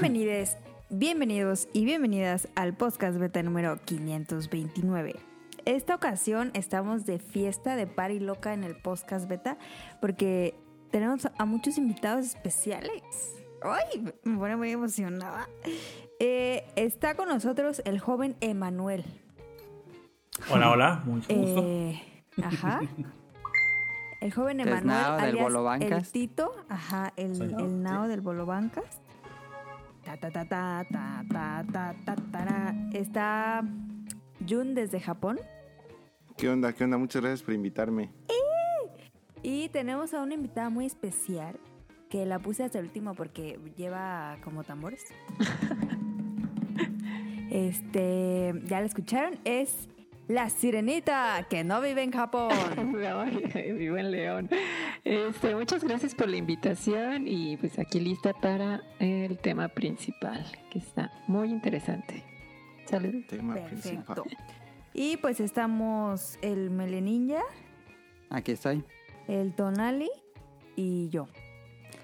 Bienvenidos, bienvenidos y bienvenidas al podcast beta número 529. Esta ocasión estamos de fiesta de party loca en el podcast beta porque tenemos a muchos invitados especiales. ¡Ay! Me pone muy emocionada. Eh, está con nosotros el joven Emanuel. Hola, hola, mucho gusto. Eh, ajá. El joven Emanuel, del alias Bolo el Bancas. Tito, ajá, el, el Nao del Bolo Ta, ta, ta, ta, ta, ta, ta, ta. Está Jun desde Japón. ¿Qué onda? ¿Qué onda? Muchas gracias por invitarme. Y tenemos a una invitada muy especial que la puse hasta el último porque lleva como tambores. este, ya la escucharon, es la sirenita que no vive en Japón. Ay, Vivo en León. Este, muchas gracias por la invitación y pues aquí lista para el tema principal, que está muy interesante. Saludos. Tema Perfecto. principal. Y pues estamos el Meleninja, Aquí estoy. el Tonali y yo.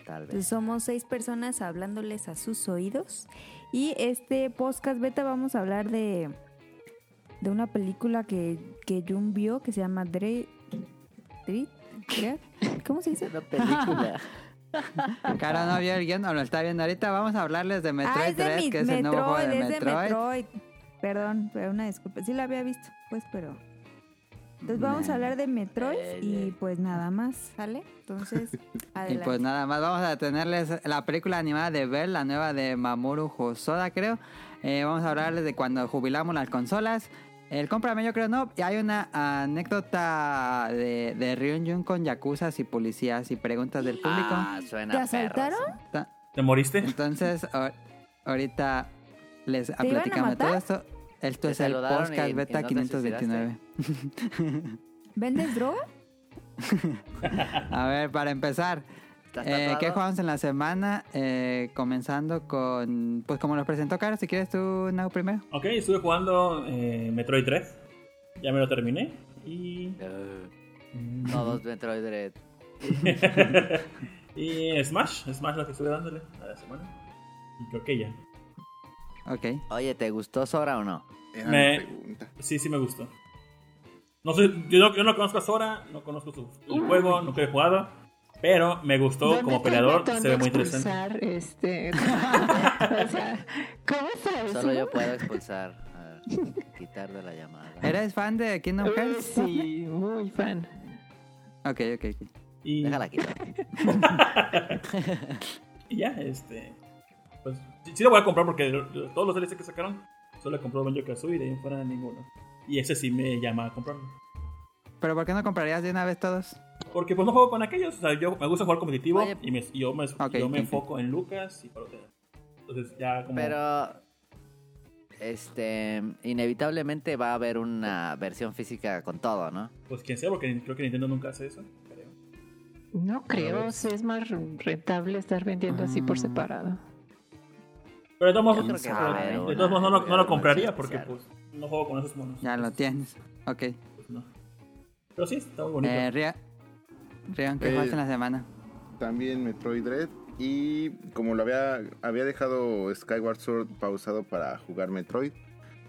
Tal Entonces, somos seis personas hablándoles a sus oídos. Y este podcast beta vamos a hablar de, de una película que, que Jun vio que se llama Dre... Dre- ¿Cómo se dice? Una película. Cara no vio el guion, no lo está viendo ahorita. Vamos a hablarles de Metroid ah, es de 3, mi- que es el nuevo juego de es de Metroid. Metroid. Perdón, pero una disculpa. Sí la había visto, pues, pero... Entonces vamos a hablar de Metroid Eh, y eh. pues nada más, ¿sale? Entonces, Y adelante. pues nada más, vamos a tenerles la película animada de Bell, la nueva de Mamoru Hosoda, creo. Eh, vamos a hablarles de cuando jubilamos las consolas. El cómprame, yo creo no. Y hay una anécdota de, de Ryun Jun con yakuzas y policías y preguntas del público. Ah, suena ¿Te asaltaron? ¿Te moriste? Entonces, ahor- ahorita les iban a platicamos matar? todo esto. Esto Te es el podcast y- y beta no te 529. ¿Vendes droga? A ver, para empezar, ¿Estás eh? ¿qué jugamos en la semana? Eh, comenzando con, pues como los presentó Caro, si quieres tú, Nau, primero. Ok, estuve jugando eh, Metroid 3. Ya me lo terminé. Y. Eh, Todos Metroid Dread. y Smash. Smash lo que estuve dándole a la semana. Y creo que ya. Ok. Oye, ¿te gustó Sora o no? Me-. Sí, sí me gustó. No sé, yo no, yo no conozco a Sora, no conozco su, el juego, nunca he jugado. Pero me gustó ¿Dónde como peleador, se ve muy interesante. expulsar, Este, o sea, ¿cómo sabes? Solo yo puedo expulsar. a ver, quitar de la llamada. ¿Eres fan de Kingdom Hearts? Sí, muy fan. Ok, ok, ok. Y, Déjala quitar. y ya, este. Pues sí, sí lo voy a comprar porque todos los DLC que sacaron, solo he comprado Banjo Kazooie y de ahí en fuera ninguno. Y ese sí me llama a comprarlo. ¿Pero por qué no comprarías de una vez todos? Porque pues no juego con aquellos, o sea, yo me gusta jugar competitivo Oye. y, me- y yo me, yo me enfoco en Lucas y Palotera. Entonces ya como... Pero. Este. Inevitablemente va a haber una versión física con todo, ¿no? Pues quién sabe, porque creo que Nintendo nunca hace eso. creo. No creo, es más rentable estar vendiendo así por Ah. separado. Pero de todos modos, modos no, lo- no lo compraría porque pues no juego con esos monos. Ya lo tienes. Ok. pues, no. Pero sí, está muy bonito. Eh, Rian, ¿qué Eh, jugaste en la semana? También Metroid Dread. Y como lo había, había dejado Skyward Sword pausado para jugar Metroid,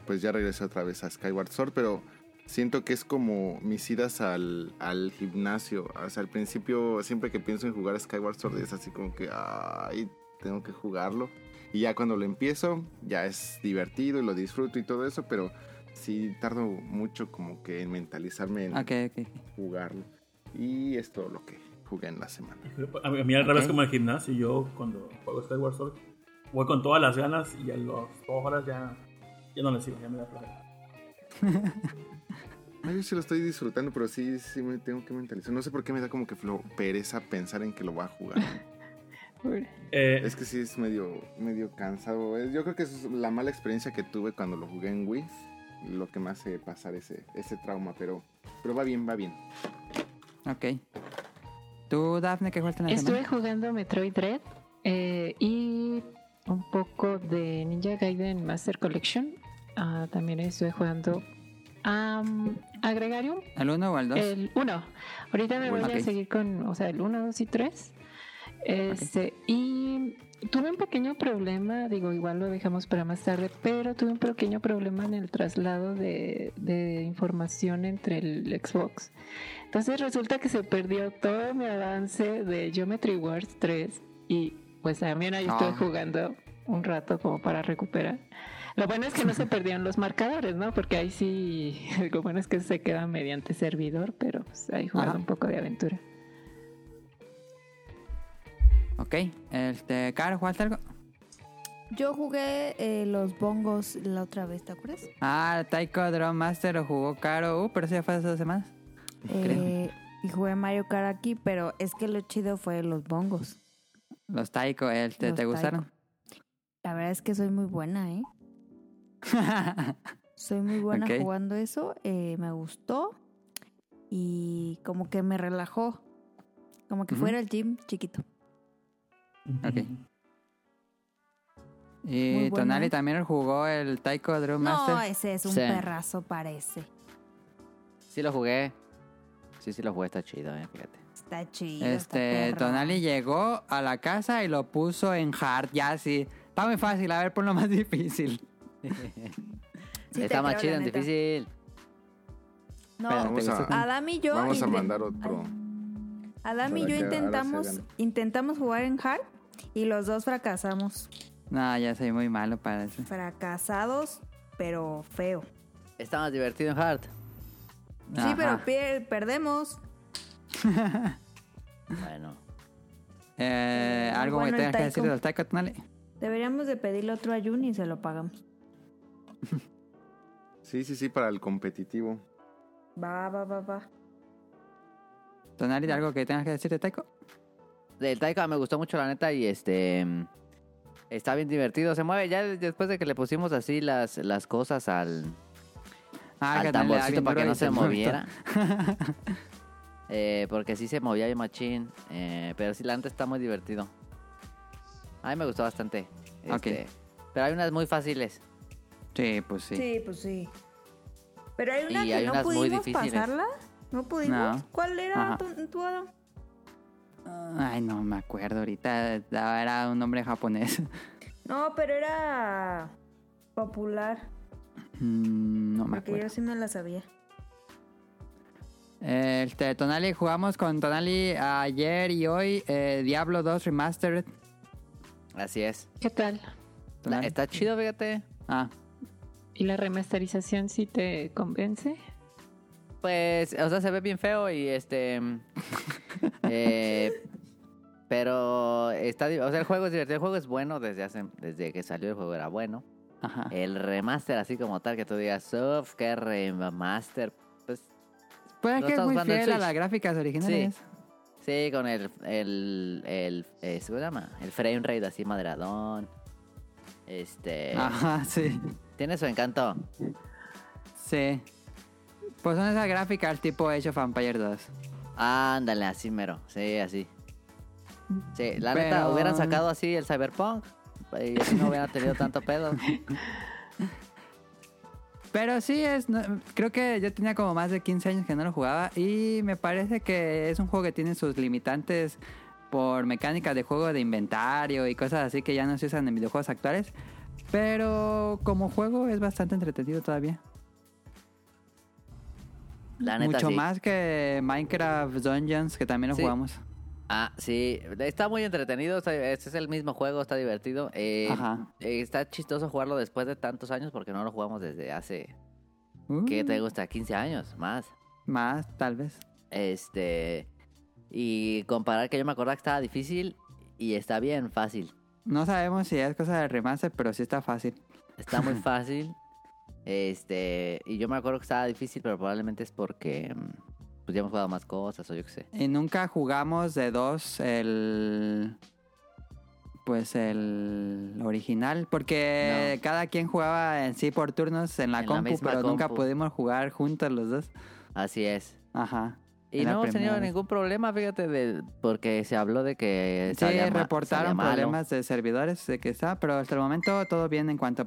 pues ya regresé otra vez a Skyward Sword, pero siento que es como mis idas al, al gimnasio. O sea, al principio, siempre que pienso en jugar Skyward Sword, es así como que, ay, tengo que jugarlo. Y ya cuando lo empiezo, ya es divertido y lo disfruto y todo eso, pero sí tardo mucho como que en mentalizarme en Ok, ok. jugarlo. Y es todo lo que jugué en la semana. A mí, a mí al revés como el gimnasio, yo cuando juego Skyward Sword voy con todas las ganas y a las dos horas ya, ya no le sigo, ya me da flojera. No, yo sí lo estoy disfrutando, pero sí, sí me tengo que mentalizar. No sé por qué me da como que flo- pereza pensar en que lo voy a jugar. Eh, es que sí es medio, medio cansado. Yo creo que es la mala experiencia que tuve cuando lo jugué en Wii. Lo que me hace pasar ese, ese trauma, pero, pero va bien, va bien. Ok. ¿Tú, Daphne, qué jugaste en la Estuve semana? jugando Metroid Dread eh, y un poco de Ninja Gaiden Master Collection. Ah, también estuve jugando am, Agregarium, ¿El 1 o el 2? el 1. Ahorita me voy Bueno, a seguir con, o sea, el 1, 2 y 3. Este, Y Tuve un pequeño problema, digo, igual lo dejamos para más tarde, pero tuve un pequeño problema en el traslado de, de información entre el Xbox. Entonces resulta que se perdió todo mi avance de Geometry Wars 3 y pues también ahí estoy jugando un rato como para recuperar. Lo bueno es que no se perdieron los marcadores, ¿no? Porque ahí sí, lo bueno es que se queda mediante servidor, pero pues ahí jugando Ajá. un poco de aventura. Ok, este, Caro, ¿jugaste algo? Yo jugué eh, los bongos la otra vez, ¿te acuerdas? Ah, Taiko Drum Master lo jugó Caro, uh, pero sí ya fue hace dos semanas. Eh, y jugué Mario Kart aquí, pero es que lo chido fue los bongos. Los Taiko, Los ¿te gustaron? La verdad es que soy muy buena, ¿eh? Soy muy buena jugando eso. eh, me gustó. Y como que me relajó. Como que Ujú. fuera el gym chiquito. Ok. Y Tonali ¿eh? también jugó el Taiko Drum No, Master. ese es un Sí. perrazo, parece. Sí lo jugué. Sí, sí lo jugué, está chido, eh, fíjate. Está chido. está Este, perro. Tonali llegó a la casa y lo puso en hard, ya así. Está muy fácil, a ver, por lo más difícil. Sí está más chido en neta. difícil. No, Pero- Vamos. Adam y yo. vamos a mandar otro. Adam y yo intentamos, intentamos jugar en hard y los dos fracasamos. No, ya soy muy malo para eso. Fracasados, pero feo. Está más divertido en Hard. Sí, pero Ajá. pier- perdemos. Bueno. Eh, ¿Algo bueno que tengas que decir taiko. del Taiko, Tonali? Deberíamos de pedirle otro a Jun y se lo pagamos. Sí, sí, sí, para el competitivo. Va, va, va, va. Tonali, ¿algo que tengas que decir de Taiko? Del Taika me gustó mucho la neta y este está bien divertido. Se mueve ya después de que le pusimos así las, las cosas al, Ah, al tamborcito para que no se moviera. Eh, porque sí se movía bien machín. eh, pero sí, la neta está muy divertido. A mí me gustó bastante. Ok. este, Pero hay unas muy fáciles. Sí, pues sí. Sí, pues sí. Pero hay una Y que hay no unas muy pudimos difíciles. pasarla. ¿No pudimos? No. ¿Cuál era tu, tu Adam? Ay, no me acuerdo ahorita. Era un nombre japonés. No, pero era popular. Mm, no me Porque acuerdo. yo sí me la sabía. Este, Tonali, jugamos con Tonali ayer y hoy eh, Diablo 2 Remastered. Así es. ¿Qué tal? La- está chido, fíjate. Ah, ¿Y la remasterización sí te convence? Pues, o sea, se ve bien feo y este. eh, pero está. O sea, el juego es divertido. El juego es bueno desde hace, desde que salió el juego era bueno. Ajá. El remaster, así como tal, que tú digas, uff, qué remaster. Pues es lo que es muy fiel a las gráficas originales. sí, con el. el, el eh, ¿Cómo se llama? El frame rate así madradón. Este. Ajá, sí. Tiene su encanto. Sí. Pues son esas gráficas tipo Age of Empire 2. Ándale, así mero. Sí, así. Sí, la neta, Pero- hubieran sacado así el Cyberpunk. Y así no hubieran tenido tanto pedo. Pero sí, es, no- creo que yo tenía como más de 15 años que no lo jugaba y me parece que es un juego que tiene sus limitantes por mecánicas de juego de inventario y cosas así que ya no se usan en videojuegos actuales. Pero como juego es bastante entretenido todavía. La neta, Mucho sí. más que Minecraft Dungeons, que también lo Sí. jugamos. Ah, sí. Está muy entretenido. está- Este es el mismo juego, está divertido. Eh, Ajá. eh, está chistoso jugarlo después de tantos años porque no lo jugamos desde hace, Uh, ¿qué te gusta? 15 años más. Más, tal vez. Este. Y comparar que yo me acordaba que estaba difícil y está bien fácil. No sabemos si es cosa de remaster, pero sí está fácil. Está muy fácil. Este. Y yo me acuerdo que estaba difícil, pero probablemente es porque. Pues ya hemos jugado más cosas o yo qué sé. Y nunca jugamos de dos el. Pues el original, porque No. cada quien jugaba en sí por turnos en la En compu, pero nunca pudimos jugar juntos los dos. Así es. Ajá. Y no hemos tenido ningún problema, fíjate, de, porque se habló de que Sí, salía reportaron salía problemas de servidores de que está, pero hasta el momento todo bien en cuanto a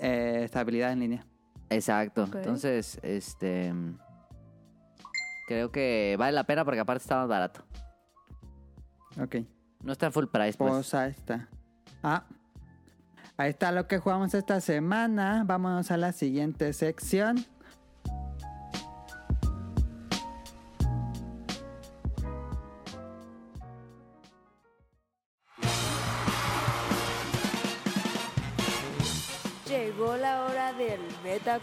eh, estabilidad en línea. Exacto. Entonces, este. Creo que vale la pena porque aparte está más barato. Ok. No está en full price, pues. Pues ahí está. Ah. Ahí está lo que jugamos esta semana. Vámonos a la siguiente sección. Llegó la hora del Beta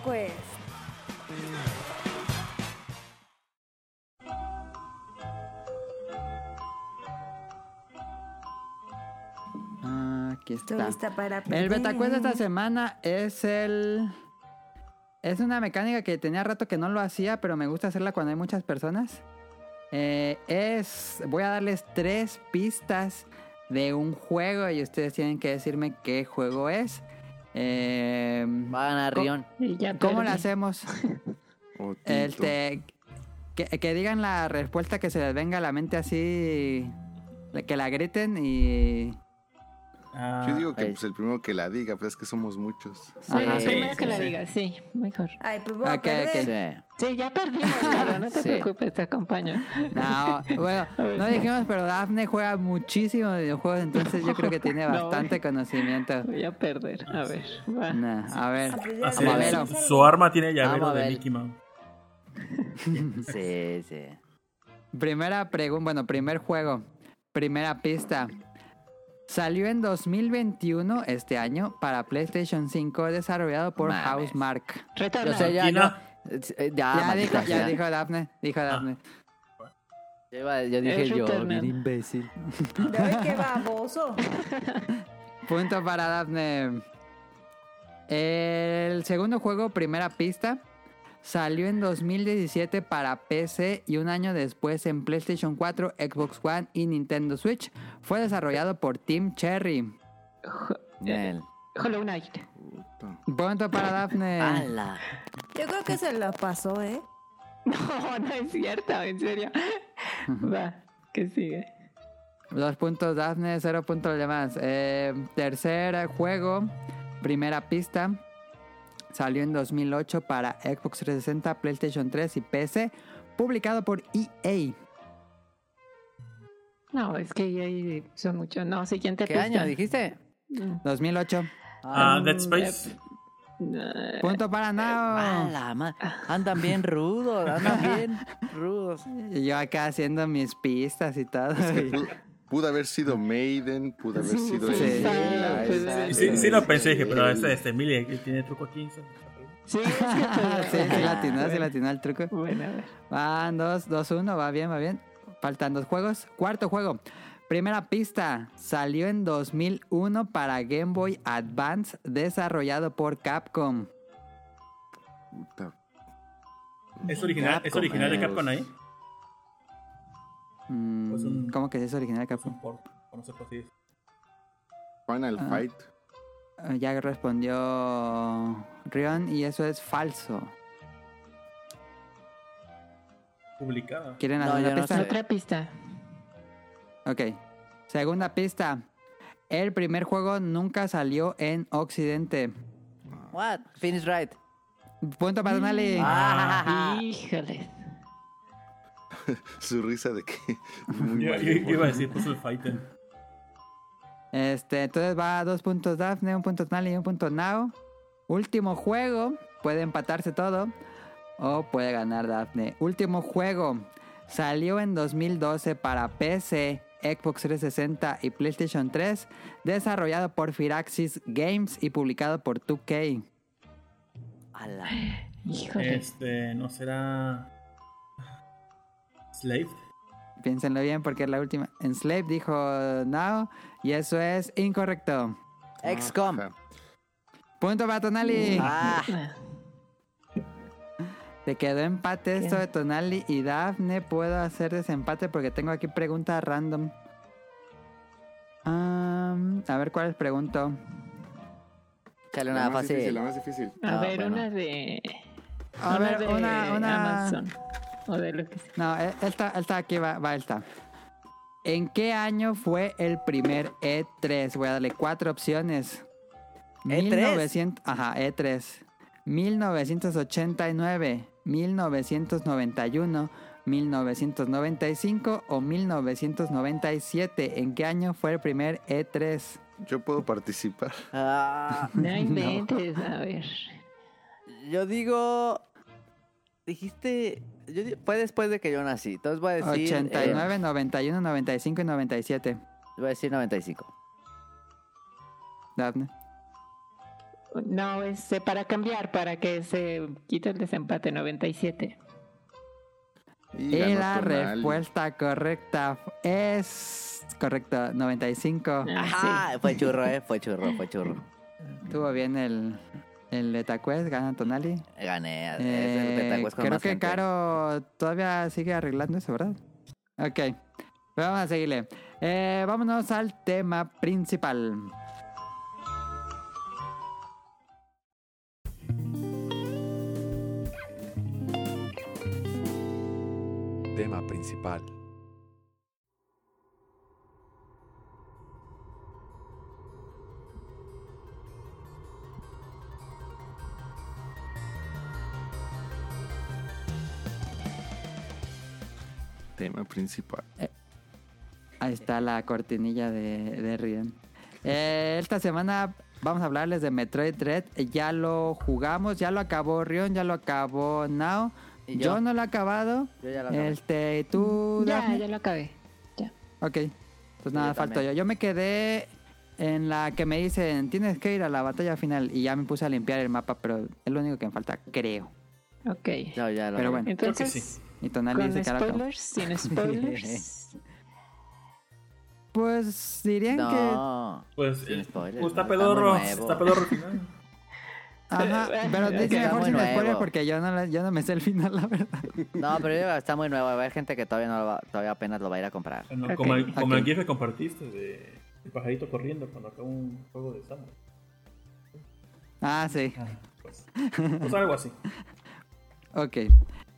aquí Estoy está. lista para El Betacuest de esta semana es el. Es una mecánica que tenía rato que no lo hacía, pero me gusta hacerla cuando hay muchas personas. Eh, es. Voy a darles tres pistas de un juego y ustedes tienen que decirme qué juego es. Eh, Va a ganar ¿Cómo- Rion. ¿Cómo lo hacemos? Este, que, que digan la respuesta que se les venga a la mente así. Que la griten y. Ah, Yo digo que ahí. pues, el primero que la diga, pues es que somos muchos. Sí, Ajá. primero Sí, que sí, la sí. diga, sí, mejor. Ay, pues voy a Ok, perder. ok. Sí. Sí, ya perdimos, claro, no te Sí. preocupes, te acompaño. No, bueno, no dijimos, pero Daphne juega muchísimo videojuegos, entonces yo creo que tiene No, bastante conocimiento. Voy a perder, a ver, va. Nah, a ver, Ah, pues a su, arma tiene llavero a de. Mickey Mouse. Sí, sí. primera pregunta, bueno, primer juego, primera pista. Salió en 2021, este año, para PlayStation 5, desarrollado por Mames. Housemark. Retorna. sé, ya, no. Ya, ya, dijo, ya sea. dijo Daphne, dijo Daphne. Yo, iba- yo dije yo, bien imbécil. Ay, qué baboso. Punto para Daphne. El segundo juego, primera pista, salió en 2017 para PC y un año después en PlayStation 4, Xbox One y Nintendo Switch. Fue desarrollado por Team Cherry. Bien. Hollow Knight. Punto para Daphne. ¡Hala! Yo creo que se lo pasó, ¿eh? No, no es cierto, en serio. Va, ¿qué sigue? Dos puntos Daphne, cero puntos los demás. Eh, tercer juego, primera pista. Salió en 2008 para Xbox 360, PlayStation 3 y PC. Publicado por EA. No, es que ahí son muchos. No, siguiente ¿Qué pista. año dijiste? Mm, 2008. Ah, Um, Dead Space. eh, Punto para. ¡Hala! ma- Andan bien rudos, andan bien rudos. Y yo acá haciendo mis pistas y todo. Pudo, haber sido Maiden, pudo haber Sí, sido sí, el- sí. Pues, el- Sí, sí, sí lo pensé, dije, pero este, este Emilia tiene truco aquí. ¿sabes? Sí, es que sí, sí latinó, sí latinó el truco. Bueno, a ver. Van 2, 2, 1, va bien, va bien. Faltan dos juegos. Cuarto juego. Primera pista. Salió en 2001 para Game Boy Advance, desarrollado por Capcom. Puta. ¿Es original, ¿Es Capcom, original de eh. Capcom ahí? Mm, Pues un- ¿Cómo que es original de Es Capcom? un port, o no sé por si es. Final Ah. Fight. Eh, Ya respondió Rion y eso es falso. publicada. ¿Quieren No, hacer no pista? sé. Otra pista. Ok. Segunda pista. El primer juego nunca salió en Occidente. What? Finish right. Punto para Tonali. Ah. Híjole. Su risa de que. muy Yo, mal yo- yo humor. iba a decir, puso el Fighter. Este, entonces va a dos puntos Daphne, un punto Tonali y un punto Nao. Último juego. Puede empatarse todo. O puede ganar Daphne. Último juego. Salió en 2012 para PC, Xbox 360 y PlayStation 3. Desarrollado por Firaxis Games y publicado por 2K. ¡Hala! Híjole. Este, ¿no será. Slave? Piénsenlo bien porque es la última. Enslave dijo Nao. Y eso es incorrecto. XCOM. Ajá. Punto para Tonali. Ah, Te quedó empate esto de Tonali y Dafne. Puedo hacer desempate porque tengo aquí preguntas random. A ver cuáles pregunto. échale La una más difícil, fácil. la más difícil. A Ah, ver, bueno. una de. A ver, de una, una. Amazon. O de lo que sea. No, e- esta, esta aquí va, va esta. ¿En qué año fue el primer E3? Voy a darle cuatro opciones. ¿E3? 1900, ajá, E3. 1989, 1991, 1995 o 1997. ¿En qué año fue el primer E3? Yo puedo participar. Ah, No inventes, a ver. yo digo. Dijiste. Yo fue después de que yo nací. Entonces voy a decir. eh, 89, 91, 95 y 97. voy a decir 95. Daphne. No, es eh, para cambiar, para que se quite el desempate 97. Y, ganó la respuesta correcta es correcto, 95. Ah, Ajá, fue churro, eh. Fue churro, fue churro. Tuvo bien el, el Betacuest, gana Tonali. Gané. es el Eh, Betacuest con creo más que gente. Caro todavía sigue arreglando eso, ¿verdad? Ok, vamos a seguirle. Eh, vámonos al tema principal. Tema principal. Tema principal. Ahí está la cortinilla de, de Riden. Eh, esta semana vamos a hablarles de Metroid Dread. Ya lo jugamos, ya lo acabó Rion, ya lo acabó Now. ¿Y Yo? yo? no lo he acabado. Yo ya lo acabé. Este, ¿tú, Ya, Daphne? ya lo acabé. Ya. Ok. Pues nada, yo falto yo. Yo me quedé en la que me dicen, tienes que ir a la batalla final. Y ya me puse a limpiar el mapa, pero es lo único que me falta, creo. Ok. Yo ya lo Pero bueno, Entonces, sí. Y Tonali con dice que spoilers, sin spoilers. Pues dirían que... No. Pues, Sin eh, spoilers, pues, está pedorro. Está pedorro al final. Ajá, pero dice Está mejor sin nuevo. spoiler porque yo no, la- yo no me sé el final, la verdad. No, pero yo está muy nuevo. Va a haber gente que todavía no lo va, todavía apenas lo va a ir a comprar. Como, el, como el GIF que compartiste de el pajarito corriendo cuando acaba un juego de Samus. Ah, sí. Ah, pues, pues algo así. Ok.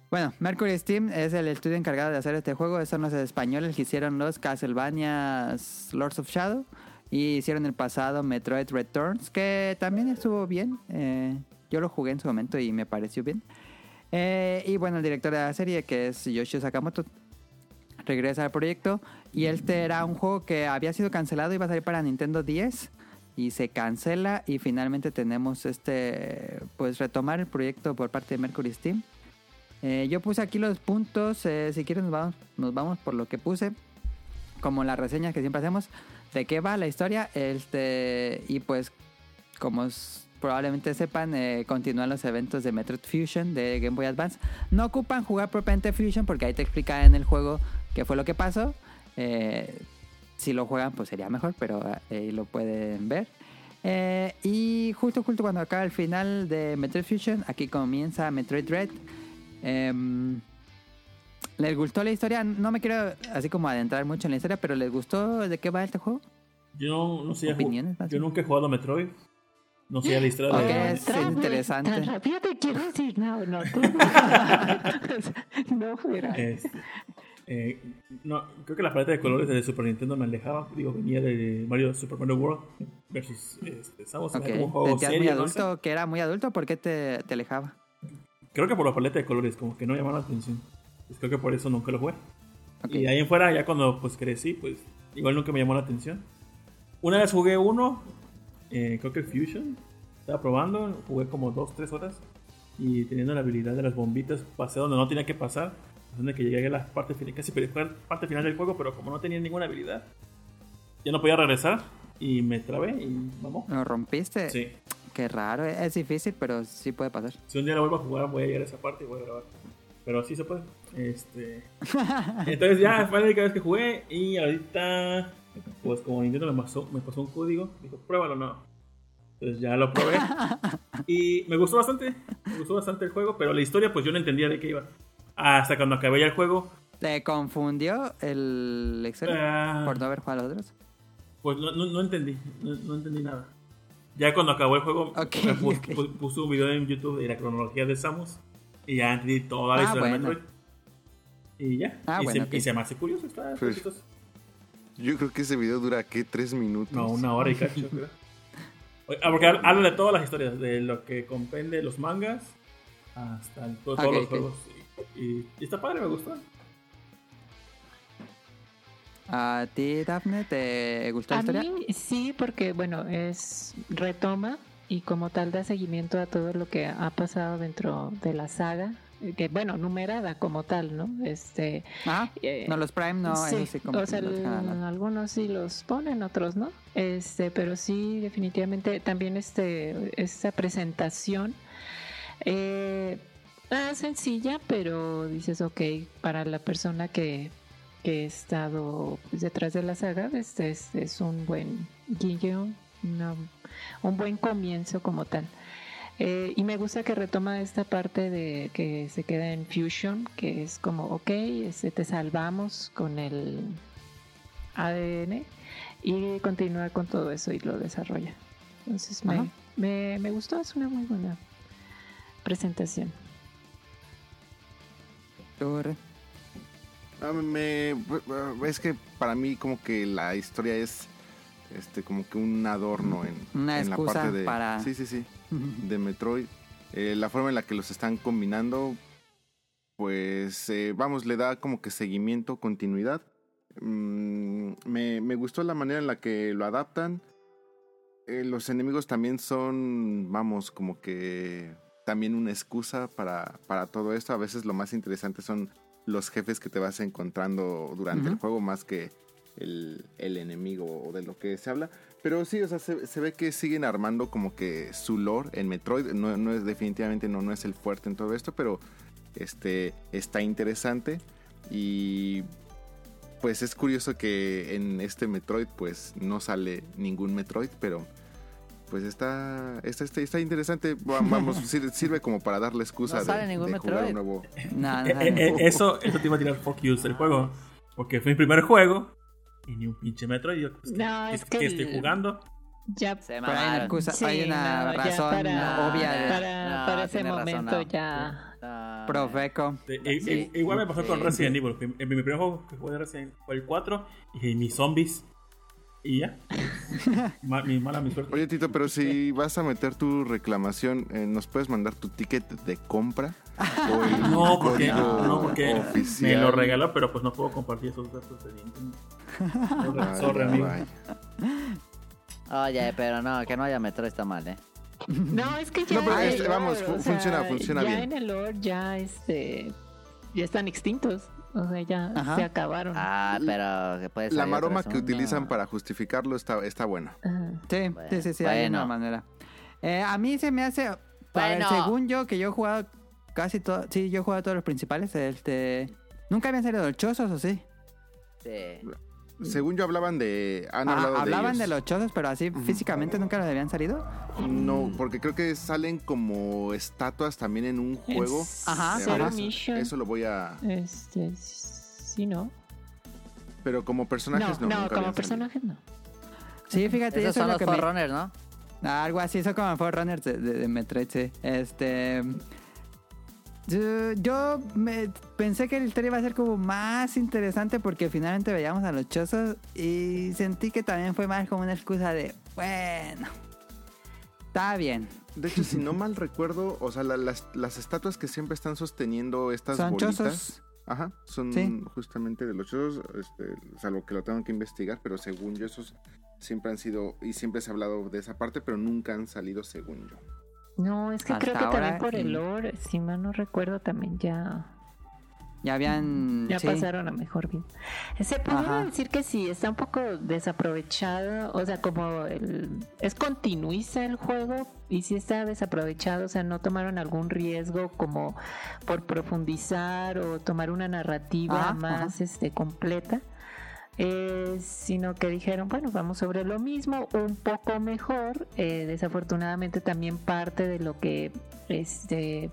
Bueno, Mercury Steam es el estudio encargado de hacer este juego. Son los españoles que hicieron los Castlevania Lords of Shadow. Y hicieron el pasado Metroid Returns, que también estuvo bien. Eh, yo lo jugué en su momento y me pareció bien. Eh, y bueno, el director de la serie, que es Yoshio Sakamoto, regresa al proyecto. Y este era un juego que había sido cancelado, iba a salir para Nintendo 10. Y se cancela y finalmente tenemos este, pues retomar el proyecto por parte de Mercury Steam. Eh, yo puse aquí los puntos, eh, si quieren nos vamos, nos vamos por lo que puse, como las reseñas que siempre hacemos, de qué va la historia, este y pues como probablemente sepan, eh, continúan los eventos de Metroid Fusion de Game Boy Advance. No ocupan jugar propiamente Fusion porque ahí te explica en el juego qué fue lo que pasó. Si lo juegan pues sería mejor, pero ahí lo pueden ver. Y justo, justo cuando acaba el final de Metroid Fusion, aquí comienza Metroid Dread. Em, ¿Les gustó la historia? No me quiero así como adentrar mucho en la historia, pero ¿les gustó de qué va este juego? Yo no, no sé. Opiniones, Yo nunca he jugado a Metroid. No sé la historia Ok, de. es interesante. Tan rápido te quiero decir, no, no, tú. no fuera. Este, eh, no, creo que la paleta de colores de Super Nintendo me alejaba. Digo, venía de Mario Super Mario World versus este, Samus. Ok, Como un juego ¿Sentías muy serio, no sé. adulto? ¿Que era muy adulto? ¿Por qué te, te alejaba? Creo que por la paleta de colores, como que no llamaba la atención. Pues creo que por eso nunca lo jugué. Ok. Y ahí en fuera, ya cuando pues crecí, pues igual nunca me llamó la atención. Una vez jugué uno, eh, creo que Fusion. Estaba probando, jugué como 2-3 horas. Y teniendo la habilidad de las bombitas, pasé donde no tenía que pasar. Donde que llegué a la parte final, casi la parte final del juego, pero como no tenía ninguna habilidad, ya no podía regresar. Y me trabé y vamos. ¿Lo rompiste? Sí. Qué raro, es difícil, pero sí puede pasar. Si un día la vuelvo a jugar, voy a llegar a esa parte y voy a grabar. Pero sí se puede. Este. Entonces ya fue la única vez que jugué. Y ahorita, pues como Nintendo me pasó, me pasó un código, dijo, pruébalo, no. Entonces ya lo probé. y me gustó bastante. Me gustó bastante el juego, pero la historia, pues yo no entendía de qué iba. Hasta cuando acabé ya el juego, ¿Te confundió el Excel Ah. por no haber jugado a los otros? pues no, no, no entendí. No, no entendí nada. Ya cuando acabó el juego, Ok, me pus- ok. pu- puse un video en YouTube de la cronología de Samus. Y ya entendí toda la Ah, historia bueno. de Metroid. Y ya. Ah, y, bueno, se, ok. y se me hace curioso. Está, Pues-. Yo creo que ese video dura, ¿qué? ¿Tres minutos? No, una hora y cacho, creo. Ah, porque habla de todas las historias, de lo que comprende los mangas hasta el- todos los juegos. Y, y está padre, me gustó. ¿A ti, Daphne, te gustó la A historia? mí sí, porque bueno, es retoma y como tal da seguimiento a todo lo que ha pasado dentro de la saga, eh, que bueno, numerada como tal, ¿no? Este, Ah, eh, no, los Prime no, sí, sí, como o sea, los algunos sí los ponen, otros no. Este, pero sí, definitivamente también este, esta presentación eh, ah, sencilla, pero dices, ok, para la persona que, que ha estado pues, detrás de la saga, este es, es un buen guiño, una- un buen comienzo como tal. Eh, y me gusta que retoma esta parte de que se queda en Fusion, que es como, ok, este, te salvamos con el ADN y continúa con todo eso y lo desarrolla. Entonces me, me, me gustó, es una muy buena presentación. Ah, me, es que para mí como que la historia es este como que un adorno en, Una en la parte de para- sí sí sí de Metroid. Eh, la forma en la que los están combinando pues eh, vamos le da como que seguimiento continuidad. Mm, me, me gustó la manera en la que lo adaptan. Eh, los enemigos también son vamos como que también una excusa para, para todo esto. A veces lo más interesante son los jefes que te vas encontrando durante el juego más que el, el enemigo o de lo que se habla. Pero sí, o sea, se, se ve que siguen armando como que su lore en Metroid. No, no es definitivamente no, no es el fuerte en todo esto, pero este está interesante. Y pues es curioso que en este Metroid pues no sale ningún Metroid, pero pues está está, está, está interesante. Va- Vamos, sir- sirve como para darle excusa No sale de, ningún de jugar Metroid. un nuevo. No, no, Eh, eh, eh, eso, eso te iba a tirar fuck you del juego. Porque fue mi primer juego. Y ni un pinche metro. Y yo, pues, ¿qué- No, qué- es que qué el- estoy jugando? Ya Se Pero hay una mamaron. excusa, Sí, hay una razón para- obvia de para- para ese razón, momento no. ya- No, Profeco. Eh, eh, Sí. eh, igual me pasó con Sí. Resident Evil. que En mi primer juego que jugué de Resident Evil fue el 4. Y mis zombies. Y ya. Ma- mi mala mi suerte. Oye, Tito, pero si vas a meter tu reclamación, eh, ¿nos puedes mandar tu ticket de compra? O el No, porque, no, porque oficial? me lo regaló, pero pues no puedo compartir esos datos de Nintendo. Sorry, Ay, sorry, amigo. ay. Oye, pero no, que no haya Metroid está mal, ¿eh? No, es que ya No, pero este, vamos, o sea, funciona- funciona ya bien. en el lore ya este ya están extintos. O sea, ya Ajá. se acabaron. Ah, pero que puede La salir maroma que utilizan para justificarlo está, está buena. Sí, sí, sí, sí, hay Bueno. una manera. Eh, a mí se me hace. Bueno. según yo, que yo he jugado casi todo. Sí, yo he jugado todos los principales. Este. Nunca habían salido los ¿o sí? Sí. Según yo hablaban de... Han Ah, hablado de hablaban ellos. de, los chozos, pero así físicamente nunca los habían salido. No, porque creo que salen como estatuas también en un juego. Es Ajá, Zero. Mission. Eso lo voy a... Este, sí, ¿no? Pero como personajes no. no, nunca como personajes no. Sí, fíjate, Esos eso son es lo los que me. ¿no? Algo así, son como Forerunners de, de, de Metroid, sí. Este. Yo, yo me pensé que la historia iba a ser como más interesante porque finalmente veíamos a los chozos y sentí que también fue más como una excusa de, bueno, está bien. De hecho, si no mal recuerdo, o sea, la- las, las estatuas que siempre están sosteniendo estas Son bolitas... chozos. Ajá, son Sí. justamente de los chozos, este, salvo que lo tengo que investigar, pero según yo esos siempre han sido, y siempre se ha hablado de esa parte, pero nunca han salido según yo. No, es que Hasta creo que también por el lore, si mal no recuerdo, también ya Ya habían. Ya sí. pasaron a mejor vida. Se podría Ajá. decir que sí, está un poco desaprovechado, o sea, como el, es continuista el juego y sí está desaprovechado, o sea, no tomaron algún riesgo como por profundizar o tomar una narrativa Ajá, más ajá. este completa. Eh, sino que dijeron, bueno, vamos sobre lo mismo, un poco mejor. eh, desafortunadamente también parte de lo que este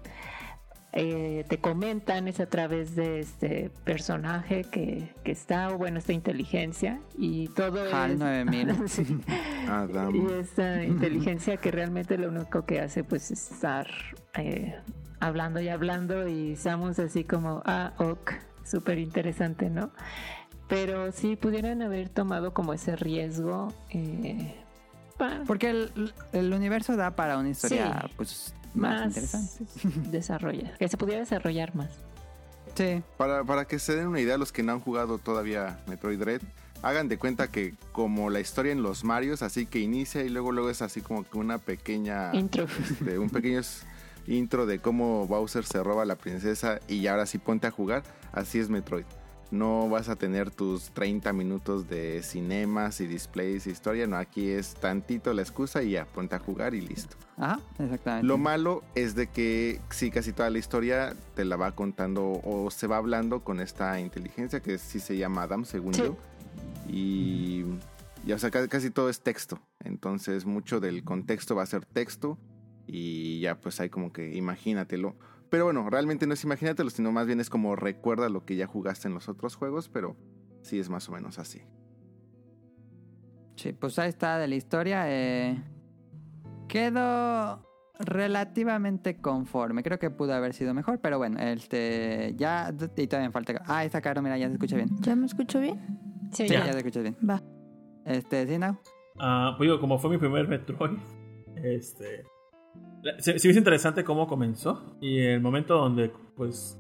eh, te comentan es a través de este personaje que, que está, o bueno, esta inteligencia y todo HAL es... 9000. Sí. Adam. Y esta inteligencia que realmente lo único que hace pues es estar eh, hablando y hablando y Samus así como, ah, ok, súper interesante, ¿no? Pero sí pudieran haber tomado como ese riesgo. Eh, Porque el, el universo da para una historia, Sí. pues, más, más interesante. desarrollar, que se pudiera desarrollar más. Sí. Para, para que se den una idea, los que no han jugado todavía Metroid Dread, hagan de cuenta que como la historia en los Marios, así que inicia y luego luego es así como que una pequeña... Intro. este, un pequeño intro de cómo Bowser se roba a la princesa y ahora sí ponte a jugar. Así es Metroid. No vas a tener tus 30 minutos de cinemas y displays y historia. No, aquí es tantito la excusa y ya, ponte a jugar y listo. Ajá, exactamente. Lo malo es de que sí, casi toda la historia te la va contando o se va hablando con esta inteligencia que sí se llama Adam, según Sí. yo. Y, y, o sea, ca- casi todo es texto. Entonces, mucho del contexto va a ser texto y ya pues hay como que imagínatelo. Pero bueno, realmente no es imagínatelo, sino más bien es como recuerda lo que ya jugaste en los otros juegos, pero sí es más o menos así. Sí, pues ahí está de la historia. Eh, quedo relativamente conforme. Creo que pudo haber sido mejor, pero bueno, este ya y todavía me falta. Ah, ahí está Caro, mira, ya se escucha bien. ¿Ya me escucho bien? Sí, Sí, ya. ya se escucha bien. Va. Este, sí, no. Ah, pues digo, como fue mi primer Metroid, este. Se, se me hizo interesante cómo comenzó. Y el momento donde, pues,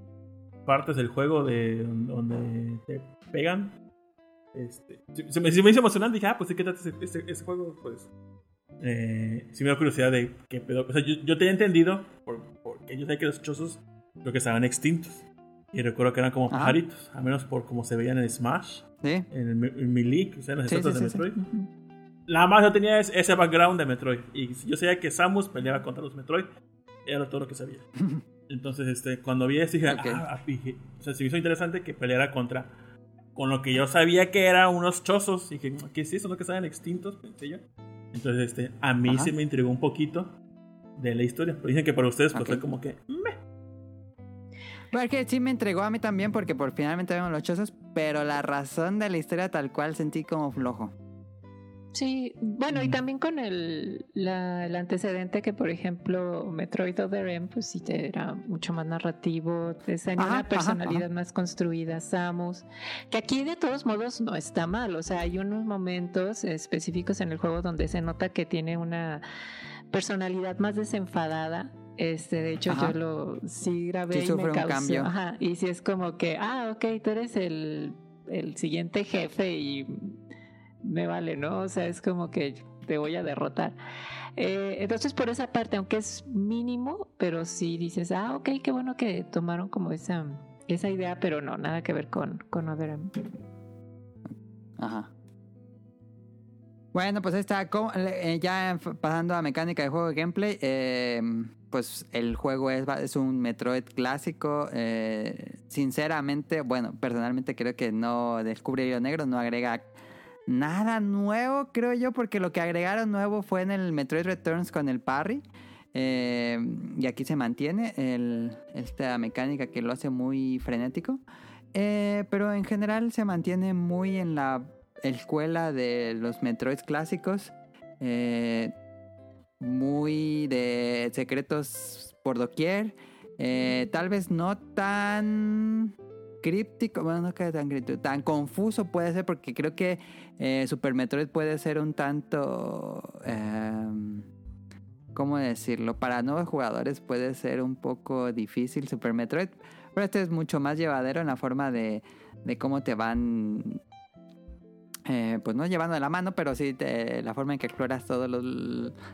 partes del juego de donde te pegan. Este, se, me, se me hizo emocionante. Dije, ah, pues sí, ¿qué trata ese juego? Pues. Eh, sí me dio curiosidad de qué pedo. O sea, yo, yo tenía entendido, por- porque yo sé que los chozos creo que estaban extintos. Y recuerdo que eran como Ajá. pajaritos, al menos por como se veían en Smash, Sí. en, el, en Melee, o sea, en las Sí, sí, de. Metroid. Nada más yo tenía es- ese background de Metroid. Y yo sabía que Samus peleaba contra los Metroid. Era todo lo que sabía. Entonces, este, cuando vi eso, dije, Ok. ah, dije, o sea, se me hizo interesante que peleara contra. Con lo que yo sabía que eran unos chozos. Y dije, ¿qué es eso? ¿No que estaban extintos? Pensé yo. Entonces, este, a mí Ajá. se me intrigó un poquito de la historia. Pero dicen que para ustedes, pues Ok. fue como que. meh. Bueno, que sí me entregó a mí también porque por finalmente vemos los chozos, pero la razón de la historia tal cual sentí como flojo. Sí, bueno, y también con el, la- el antecedente que, por ejemplo, Metroid Other M, pues sí era mucho más narrativo, te tenía una ajá, personalidad más construida, Samus, que aquí de todos modos no está mal, o sea, hay unos momentos específicos en el juego donde se nota que tiene una personalidad más desenfadada. Este, de hecho, Ajá. yo lo sí grabé Sí y me un causó, cambio. ajá, y sí es como que, ah, ok, tú eres el, el siguiente jefe y me vale, ¿no? O sea, es como que te voy a derrotar. Eh, entonces, por esa parte, aunque es mínimo, pero sí dices, ah, ok, qué bueno que tomaron como esa, esa idea, pero no, nada que ver con, con Other. Ajá. Bueno, pues ahí está. ¿Cómo- eh, ya pasando a mecánica de juego de gameplay, eh, pues el juego es, es un Metroid clásico. eh, sinceramente, bueno, personalmente creo que no descubre hilo negro, no agrega nada nuevo, creo yo, porque lo que agregaron nuevo fue en el Metroid Returns con el parry. eh, y aquí se mantiene el- esta mecánica que lo hace muy frenético. Eh, pero en general se mantiene muy en la escuela de los Metroids clásicos. eh, muy de secretos por doquier. tal vez no tan críptico, bueno, no que tan críptico, tan confuso puede ser porque creo que eh, Super Metroid puede ser un tanto... em, ¿Cómo decirlo? Para nuevos jugadores puede ser un poco difícil Super Metroid, pero este es mucho más llevadero en la forma de, de cómo te van eh, pues no llevando de la mano, pero sí te- la forma en que exploras todas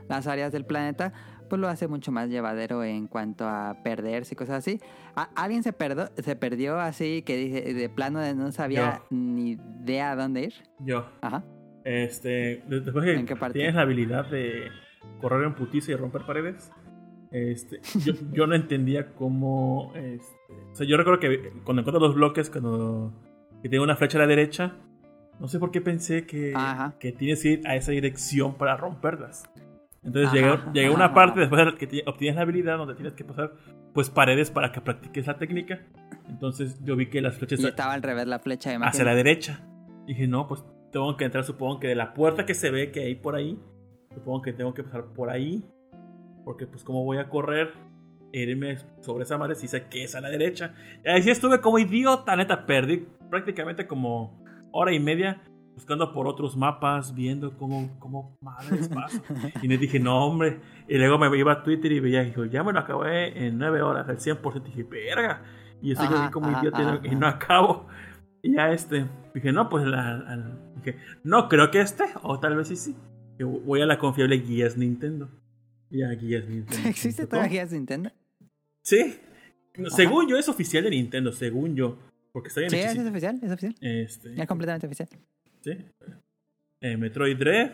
las áreas del planeta, pues lo hace mucho más llevadero en cuanto a perderse y cosas así. ¿A- ¿Alguien se, perdo- se perdió así que dije, de plano no sabía ni idea a dónde ir? Yo. Ajá. Este, de- después que ¿En qué parte? tienes la habilidad de correr en putiza y romper paredes, este, yo, yo no entendía cómo, este, o sea, yo recuerdo que cuando encuentro los bloques, cuando que tiene una flecha a la derecha, no sé por qué pensé que, Ajá. que tienes que ir a esa dirección para romperlas. Entonces Ajá, llegué, llegué a una parte después de que ti- obtienes la habilidad donde tienes que pasar pues paredes para que practiques la técnica. Entonces yo vi que las flechas Y estaba al revés la flecha de hacia la derecha. Dije, no, pues tengo que entrar, supongo que de la puerta que se ve que hay por ahí. Supongo que tengo que pasar por ahí. Porque pues como voy a correr, irme sobre esa madre si sé que es a la derecha. Y ahí sí estuve como idiota, neta, perdí prácticamente como hora y media buscando por otros mapas, viendo cómo, cómo madres paso. Y me dije, no, hombre. Y luego me iba a Twitter y veía, dijo, ya me lo acabé en 9 horas, al 100%. Y dije, verga. Y estoy Ajá, ahí como idiota y no- acabo. Y ya este, dije, no, pues la, la- dije, no creo que este, o tal vez sí sí. Voy a la confiable Guías Nintendo. Y a Guías Nintendo. ¿Existe todavía Nintendo? Sí. Según yo es oficial de Nintendo, según yo. Porque está bien Sí, es oficial, es oficial. Este, Ya completamente oficial. Sí. Eh, Metroid Dread.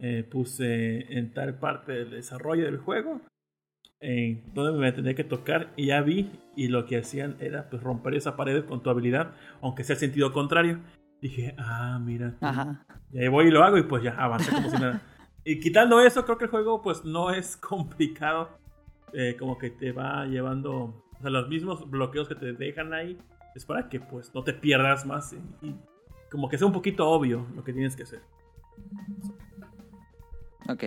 eh, puse en tal parte del desarrollo del juego. En donde me tendría que tocar. Y ya vi. Y lo que hacían era pues, romper esa pared con tu habilidad. Aunque sea el sentido contrario. Dije, ah, mira. Ajá. Y ahí voy y lo hago. Y pues ya avancé como si nada. Y quitando eso, creo que el juego pues no es complicado. Eh, como que te va llevando. O sea, los mismos bloqueos que te dejan ahí. Es para que pues no te pierdas más. Y, y como que sea un poquito obvio lo que tienes que hacer. Ok.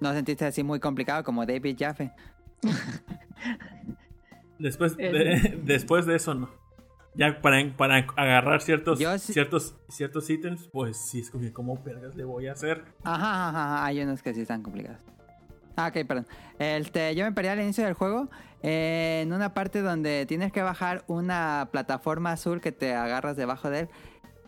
¿No sentiste así muy complicado como David Jaffe? Después Eh. de, después de eso, no. Ya para, para agarrar ciertos, sí- ciertos, ciertos ítems, pues sí es como que cómo vergas le voy a hacer. Ajá, ajá, ajá, hay unos que sí están complicados. Ah, ok, perdón. Este, yo me perdí al inicio del juego eh, en una parte donde tienes que bajar una plataforma azul que te agarras debajo de él.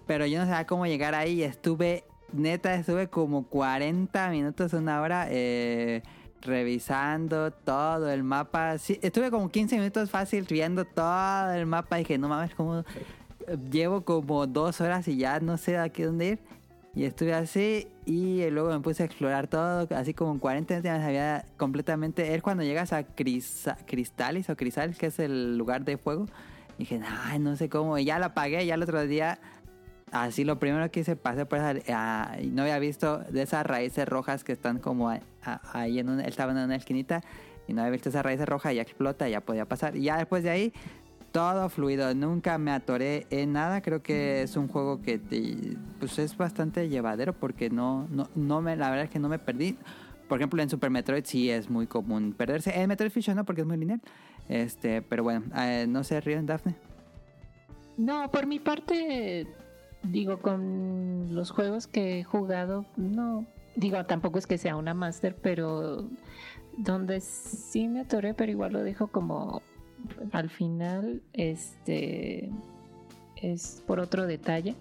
Pero yo no sabía cómo llegar ahí. Estuve, neta, estuve como 40 minutos, una hora eh, revisando todo el mapa. Sí, estuve como 15 minutos fácil viendo todo el mapa. Y dije, no mames, como llevo como dos horas y ya no sé a qué dónde ir. Y estuve así y luego me puse a explorar todo, así como en 40 minutos ya me sabía completamente. Es cuando llegas a Crisa- Cristalis o Crisales, que es el lugar de fuego. Dije, ay, no sé cómo. Y ya la apagué, ya el otro día, así lo primero que hice, pasé por esa... ah, y no había visto de esas raíces rojas que están como a- ahí en una... Él estaba en una esquinita y no había visto esas raíces rojas y ya explota, ya podía pasar. Y ya después de ahí, todo fluido, nunca me atoré en nada. Creo que es un juego que pues es bastante llevadero porque no, no, no me, la verdad es que no me perdí. Por ejemplo, en Super Metroid sí es muy común perderse. En Metroid Fusion no, porque es muy lineal. Este, pero bueno, eh, no sé, Río Daphne. No, por mi parte, digo, con los juegos que he jugado, no, digo, tampoco es que sea una master, pero donde sí me atoré, pero igual lo dejo como al final, este, es por otro detalle.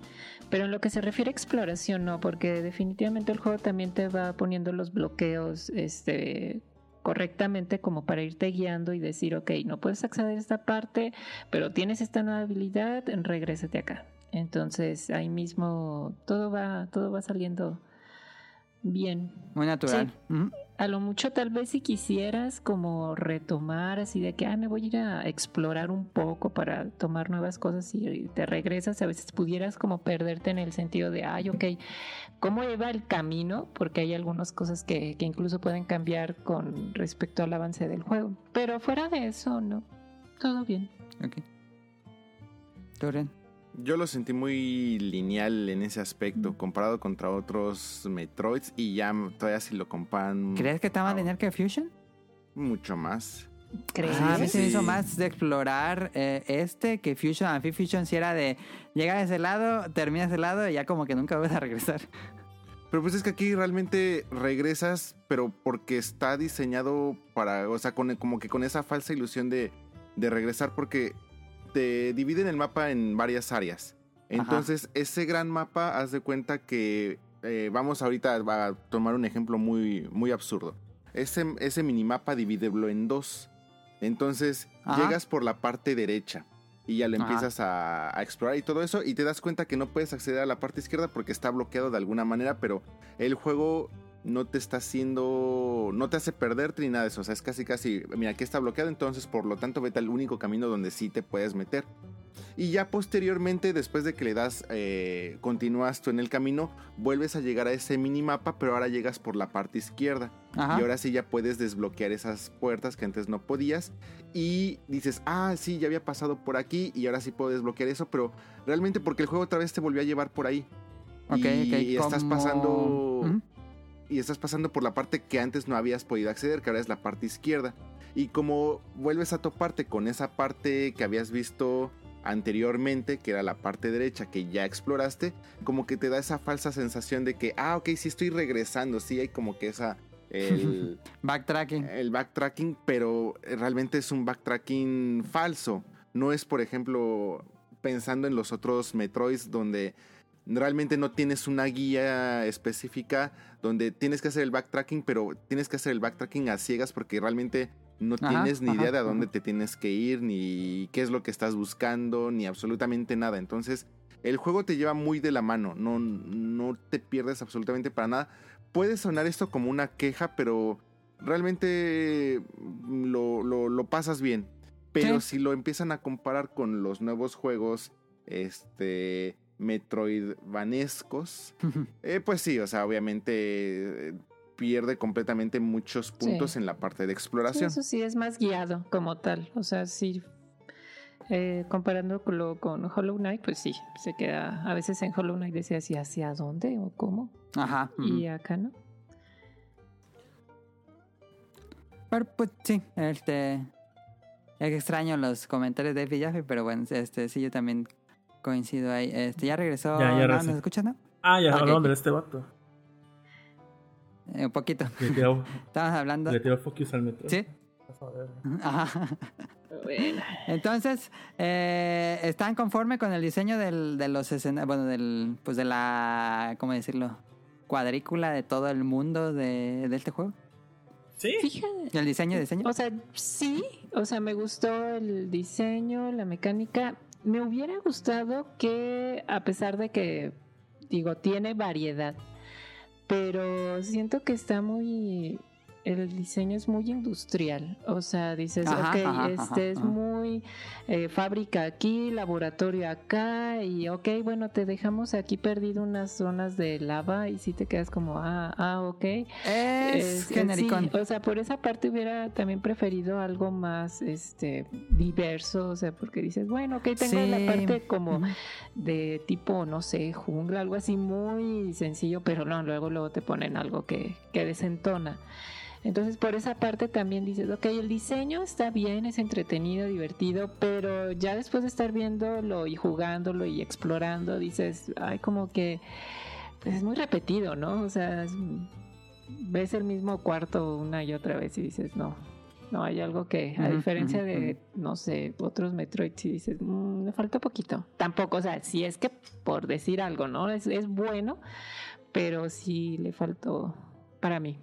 Pero en lo que se refiere a exploración, no, porque definitivamente el juego también te va poniendo los bloqueos, este correctamente como para irte guiando y decir, ok, no puedes acceder a esta parte, pero tienes esta nueva habilidad, regrésate acá. Entonces ahí mismo todo va, todo va saliendo bien. Muy natural. A lo mucho tal vez si quisieras como retomar así de que, ah, me voy a ir a explorar un poco para tomar nuevas cosas y te regresas, a veces pudieras como perderte en el sentido de, ay, ok, ¿cómo iba el camino? Porque hay algunas cosas que, que incluso pueden cambiar con respecto al avance del juego. Pero fuera de eso, no, todo bien. Ok. Yo lo sentí muy lineal en ese Mm. aspecto, comparado contra otros Metroids. Y ya todavía si lo comparan ¿Crees que está más Ah, lineal que Fusion? mucho más. ¿Crees? Ah, a mí se me hizo más de explorar eh, este que Fusion. A mí Fusion sí era de llegar a ese lado, terminas ese lado y ya como que nunca vas a regresar. Pero pues es que aquí realmente regresas, pero porque está diseñado para, o sea, con, como que con esa falsa ilusión de, de regresar, porque te dividen el mapa en varias áreas. Entonces, ese gran mapa, haz de cuenta que, eh, vamos ahorita a tomar un ejemplo muy, muy absurdo. Ese, ese minimapa divídelo en dos. Entonces, Ajá. llegas por la parte derecha y ya le Ajá. empiezas a, a explorar y todo eso y te das cuenta que no puedes acceder a la parte izquierda porque está bloqueado de alguna manera, pero el juego no te está haciendo, no te hace perderte ni nada de eso, o sea, es casi casi, mira, aquí está bloqueado, entonces por lo tanto vete al único camino donde sí te puedes meter. Y ya posteriormente, después de que le das, eh, continúas tú en el camino, vuelves a llegar a ese minimapa, pero ahora llegas por la parte izquierda. Ajá. Y ahora sí ya puedes desbloquear esas puertas que antes no podías. Y dices, ah, sí, ya había pasado por aquí y ahora sí puedo desbloquear eso, pero realmente porque el juego otra vez te volvió a llevar por ahí. Ok, y estás pasando... Y estás pasando por la parte que antes no habías podido acceder, que ahora es la parte izquierda. Y como vuelves a toparte con esa parte que habías visto anteriormente, que era la parte derecha que ya exploraste, como que te da esa falsa sensación de que, ah, ok, sí estoy regresando, sí hay como que esa, el, Backtracking. el backtracking, pero realmente es un backtracking falso. No es, por ejemplo, pensando en los otros Metroids donde realmente no tienes una guía específica donde tienes que hacer el backtracking, pero tienes que hacer el backtracking a ciegas porque realmente no Ajá, tienes ni ajá, idea de a dónde ajá. te tienes que ir, ni qué es lo que estás buscando, ni absolutamente nada. Entonces, el juego te lleva muy de la mano, no, no te pierdes absolutamente para nada. Puede sonar esto como una queja, pero realmente lo, lo- lo pasas bien. Pero si lo empiezan a comparar con los nuevos juegos, este, Metroidvanescos, eh, pues sí, o sea, obviamente eh, pierde completamente muchos puntos Sí. en la parte de Sí, exploración. eso sí es más guiado como tal. O sea, sí. eh, comparándolo con Hollow Knight, pues sí, se queda. A veces en Hollow Knight decía así, ¿hacia dónde o cómo? Ajá. Y acá no. Pero pues sí, este. Es extraño los comentarios de Jaffe, pero bueno, este sí, yo también coincido ahí. Este, ya regresó. Ya, ya ¿no? regresó. ¿Nos escuchas, no? Ah, ya Ok. hablaron de este vato. Eh, un poquito. Le tiró, hablando. le tiró focus al metro. Sí. Ajá. Bueno. Entonces, eh, ¿están conforme con el diseño del, de los escenarios? Bueno, del, pues de la, ¿cómo decirlo? Cuadrícula de todo el mundo de, de este juego. Sí. Fíjate. ¿El diseño, diseño? O sea, sí, o sea, me gustó el diseño, la mecánica. Me hubiera gustado que, a pesar de que, digo, tiene variedad, pero siento que está muy... El diseño es muy industrial, o sea, dices, Ajá, ok, ajá, este ajá, es muy eh, fábrica aquí, laboratorio acá, y ok, bueno, te dejamos aquí perdido unas zonas de lava y sí te quedas como, ah, ah, ok. es Es- genericón. sí, o sea, por esa parte hubiera también preferido algo más este diverso, o sea, porque dices, bueno, ok, tengo Sí. la parte como de tipo, no sé, jungla, algo así muy sencillo, pero no, luego luego te ponen algo que, que desentona. Entonces, por esa parte también dices, ok, el diseño está bien, es entretenido, divertido, pero ya después de estar viéndolo y jugándolo y explorando, dices, ay, como que pues, es muy repetido, ¿no? O sea, es- ves el mismo cuarto una y otra vez y dices, no, no, hay algo que, a diferencia de, no sé, otros Metroid, si dices, "Mm, me falta poquito. Tampoco, o sea, si es que por decir algo, ¿no? Es, es bueno, pero sí le faltó para mí.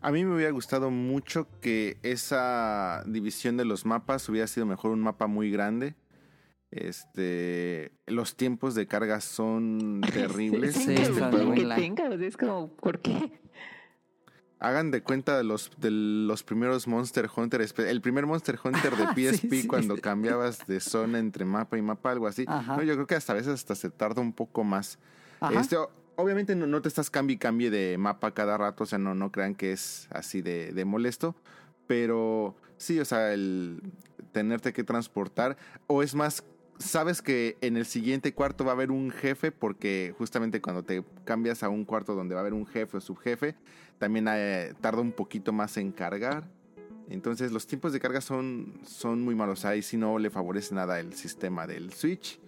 A mí me hubiera gustado mucho que esa división de los mapas hubiera sido mejor un mapa muy grande. Este, los tiempos de carga son terribles. Sí, este que tenga, o sea, es como, ¿por qué? Hagan de cuenta de los, de los primeros Monster Hunter. El primer Monster Hunter de PSP sí. cuando cambiabas de zona entre mapa y mapa, algo así. Ajá. No, yo creo que hasta a veces hasta se tarda un poco más. Este, obviamente no, no te estás cambie y cambie de mapa cada rato, o sea, no, no crean que es así de, molesto, pero sí, o sea, el tenerte que transportar, o es más, sabes que en el siguiente cuarto va a haber un jefe, porque justamente cuando te cambias a un cuarto donde va a haber un jefe o subjefe, también eh, tarda un poquito más en cargar. Entonces los tiempos de carga son, son muy malos. Ahí si no le favorece nada el sistema del Switch.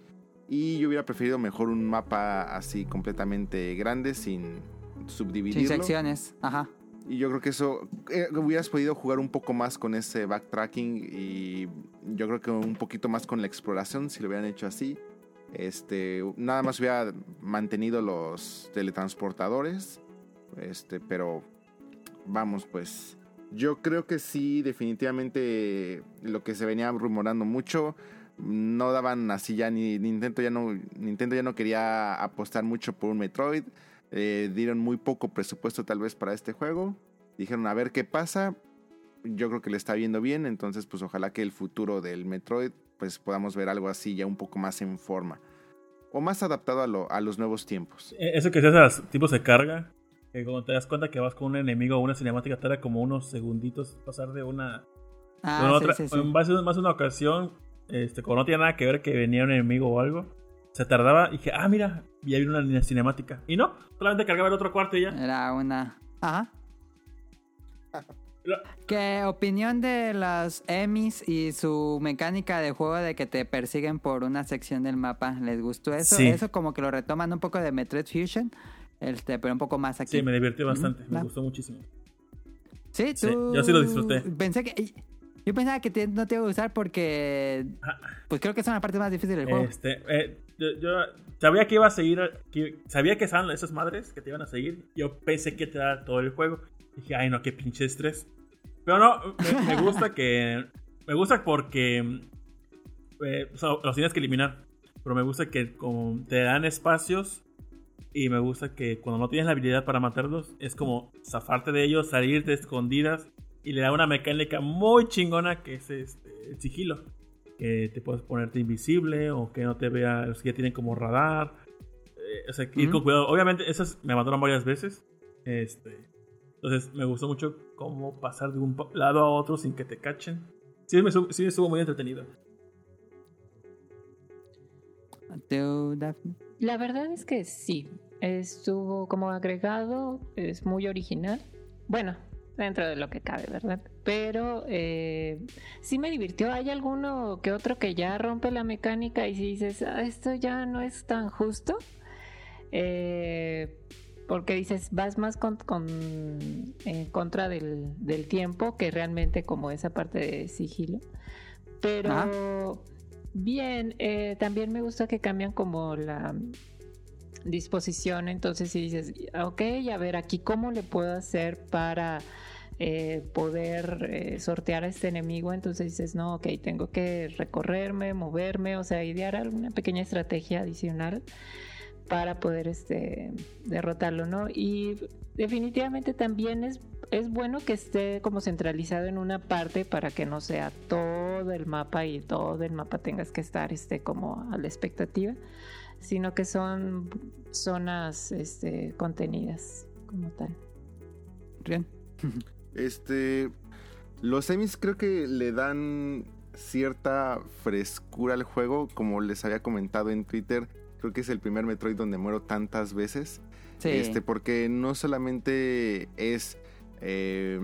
Y yo hubiera preferido mejor un mapa así completamente grande sin Sin subdividirlo. secciones. Ajá. Y yo creo que eso eh, hubieras podido jugar un poco más con ese backtracking y yo creo que un poquito más con la exploración si lo hubieran hecho así. Este, nada más hubiera mantenido los teletransportadores. Este, pero vamos, pues yo creo que sí, definitivamente lo que se venía rumorando mucho no daban así ya ni Nintendo ya no Nintendo ya no quería apostar mucho por un Metroid. Eh, dieron muy poco presupuesto tal vez para este juego. Dijeron a ver qué pasa. Yo creo que le está viendo bien, entonces pues ojalá que el futuro del Metroid pues podamos ver algo así ya un poco más en forma. O más adaptado a, lo- a los nuevos tiempos. Eh, Eso que se hace a los tipos de carga, que cuando te das cuenta que vas con un enemigo o una cinemática, tarda como unos segunditos pasar de una, de Ah, una sí, otra. sí, sí. En base más una ocasión, este, cuando no tenía nada que ver que venía un enemigo o algo, se tardaba y dije, ah, mira, y hay una línea cinemática. Y no, solamente cargaba el otro cuarto y ya. Era una. Ajá. ¿Qué opinión de los Emmys y su mecánica de juego de que te persiguen por una sección del mapa? ¿Les gustó eso? Sí. Eso como que lo retoman un poco de Metroid Fusion. este, pero un poco más aquí. Sí, me divirtió bastante. Me gustó muchísimo. Sí, Sí, tú... yo sí lo disfruté. Pensé que... Yo pensaba que te- no te iba a gustar porque... Pues creo que son las partes más difíciles del juego. Este, eh, yo, yo sabía que iba a seguir, que- sabía que estaban esas madres que te iban a seguir. Yo pensé que te era todo el juego. Dije, ay no, qué pinche estrés. Pero no, me, me gusta que, me gusta porque eh, o sea, los tienes que eliminar. Pero me gusta que como te dan espacios y me gusta que cuando no tienes la habilidad para matarlos es como zafarte de ellos, salir de escondidas y le da una mecánica muy chingona que es este, el sigilo que te puedes ponerte invisible o que no te vea los que ya tienen como radar. Eh, o sea, ir con cuidado. Obviamente, esas me mataron varias veces. Este, entonces, me gustó mucho cómo pasar de un lado a otro sin que te cachen. Sí, me, sí estuvo muy entretenido. La verdad es que sí, estuvo como agregado, es muy original. Bueno, dentro de lo que cabe, ¿verdad? Pero eh, sí me divirtió. Hay alguno que otro que ya rompe la mecánica y si dices, "Ah, esto ya no es tan justo. Eh, porque dices, vas más con, con- en contra del, del tiempo que realmente como esa parte de sigilo. Pero Ajá. bien, eh, también me gusta que cambian como la disposición. Entonces, si dices, ok, a ver, aquí cómo le puedo hacer para eh, poder eh, sortear a este enemigo. Entonces dices, no, ok, tengo que recorrerme, moverme, o sea, idear alguna pequeña estrategia adicional para poder este derrotarlo, ¿no? Y definitivamente también es, es bueno que esté como centralizado en una parte para que no sea todo el mapa y todo el mapa tengas que estar este como a la expectativa, sino que son zonas este contenidas como tal. Bien. Este. Los semis creo que le dan cierta frescura al juego. Como les había comentado en Twitter, creo que es el primer Metroid donde muero tantas veces. Sí. Este, porque no solamente es. eh,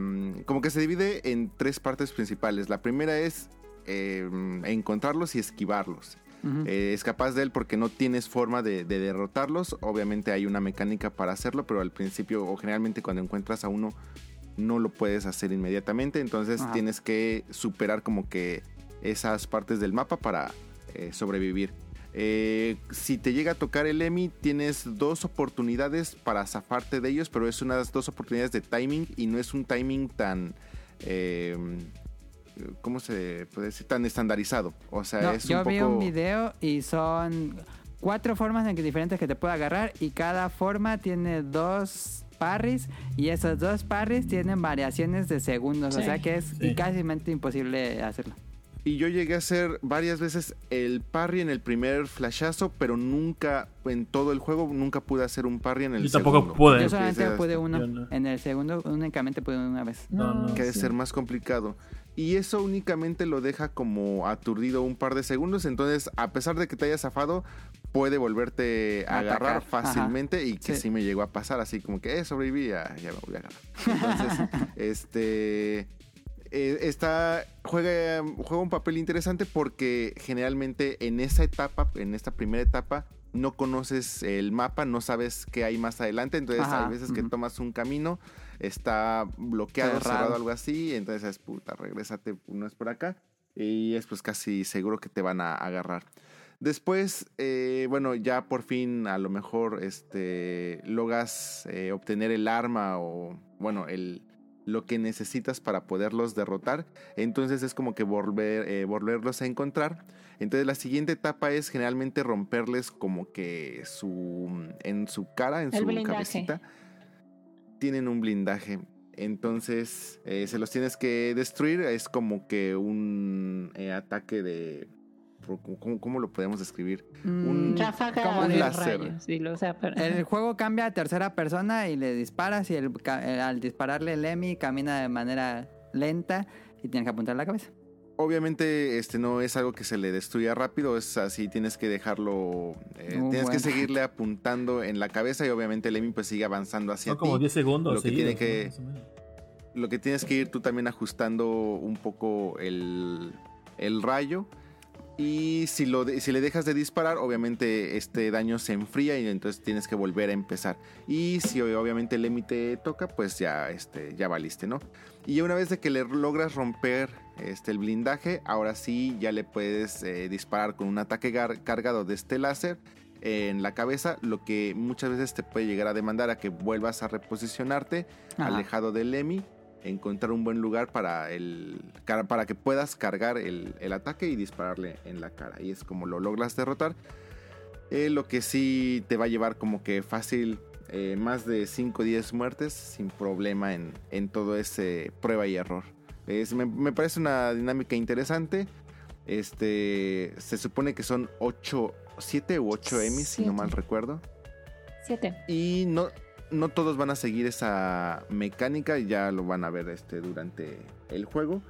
como que se divide en tres partes principales. La primera es eh, encontrarlos y esquivarlos. Eh, es capaz de él porque no tienes forma de, de derrotarlos. Obviamente hay una mecánica para hacerlo, pero al principio o generalmente cuando encuentras a uno no lo puedes hacer inmediatamente. Entonces tienes que superar como que esas partes del mapa para eh, sobrevivir. Eh, si te llega a tocar el Emi, tienes dos oportunidades para zafarte de ellos, pero es unas dos oportunidades de timing y no es un timing tan... eh, ¿Cómo se puede decir? Tan estandarizado. O sea, No, es yo un vi poco... un video y son cuatro formas en que diferentes que te puede agarrar y cada forma tiene dos parries y esos dos parries tienen variaciones de segundos, o Sí. sea que es Sí. casi imposible hacerlo. Y yo llegué a hacer varias veces el parry en el primer flashazo, pero nunca, en todo el juego, nunca pude hacer un parry en el Yo tampoco segundo. pude. Yo Yo solamente pude uno, yo no. en el segundo únicamente pude una vez. No, no. Que ha de sí. ser más complicado. Y eso únicamente lo deja como aturdido un par de segundos. Entonces, a pesar de que te hayas zafado, puede volverte a Atacar, agarrar ajá. fácilmente. Y que Sí. sí. me llegó a pasar, así como que, eh, sobreviví, ya, ya me voy a agarrar. Entonces, este. eh, está, juega, juega un papel interesante porque generalmente en esa etapa, en esta primera etapa, no conoces el mapa, no sabes qué hay más adelante. Entonces, Ajá, hay veces que tomas un camino, está bloqueado, Cerrado. cerrado, algo así. Entonces es puta, regrésate, no es por acá. Y es pues casi seguro que te van a agarrar. Después, eh, bueno, ya por fin a lo mejor este, logras eh, obtener el arma o, bueno, el, lo que necesitas para poderlos derrotar. Entonces es como que volver, eh, volverlos a encontrar. Entonces la siguiente etapa es generalmente romperles como que su en su cara, en El su blindaje. cabecita. Tienen un blindaje. Entonces eh, se los tienes que destruir. Es como que un eh, ataque de... ¿cómo, cómo lo podemos describir? Un- Mm, Ráfaga como un de láser. rayos. sea, pero- El juego cambia a tercera persona y le disparas y el, ca- el- al dispararle el Emi camina de manera lenta y tienes que apuntar la cabeza. Obviamente este no es algo que se le destruya rápido, es así, tienes que dejarlo, eh, tienes que seguirle apuntando en la cabeza y obviamente el Emi pues sigue avanzando hacia Son como ti. 10 segundos. Lo que tiene que- ¿no? Lo que tienes que ir tú también ajustando un poco el, el rayo Y si, lo de- si le dejas de disparar, obviamente este daño se enfría y entonces tienes que volver a empezar. Y si obviamente el Emi te toca, pues ya, este, ya valiste, ¿no? Y una vez de que le logras romper este, el blindaje, ahora sí ya le puedes eh, disparar con un ataque cargado de este láser en la cabeza, lo que muchas veces te puede llegar a demandar a que vuelvas a reposicionarte Ajá. alejado del Emi, encontrar un buen lugar para, el, para que puedas cargar el, el ataque y dispararle en la cara. Y es como lo logras derrotar. Eh, lo que sí te va a llevar como que fácil eh, más de 5 o 10 muertes sin problema en, en todo ese prueba y error. Es- me, me parece una dinámica interesante. Este se supone que son 8, 7 u 8 Emmys, si no mal recuerdo. Siete. Y no, no todos van a seguir esa mecánica, ya lo van a ver este, durante el juego.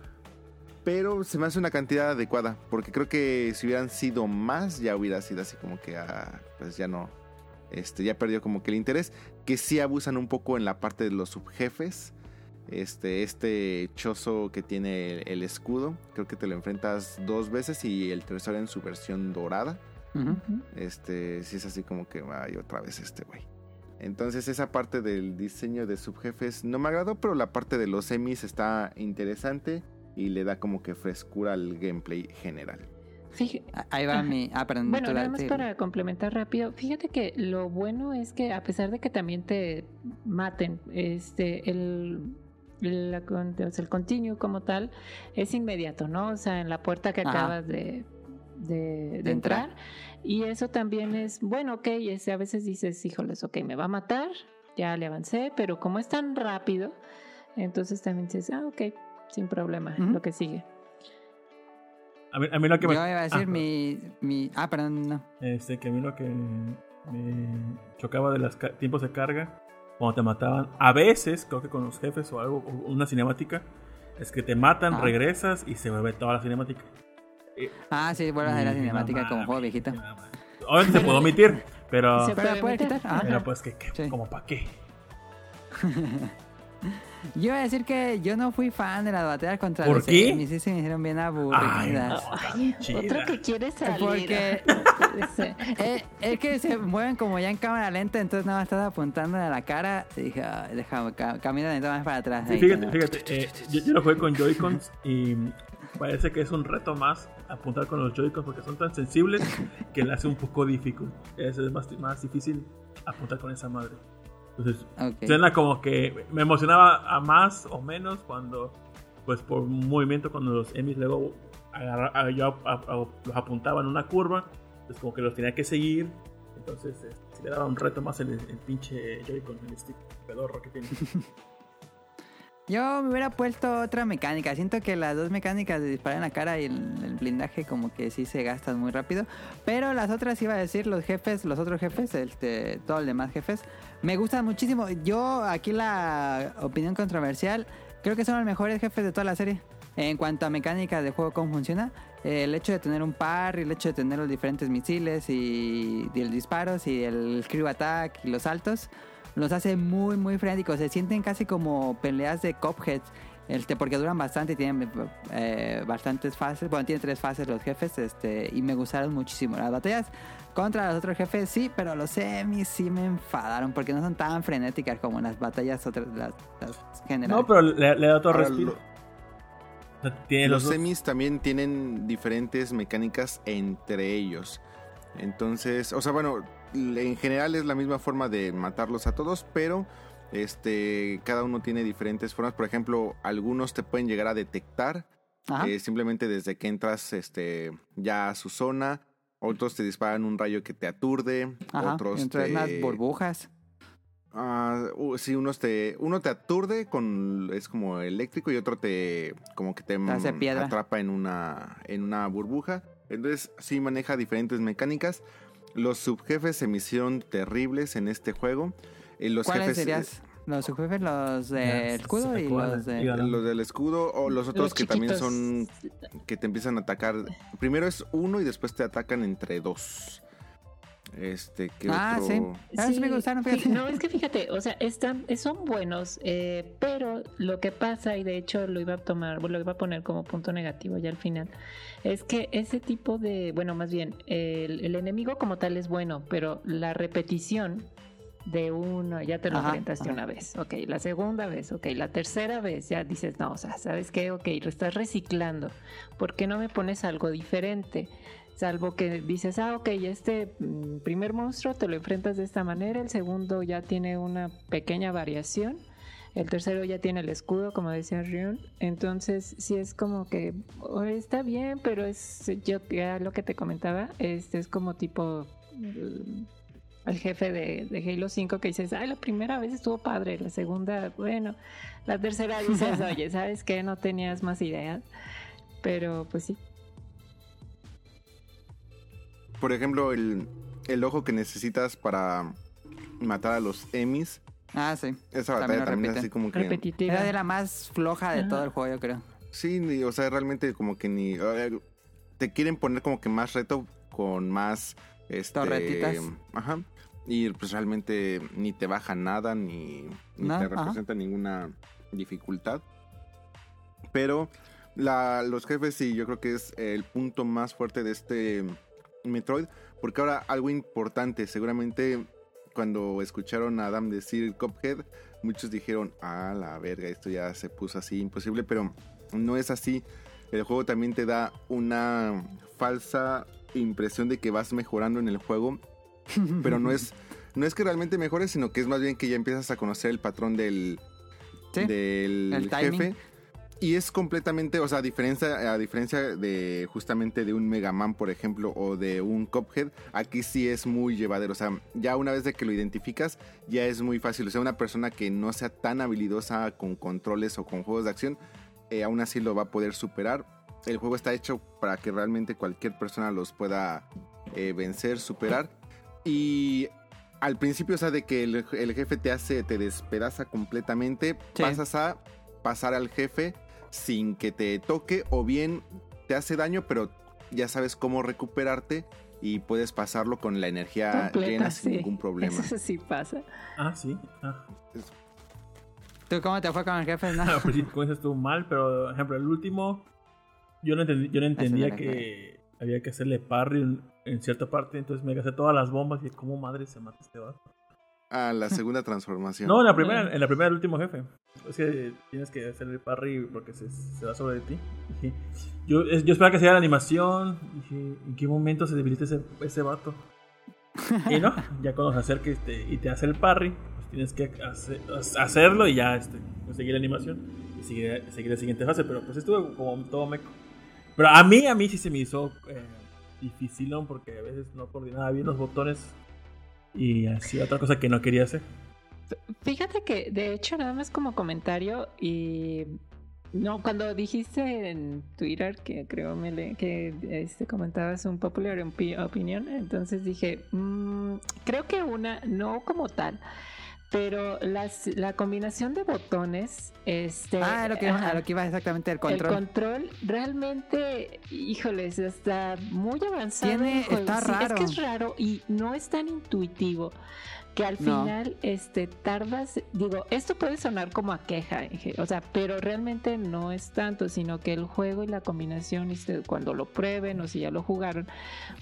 Pero se me hace una cantidad adecuada, porque creo que si hubieran sido más, ya hubiera sido así como que, ah, pues ya no, este, ya perdió como que el interés. Que sí abusan un poco en la parte de los subjefes. Este, este chozo que tiene el, el escudo, creo que te lo enfrentas dos veces y el tercero en su versión dorada. Este, sí es así como que, ay, otra vez este güey. Entonces esa parte del diseño de subjefes no me agradó, pero la parte de los semis está interesante y le da como que frescura al gameplay general. Fíj- Ah, Ahí va Ajá. mi. Ah, perdón. Bueno, nada más para complementar rápido, fíjate que lo bueno es que a pesar de que también te maten, este, el, la el continue como tal es inmediato, ¿no? O sea, en la puerta que Ajá. acabas de, de, de De entrar. entrar. Y eso también es, bueno, ok, es, a veces dices, híjoles, ok, me va a matar, ya le avancé, pero como es tan rápido, entonces también dices, ah, ok, sin problema, lo que sigue. A mí, a mí lo que Yo me. iba a decir Ah, mi, mi. Ah, perdón, no. Este, que a mí lo que me chocaba de los tiempos de carga, cuando te mataban, a veces, creo que con los jefes o algo, o una cinemática, es que te matan, Ah. regresas y se vuelve toda la cinemática. Ah, sí, vuelvo a hacer la cinemática como juego viejito. Obviamente se puede omitir, pero. Se puede quitar, ah. Pero pues que, que- Sí. como para qué. Yo iba a decir que yo no fui fan de las batallas contra ¿Por los qué? sí se me hicieron bien aburridas. Ay, otro que quiere salir. Porque eh, es que se mueven como ya en cámara lenta, entonces nada más estás apuntando a la cara. Y dije, "Ay, déjame, ca- camina de más para atrás. Sí, ahí, fíjate, ¿no? fíjate, eh, yo, yo lo jugué con Joy-Cons y parece que es un reto más apuntar con los Joy-Cons porque son tan sensibles que le hace un poco difícil. Es, es más, más difícil apuntar con esa madre. Entonces, Ok. suena como que me emocionaba a más o menos cuando, pues por movimiento, cuando los emis luego agarra- yo a- a- los apuntaba en una curva, pues como que los tenía que seguir. Entonces, eh, sí le daba un reto más el, el pinche Joy-Con, el stick pedorro que tiene. Yo me hubiera puesto otra mecánica. Siento que las dos mecánicas de disparar en la cara y el, el blindaje como que sí se gastan muy rápido. Pero las otras iba a decir, los jefes, los otros jefes, este, todos los demás jefes, me gustan muchísimo. Yo aquí la opinión controversial, creo que son los mejores jefes de toda la serie. En cuanto a mecánica de juego, cómo funciona, el hecho de tener un par, el hecho de tener los diferentes misiles y, y el disparos y el crew attack y los saltos, los hace muy, muy frenéticos. Se sienten casi como peleas de Cuphead. Este, porque duran bastante y tienen eh, bastantes fases. Bueno, tienen tres fases los jefes. Este, y me gustaron muchísimo. Las batallas contra los otros jefes sí, pero los semis sí me enfadaron porque no son tan frenéticas como las batallas otras, las, las generales. No, pero le, le da otro Ahora, respiro. lo- los semis también tienen diferentes mecánicas entre ellos. Entonces, o sea, bueno, en general es la misma forma de matarlos a todos, pero este cada uno tiene diferentes formas. Por ejemplo, algunos te pueden llegar a detectar eh, simplemente desde que entras este ya a su zona. Otros te disparan un rayo que te aturde. Ajá. Otros Entre te... unas burbujas. Ah, uh, sí, unos te, uno te aturde con es como eléctrico y otro te como que te hace mm, atrapa en una en una burbuja. Entonces sí maneja diferentes mecánicas. Los subjefes se me hicieron terribles en este juego. Eh, los ¿Cuáles jefes, serías? ¿Los subjefes, los de Ya, escudo y los de... los del escudo o los otros Los que también son que te empiezan a atacar. Primero es uno y después te atacan entre dos. Este, ¿qué Ah, otro? sí. Ah, sí me gustaron, fíjate. no, es que fíjate, o sea, están, son buenos, eh, pero lo que pasa, y de hecho lo iba a tomar, lo iba a poner como punto negativo ya al final, es que ese tipo de, bueno, más bien, el, el enemigo como tal es bueno, pero la repetición de uno, ya te lo Ajá, enfrentaste ajá. una vez, ok, la segunda vez, ok, la tercera vez ya dices, no, o sea, ¿sabes qué? Ok, lo estás reciclando, ¿por qué no me pones algo diferente? Salvo que dices, ah, ok, este mm, primer monstruo te lo enfrentas de esta manera, el segundo ya tiene una pequeña variación, el tercero ya tiene el escudo, como decía Rion. Entonces, sí es como que oh, está bien, pero es yo ya lo que te comentaba, este es como tipo mm, el jefe de, de Halo 5 que dices, ay, la primera vez estuvo padre, la segunda, bueno, la tercera dices, oye, ¿sabes qué? No tenías más ideas. Pero pues sí. Por ejemplo, el, el ojo que necesitas para matar a los emis. Ah, sí. Esa batalla también es así como que... Repetitiva. Era de la más floja de Ajá. todo el juego, yo creo. Sí, ni- o sea, realmente como que ni... eh, Te quieren poner como que más reto con más... Este, Torretitas. Ajá. Y pues realmente ni te baja nada, ni, ni No, te ajá. representa ninguna dificultad. Pero la, los jefes sí, yo creo que es el punto más fuerte de este Metroid. Porque ahora algo importante, seguramente cuando escucharon a Adam decir Cuphead, muchos dijeron, ah, la verga, esto ya se puso así imposible, pero no es así. El juego también te da una falsa impresión de que vas mejorando en el juego, pero no es, no es que realmente mejores, sino que es más bien que ya empiezas a conocer el patrón del, Sí, del el timing. Y es completamente, o sea, a diferencia, a diferencia de justamente de un Mega Man, por ejemplo, o de un Cuphead, aquí sí es muy llevadero. O sea, ya una vez de que lo identificas, ya es muy fácil. O sea, una persona que no sea tan habilidosa con controles o con juegos de acción, eh, aún así lo va a poder superar. El juego está hecho para que realmente cualquier persona los pueda eh, vencer, superar. Y al principio, o sea, de que el, el jefe te hace, te despedaza completamente, Sí. pasas a pasar al jefe sin que te toque o bien te hace daño, pero ya sabes cómo recuperarte y puedes pasarlo con la energía Completa, llena sin sí. ningún problema. Eso sí pasa. Ah, sí. Ah. ¿Tú cómo te fue con el jefe? No. Al principio, como dices, estuvo mal, pero, por ejemplo, el último, yo no, entendí- yo no entendía que había que hacerle parry en, en cierta parte, entonces me gasté todas las bombas y cómo madre se mata este vato. A la segunda transformación. No, en la primera, en la primera, el último jefe. Es que tienes que hacerle parry porque se, se va sobre ti. Dije, yo, es- yo esperaba que sea la animación. Dije, ¿en qué momento se debilita ese, ese vato? Y no, ya cuando se acerca este, y te hace el parry, pues tienes que hacer- hacerlo y ya este, seguir la animación y seguir, seguir la siguiente fase. Pero pues estuvo como todo meco. Pero a mí, a mí sí se me hizo eh, dificilón porque a veces no coordinaba bien los botones y hacía otra cosa que no quería hacer. Fíjate que, de hecho, nada más como comentario y no, cuando dijiste en Twitter que creo me que este comentabas un popular opi- opinion, entonces dije, mm, creo que una, no como tal, pero las, la combinación de botones, este, Ah, lo que, ajá, a lo que iba exactamente el control. el control realmente, híjoles, está muy avanzado. Tiene- está Sí, es que es raro y no es tan intuitivo que al No. final este tardas, digo, esto puede sonar como a queja, o sea, pero realmente no es tanto, sino que el juego y la combinación, este, cuando lo prueben o si ya lo jugaron,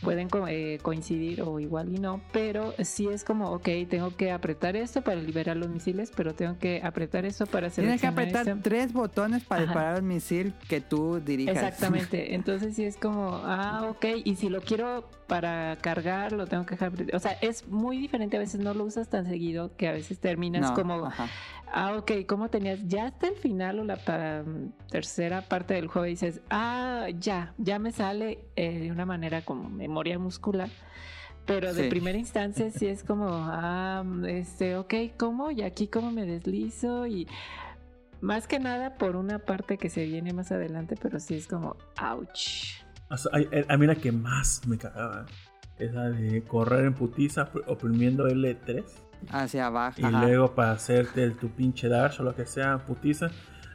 pueden co- eh, coincidir o igual y no, pero sí es como, ok, tengo que apretar esto para liberar los misiles, pero tengo que apretar esto para Tienes que apretar este. tres botones para Ajá. disparar un misil que tú dirijas. Exactamente. Entonces sí es como, ah, ok. Y si lo quiero para cargar, lo tengo que dejar. O sea, es muy diferente. A veces no lo usas tan seguido que a veces terminas No, como, ajá. ah, ok, ¿cómo tenías? Ya hasta el final o la pa- tercera parte del juego dices, ah, ya, ya me sale eh, de una manera como memoria muscular. Pero de Sí. primera instancia sí es como, ah, este, ok, ¿cómo? Y aquí cómo me deslizo y más que nada por una parte que se viene más adelante, pero sí es como, ouch. O sea, hay- a mí la que más me cagaba es la de correr en putiza op- oprimiendo L3 Hacia abajo. y ajá. luego para hacerte el- tu pinche dash o lo que sea, putiza,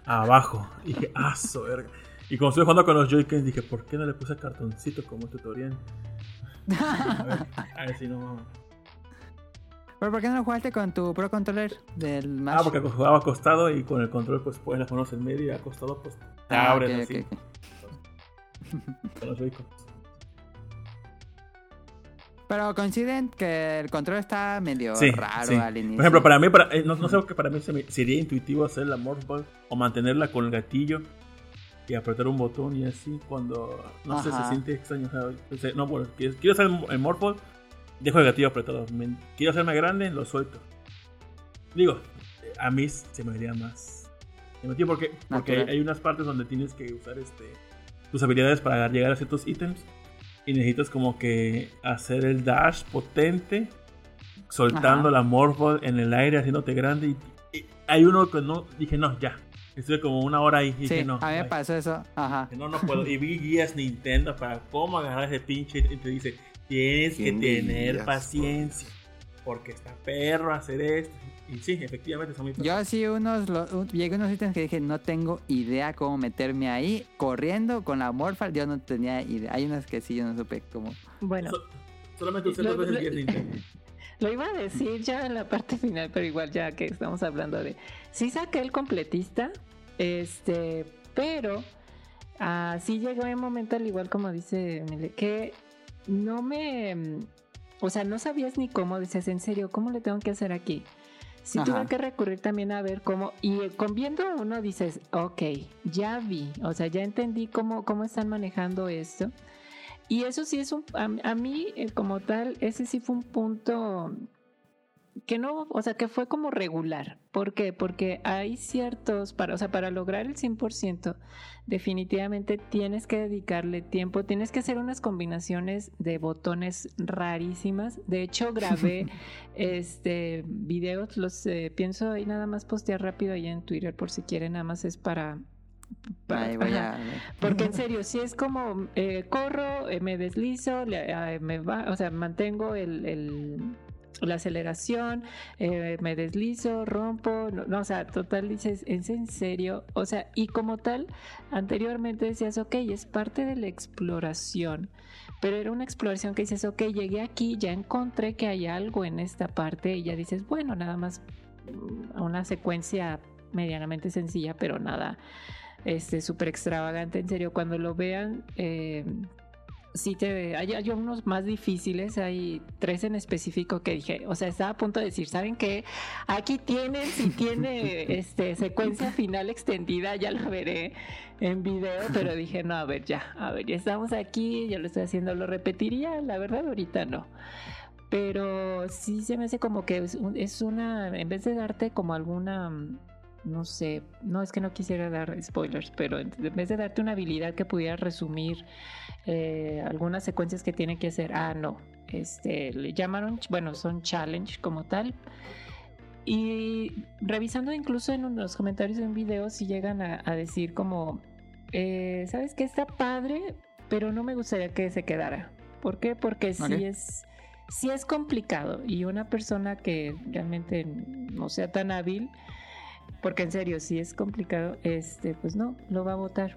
abajo. Y dije, ah, verga. Y como estoy jugando con los Joy-Cons, dije, ¿por qué no le puse cartoncito como tutorial? A ver, a ver si no. ¿Pero por qué no lo jugaste con tu Pro Controller del Smash? Ah, porque jugaba acostado y con el control, pues pones las manos en medio y acostado, pues te Ah, abres ok, así. Con los Joy-Con. Pero coinciden que el control está medio Sí, raro sí. al inicio. Por ejemplo, para mí, para, eh, no, no sé que para mí sería intuitivo hacer la Morph Ball o mantenerla con el gatillo y apretar un botón y así cuando no sé, se siente extraño. o sea, no, bueno, quiero hacer el Morph Ball, dejo el gatillo apretado. Quiero hacerme grande, lo suelto. Digo, a mí se me haría más porque, porque hay unas partes donde tienes que usar este tus habilidades para llegar a ciertos ítems y necesitas como que hacer el dash potente soltando Ajá. la Morph Ball en el aire haciéndote grande y, y hay uno que no dije no ya estuve como una hora ahí y Sí, dije no a mí me bye". pasó eso. Ajá. Dije, no no puedo y vi guías Nintendo para cómo agarrar ese pinche y te dice tienes que ¿Quién tener paciencia porque está perro hacer esto sí efectivamente son muy Yo sí unos lo- un- llegué a unos ítems que dije no tengo idea cómo meterme ahí corriendo con la Morphal yo no tenía idea. Hay unas que sí yo no supe cómo. Bueno, So- solamente usé Lo- dos veces lo- lo iba a decir ya en la parte final, pero igual ya que estamos hablando de... Sí saqué el completista, este, pero así llegó un momento, al igual como dice Mile, que no me... O sea, no sabías ni cómo, dices, en serio, ¿cómo le tengo que hacer aquí? Sí Ajá. tuve que recurrir también a ver cómo, y eh, con viendo uno dices, ok, ya vi, o sea, ya entendí cómo, cómo están manejando esto. Y eso sí es un, a, a mí eh, como tal, ese sí fue un punto que no, o sea, que fue como regular. ¿Por qué? Porque hay ciertos, para, o sea, para lograr el 100%, definitivamente tienes que dedicarle tiempo, tienes que hacer unas combinaciones de botones rarísimas. De hecho, grabé este videos, los eh, pienso ahí nada más postear rápido ahí en Twitter por si quieren, nada más es para... ahí voy a. Porque en serio, si es como eh, corro, eh, me deslizo, le- eh, me va, o sea, mantengo el, el- la aceleración, eh, me deslizo, rompo, no, no, o sea, total dices, ¿es en serio? O sea, y como tal, anteriormente decías, ok, es parte de la exploración, pero era una exploración que dices, ok, llegué aquí, ya encontré que hay algo en esta parte y ya dices, bueno, nada más mm, una secuencia medianamente sencilla, pero nada este súper extravagante en serio cuando lo vean eh, sí te hay, hay unos más difíciles hay tres en específico que dije o sea estaba a punto de decir saben qué aquí tienen si tiene este secuencia final extendida ya la veré en video pero dije no a ver ya a ver ya estamos aquí ya lo estoy haciendo lo repetiría la verdad ahorita no. Pero sí se me hace como que es, un- es una en vez de darte como alguna no sé, no es que no quisiera dar spoilers, pero en vez de darte una habilidad que pudiera resumir eh, algunas secuencias que tiene que hacer, ah, no, este, le llamaron, bueno, son challenge como tal. Y revisando incluso en los comentarios de un video, si llegan a, a decir como, eh, ¿sabes qué? Está padre, pero no me gustaría que se quedara. ¿Por qué? Porque Ok. sí es... Sí es complicado y una persona que realmente no sea tan hábil, porque en serio, si es complicado, este, pues no, lo va a votar.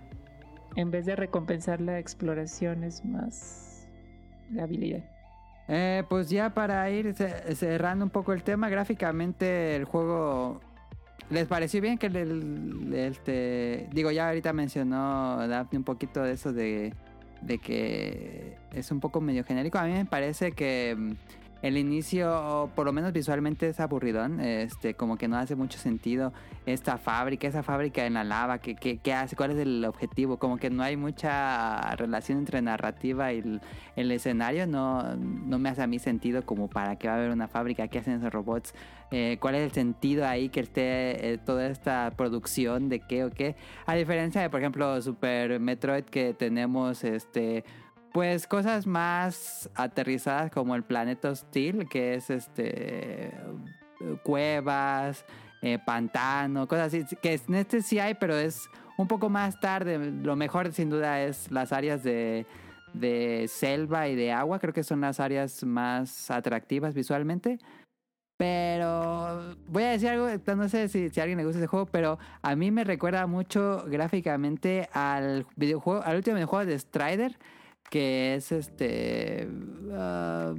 En vez de recompensar la exploración, es más la habilidad. Eh, pues ya para ir ce- cerrando un poco el tema, gráficamente el juego les pareció bien que el, este digo ya ahorita mencionó Daphne un poquito de eso de, de que es un poco medio genérico. A mí me parece que el inicio, por lo menos visualmente, es aburridón. Este, como que no hace mucho sentido esta fábrica, esa fábrica en la lava, ¿qué, qué, qué hace? ¿Cuál es el objetivo? Como que no hay mucha relación entre narrativa y el, el escenario. No, no me hace a mí sentido como para que va a haber una fábrica, ¿qué hacen esos robots? Eh, ¿Cuál es el sentido ahí que esté eh, toda esta producción de qué o qué? A diferencia de, por ejemplo, Super Metroid que tenemos este pues cosas más aterrizadas como el planeta hostil, que es este cuevas, eh, pantano, cosas así, que en este sí hay, pero es un poco más tarde. Lo mejor sin duda es las áreas de, de selva y de agua, creo que son las áreas más atractivas visualmente. Pero voy a decir algo, no sé si, si alguien le gusta ese juego, pero a mí me recuerda mucho gráficamente al videojuego, al último videojuego de Strider, que es este... ah,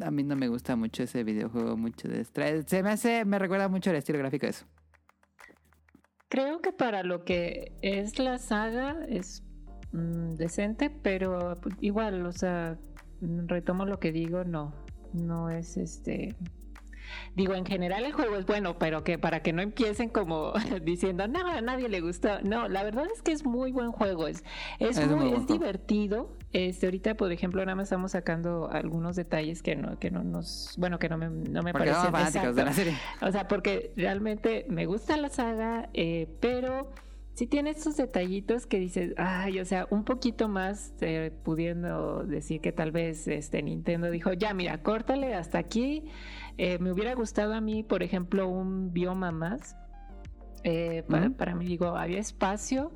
a mí no me gusta mucho ese videojuego, mucho de estrés. Se me hace, me recuerda mucho el estilo gráfico de eso. Creo que para lo que es la saga es mm, decente, pero igual, o sea, mm, retomo lo que digo, no, no es este. Digo, en general el juego es bueno, pero que para que no empiecen como diciendo, no, a nadie le gustó. No, la verdad es que es muy buen juego, es, es, Es muy, es divertido. Este, ahorita, por ejemplo, nada más estamos sacando algunos detalles que no, que no nos, bueno, que no me, no me parecen fanáticos de la serie. O sea, porque realmente me gusta la saga, eh, pero sí tiene estos detallitos que dices, ay, o sea, un poquito más eh, pudiendo decir que tal vez este Nintendo dijo, ya, mira, córtale hasta aquí. Eh, me hubiera gustado a mí, por ejemplo, un bioma más. Eh, para, para mí, digo, había espacio.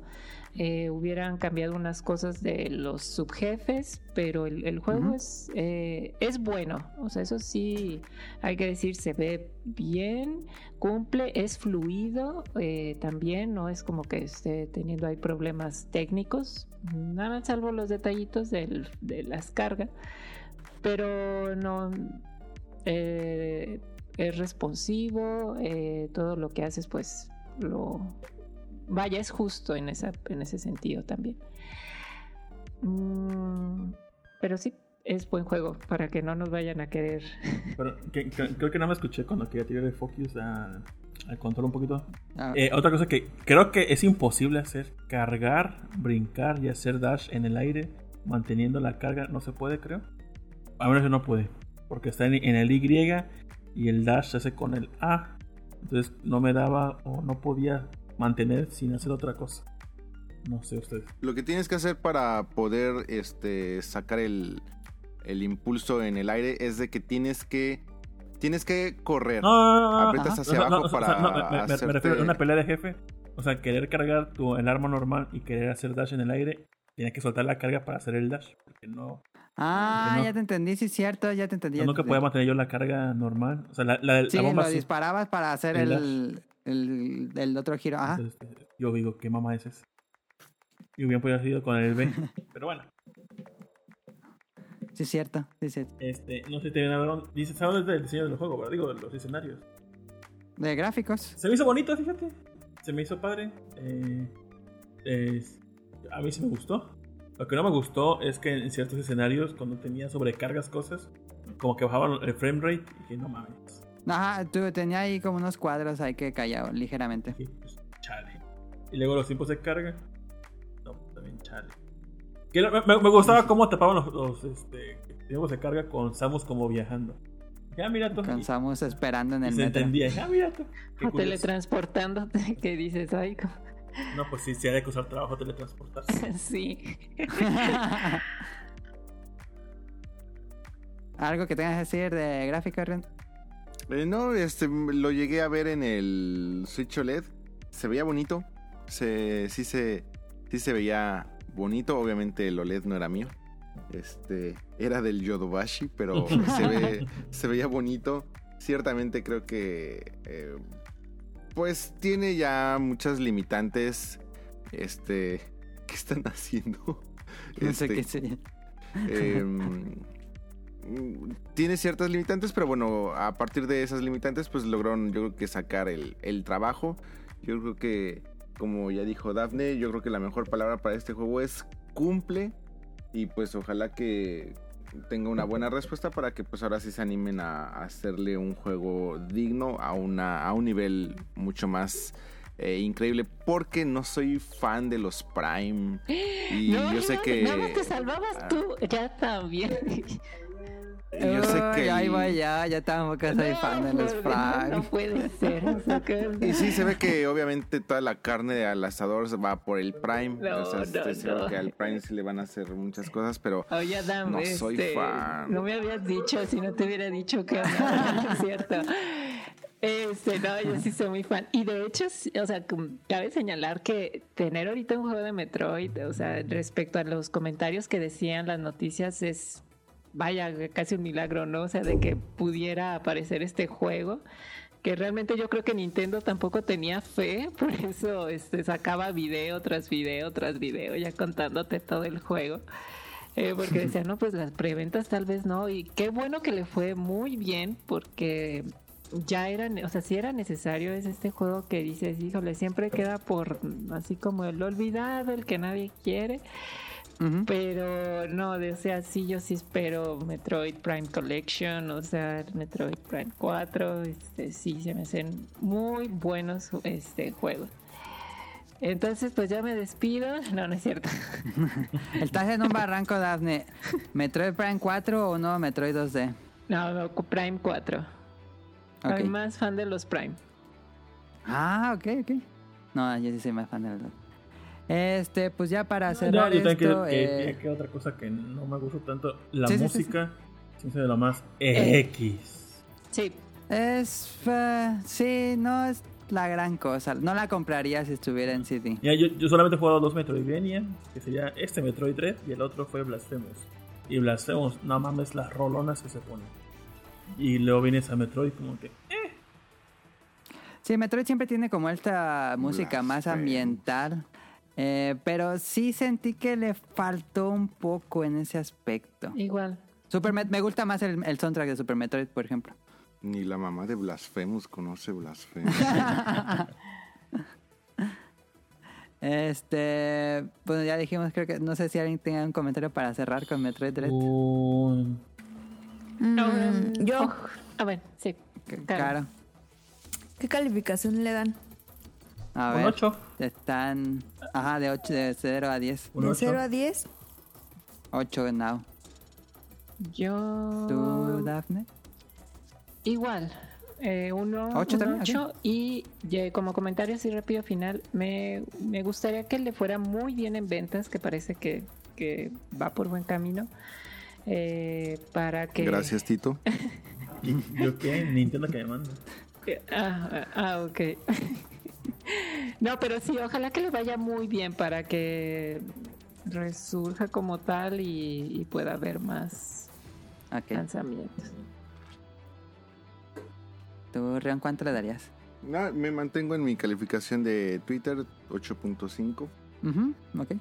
Eh, hubieran cambiado unas cosas de los subjefes, pero el, el juego es, eh, es bueno. O sea, eso sí, hay que decir, se ve bien, cumple, es fluido eh, también, no es como que esté teniendo ahí problemas técnicos, nada salvo los detallitos del- de las cargas, pero no es responsivo, todo lo que haces pues lo vaya es justo en esa en ese sentido también. Mm, pero sí es buen juego para que no nos vayan a querer Pero que- que- creo que no me escuché cuando quería tirar el focus a- al control un poquito. Ah, Eh, otra cosa que creo que es imposible hacer, cargar, brincar y hacer dash en el aire manteniendo la carga, no se puede creo. A menos yo no puede, porque está en, en el Y y el dash se hace con el A. Entonces no me daba o no podía mantener sin hacer otra cosa. No sé ustedes. Lo que tienes que hacer para poder este, sacar el, el impulso en el aire es de que tienes que tienes que correr. No, no, no, no, Aprietas no, hacia no, no, abajo o sea, para no, me- me, me hacerte- refiero a una pelea de jefe. O sea, querer cargar tu, el arma normal y querer hacer dash en el aire, tienes que soltar la carga para hacer el dash. Porque no, Ah, no. ya te entendí, sí, cierto, ya te entendí. yo ya te nunca entendí. podía mantener yo la carga normal. O sea, la, la, la Sí, bomba lo sí. disparabas para hacer El el, el, el otro giro. Ajá. Entonces, yo digo, ¿qué mamá es esa? Y hubieran podido haber con el B. Pero bueno, Sí, cierto, sí, cierto. este, no sé si te. Dice, ¿sabes del diseño del juego? ¿verdad? Digo, de los escenarios. De gráficos. Se me hizo bonito, fíjate. Se me hizo padre. Eh, es- a mí sí me gustó. Lo que no me gustó es que en ciertos escenarios, cuando tenía sobrecargas cosas, como que bajaban el frame rate y dije, no mames. Ajá, tú tenía ahí como unos cuadros ahí que callaban ligeramente. Dije, pues, chale. Y luego los tiempos de carga. No, también chale. Que era- me, me gustaba cómo tapaban los, los, este, tiempos de carga con Samus como viajando. Ya mira tú. Y, Cansamos esperando en el se metro. entendía. Ya mira tú. Qué o teletransportándote que dices, ay, No, pues sí, sí, hay que costar trabajo teletransportarse. sí. ¿Algo que tengas que decir de gráficos, Ren? Eh, no, este, lo llegué a ver en el Switch OLED. Se veía bonito. Se, sí, se, sí se veía bonito. Obviamente el OLED no era mío. Este, era del Yodobashi, pero se, ve, se veía bonito. Ciertamente creo que eh, pues tiene ya muchas limitantes. Este, ¿qué están haciendo? No sé qué sería. Mm, tiene ciertas limitantes, pero bueno, a partir de esas limitantes, pues lograron, yo creo que sacar el, el trabajo. Yo creo que, como ya dijo Dafne, yo creo que la mejor palabra para este juego es cumple. Y pues ojalá que tenga una buena respuesta para que pues ahora sí se animen a, a hacerle un juego digno a, una, a un nivel mucho más eh, increíble. Porque no soy fan de los Prime. Y no, yo sé no, que... Nada más te salvabas Ah. tú, ya también. Y yo sé Uy, que ahí va ya, ya tampoco soy fan de los no, no, Prime. no puede ser. Y sí, se ve que obviamente toda la carne de al asador va por el Prime. No, o sea, no, se ve no. que al Prime sí le van a hacer muchas cosas, pero Oye, Adam, No soy este, fan. No me habías dicho, si no te hubiera dicho que no, no es cierto. Este, no, yo sí soy muy fan. Y de hecho, o sea, cabe señalar que tener ahorita un juego de Metroid, o sea, respecto a los comentarios que decían las noticias, es, vaya, casi un milagro, ¿no? O sea, de que pudiera aparecer este juego. Que realmente yo creo que Nintendo tampoco tenía fe, por eso este, sacaba video tras video tras video, ya contándote todo el juego. Eh, porque decían, no, pues las preventas tal vez no. Y qué bueno que le fue muy bien porque ya era, o sea, si era necesario es este juego que dices, híjole, siempre queda por así como el olvidado, el que nadie quiere. Pero no, de- o sea, sí, yo sí espero Metroid Prime Collection, o sea, Metroid Prime 4, este, sí, se me hacen muy buenos este, juegos. Entonces, pues ya me despido. No, no es cierto. Estás en un barranco, Daphne. ¿Metroid Prime 4 o no Metroid 2D? No, no, Prime 4. Ok. Soy más fan de los Prime. Ah, ok, ok. No, yo sí soy más fan de los. Este, pues ya para No, cerrar yo esto... que, que- eh, que otra cosa que no me gusta tanto, la Sí, sí, sí, música, sí, de lo más Eh. X. Sí, Es... eh, sí, no es la gran cosa. No la compraría si estuviera en CD. Mira, yo, yo solamente he jugado dos Metroidvania, que sería este Metroid 3 y el otro fue Blasphemous. Y Blasphemous, no mames las rolonas que se ponen. Y luego vienes a Metroid como que... eh, Sí, Metroid siempre tiene como esta música más ambiental. Eh, pero sí sentí que le faltó un poco en ese aspecto. igual. Super Met- me gusta más el, el soundtrack de Super Metroid, por ejemplo. Ni la mamá de Blasphemous conoce Blasphemous. Este, bueno, ya dijimos, creo que no sé si alguien tenga un comentario para cerrar con Metroid Dread. Mm, Um, yo, oh, a ver, sí. Claro. ¿qué calificación le dan? A Un ver. 8. Están, ajá, de 8, de 0 a 10. Un ¿De 8. 0 a 10? 8 now. Yo. ¿Tú, Daphne? Igual. Eh, uno, ¿Ocho un también? ocho, y como comentario así rápido final, me, me gustaría que le fuera muy bien en ventas, que parece que, que va por buen camino. eh, para que Gracias, Tito. ¿Yo qué? Nintendo que me manda. Ah, ah, ah, ok. no, pero sí, ojalá que le vaya muy bien para que resurja como tal y, y pueda haber más Ok. lanzamientos. ¿Tú, Rion, cuánto le darías? No, me mantengo en mi calificación de Twitter 8.5. Ujú, ok.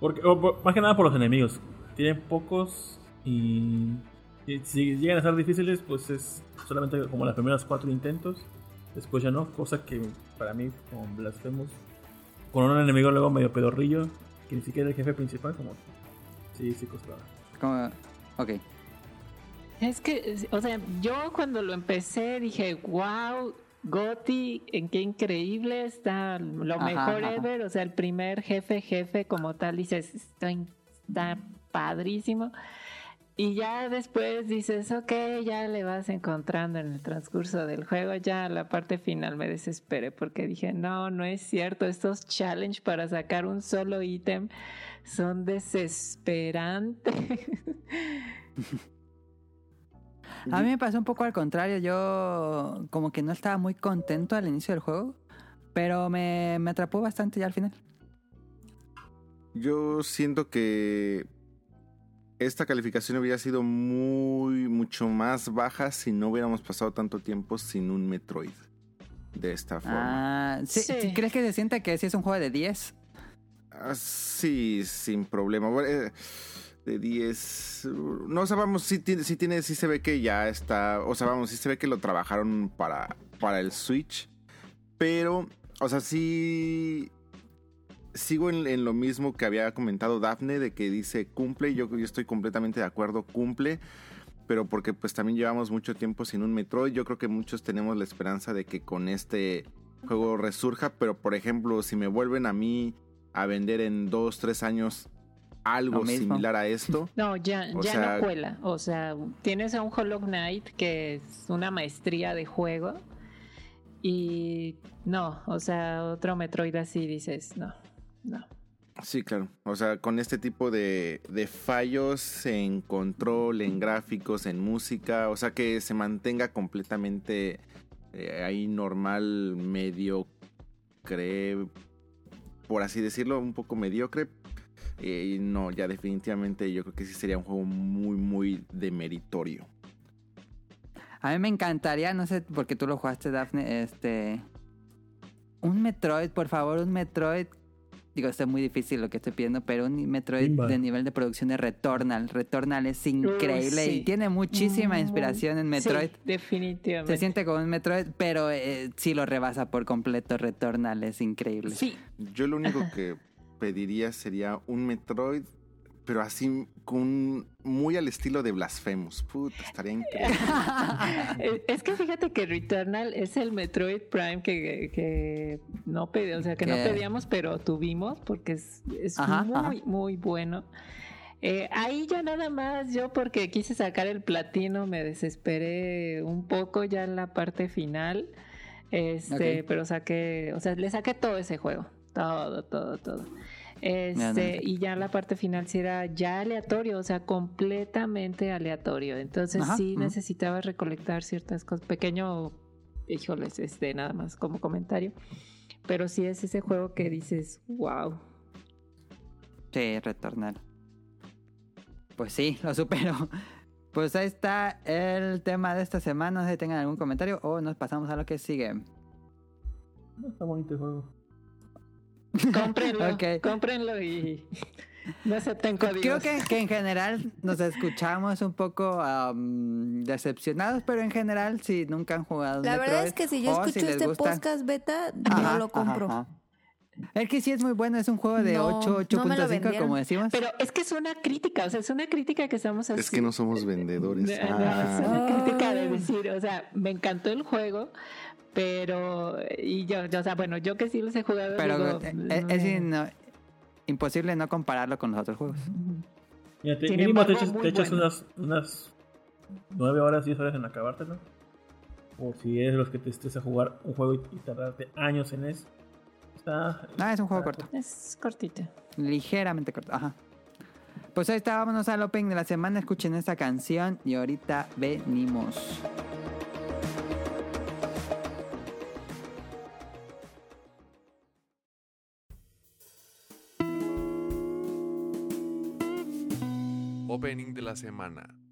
Porque, o por- más que nada por los enemigos. Tienen pocos y, y si llegan a ser difíciles, pues es solamente como las primeras cuatro intentos. Después ya no, cosa que para mí con Blasphemous, con un enemigo luego medio pedorrillo, que ni siquiera el jefe principal, como sí, sí costaba. Como, ok. Es que, o sea, yo cuando lo empecé dije, wow, Gotti, en qué increíble está, lo Ajá, mejor ajá. ever, o sea, el primer jefe, jefe como tal, dices, está padrísimo. Y ya después dices, ok, ya le vas encontrando en el transcurso del juego, ya la parte final me desesperé porque dije, no, no es cierto, estos challenge para sacar un solo ítem son desesperantes. A mí me pasó un poco al contrario. Yo como que no estaba muy contento al inicio del juego. Pero me, me atrapó bastante ya al final. Yo siento que esta calificación hubiera sido muy, mucho más baja si no hubiéramos pasado tanto tiempo sin un Metroid. De esta forma. Ah, ¿sí, Sí. sí, ¿Crees que se siente que sí es un juego de 10? Ah, sí, sin problema. Bueno, eh, de 10. No, o vamos, sí, tiene, sí, tiene, sí se ve que ya está. O sea, vamos, sí se ve que lo trabajaron para, para el Switch. Pero, o sea, sí. Sigo en, en lo mismo que había comentado Daphne, de que dice cumple. Yo, yo estoy completamente de acuerdo, cumple. Pero porque pues también llevamos mucho tiempo sin un Metroid. Yo creo que muchos tenemos la esperanza de que con este juego resurja. Pero por ejemplo, si me vuelven a mí a vender en dos, tres años algo similar a esto. No, ya, ya sea- no cuela. O sea, tienes a un Hollow Knight que es una maestría de juego. Y no, o sea, otro Metroid así dices, no, no. Sí, claro. O sea, con este tipo de, de fallos en control, en gráficos, en música. O sea, que se mantenga completamente eh, ahí normal, mediocre. Por así decirlo, un poco mediocre. Eh, y no, ya definitivamente yo creo que sí sería un juego muy, muy demeritorio. A mí me encantaría, no sé, porque tú lo jugaste, Daphne, este... Un Metroid, por favor, un Metroid digo, está muy difícil lo que estoy pidiendo, pero un Metroid de nivel de producción de Returnal. Returnal es increíble sí. y tiene muchísima inspiración en Metroid. Sí, definitivamente. Se siente como un Metroid, pero eh, sí lo rebasa por completo. Returnal es increíble. Sí, Yo lo único que pediría sería un Metroid, pero así con muy al estilo de Blasphemous. Puta, estaría increíble. Es que fíjate que Returnal es el Metroid Prime que, que no pedí, o sea, que no pedíamos, pero tuvimos porque es, es Ajá, muy, ajá. muy bueno. Eh, ahí ya nada más, yo porque quise sacar el platino, me desesperé un poco ya en la parte final. Este, pero saqué, o sea, le saqué todo ese juego. Todo, todo, todo. Este, y ya la parte final sí era ya aleatorio, o sea, completamente aleatorio. Entonces Ajá, sí necesitaba recolectar ciertas cosas. Pequeño, híjoles, este, nada más como comentario. Pero sí es ese juego que dices, wow. Sí, Returnal. Pues sí, lo supero. Pues ahí está el tema de esta semana. No sé si tengan algún comentario o nos pasamos a lo que sigue. No, Está bonito el juego. Cómprenlo, Ok. cómprenlo y no acepten códigos. Creo que, que en general nos escuchamos un poco am, decepcionados, pero en general, si nunca han jugado La verdad es que si yo escucho este gusta- podcast beta, Ajá, no lo compro. ajá, ajá. Es que sí es muy bueno, es un juego de No, 8, no me lo 8.5 vendieron. como decimos. Pero es que es una crítica, o sea, es una crítica que estamos haciendo. Es que no somos vendedores. No, no, Ah. es una crítica de Ah. decir, o sea, me encantó el juego, pero. Y yo, yo, o sea, bueno, yo que sí los he jugado. Pero digo, eh, no es, es me- in- imposible no compararlo con los otros juegos. Fíjate, Sin mínimo te echas, te echas bueno. unas, unas 9 horas, 10 horas en acabártelo. O si eres los que te estés a jugar un juego y, y tardarte años en eso. Está. Ah, es un juego corto. Es cortito. Ligeramente corto. Ajá. Pues ahí está, vámonos al opening de la semana. Escuchen esta canción y ahorita venimos. La semana.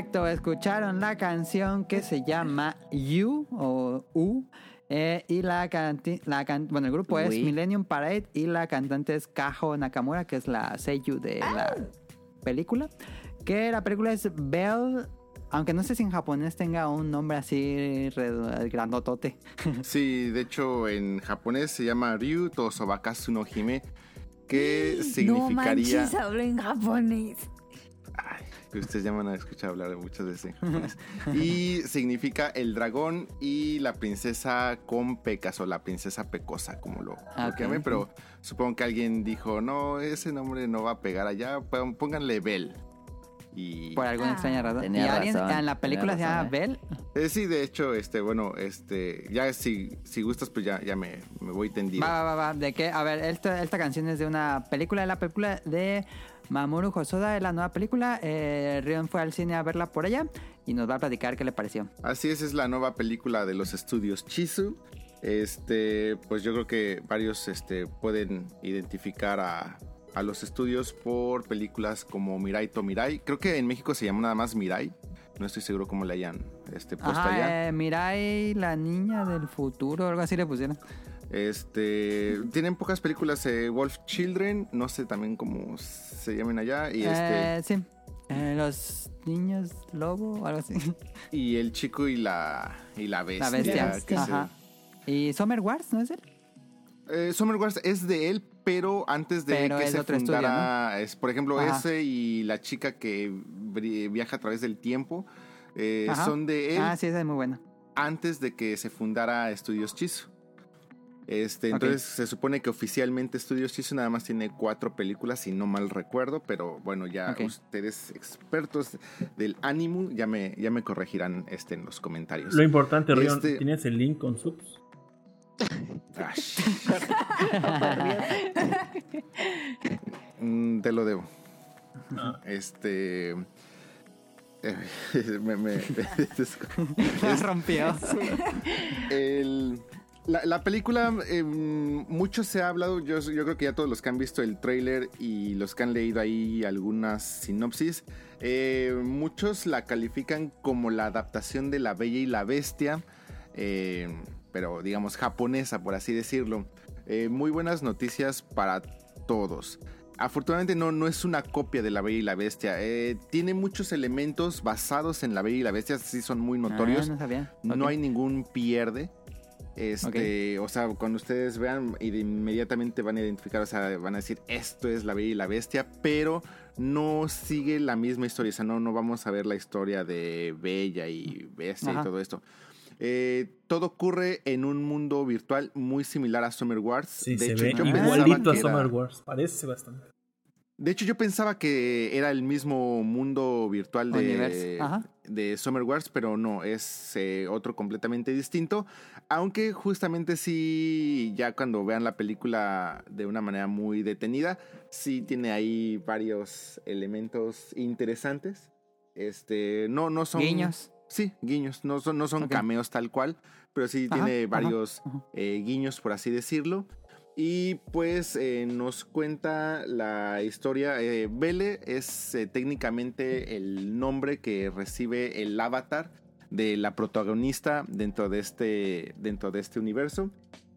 Perfecto, escucharon la canción que se llama You o U. eh, y la, canti- la can- bueno, el grupo es Ui. Millennium Parade y la cantante es Kaho Nakamura, que es la seiyuu de la película. Que la película es Belle, aunque no sé si en japonés tenga un nombre así grandotote. Sí, de hecho en japonés se llama Ryu Tosobakasu no Hime, que No significaría... manches, hablo en japonés. Ay, que ustedes ya me van a escuchar hablar muchas veces en japonés. Y significa el dragón y la princesa con pecas o la princesa pecosa, como lo, lo Ah, ok. llamé, pero supongo que alguien dijo, no, ese nombre no va a pegar allá, pónganle Bell. Y Por alguna Ah. extraña razón. Tenía y alguien razón, en la película se llama razón, Belle. eh, sí, de hecho, este, bueno, este, ya si, si gustas, pues ya, ya me, me voy tendido. Va, va, va, va. ¿De qué? A ver, esta, esta canción es de una película, la película de Mamoru Hosoda, de la nueva película. Eh, Rion fue al cine a verla por ella y nos va a platicar qué le pareció. Así es, es la nueva película de los estudios Chizu. Este, pues yo creo que varios este, pueden identificar a, a los estudios por películas como Mirai to Mirai. Creo que en México se llama nada más Mirai. No estoy seguro cómo le hayan este, puesto allá. Ajá, eh, Mirai, la niña del futuro, algo así le pusieron. Este, tienen pocas películas, eh, Wolf Children, no sé también cómo se llaman allá. Y este, Eh, sí. Eh, los niños lobo, algo así. y el chico y la, y la bestia. La bestia. que se- Ajá. Y Summer Wars, ¿no es él? Eh, Summer Wars es de él, pero antes de Pero que se estudio, fundara, es, por ejemplo, Ajá. ese y la chica que viaja a través del tiempo, son de él Ah, sí, esa es muy buena. antes de que se fundara Estudios Chizu. Este, entonces se supone que oficialmente Estudios Chizu nada más tiene cuatro películas, si no mal recuerdo, pero bueno, ya ustedes expertos del ánimo ya me, ya me corregirán este, en los comentarios. Lo importante, Rion, Este- ¿tienes el link con subs? Mm, te lo debo. Ah. Este. eh, me, me- La rompió. el- la, la película, eh, mucho se ha hablado. Yo, yo creo que ya todos los que han visto el trailer y los que han leído ahí algunas sinopsis, eh, muchos la califican como la adaptación de La Bella y la Bestia, eh, pero digamos japonesa, por así decirlo. Eh, muy buenas noticias para todos. Afortunadamente no, no es una copia de La Bella y la Bestia. Eh, tiene muchos elementos basados en La Bella y la Bestia, sí son muy notorios. Ah, no sabía. No Ok. hay ningún pierde. Este, o sea, cuando ustedes vean y de inmediatamente van a identificar, o sea, van a decir esto es la Bella y la Bestia, pero no sigue la misma historia, o sea, no, no vamos a ver la historia de Bella y Bestia Ajá. y todo esto. Eh, todo ocurre en un mundo virtual muy similar a Summer Wars. Sí, de se hecho, ve yo pensaba igualito a era- Summer Wars. Parece bastante. De hecho, yo pensaba que era el mismo mundo virtual de, de Summer Wars, pero no, es eh, otro completamente distinto. Aunque justamente sí, ya cuando vean la película de una manera muy detenida, sí tiene ahí varios elementos interesantes. Este, no, no son... Guiños. Sí, guiños, no son, no son cameos tal cual, pero sí Ajá, tiene ajá, varios ajá. eh, guiños, por así decirlo. Y pues eh, nos cuenta la historia. eh, Belle es eh, técnicamente el nombre que recibe el avatar de la protagonista dentro de este, dentro de este universo.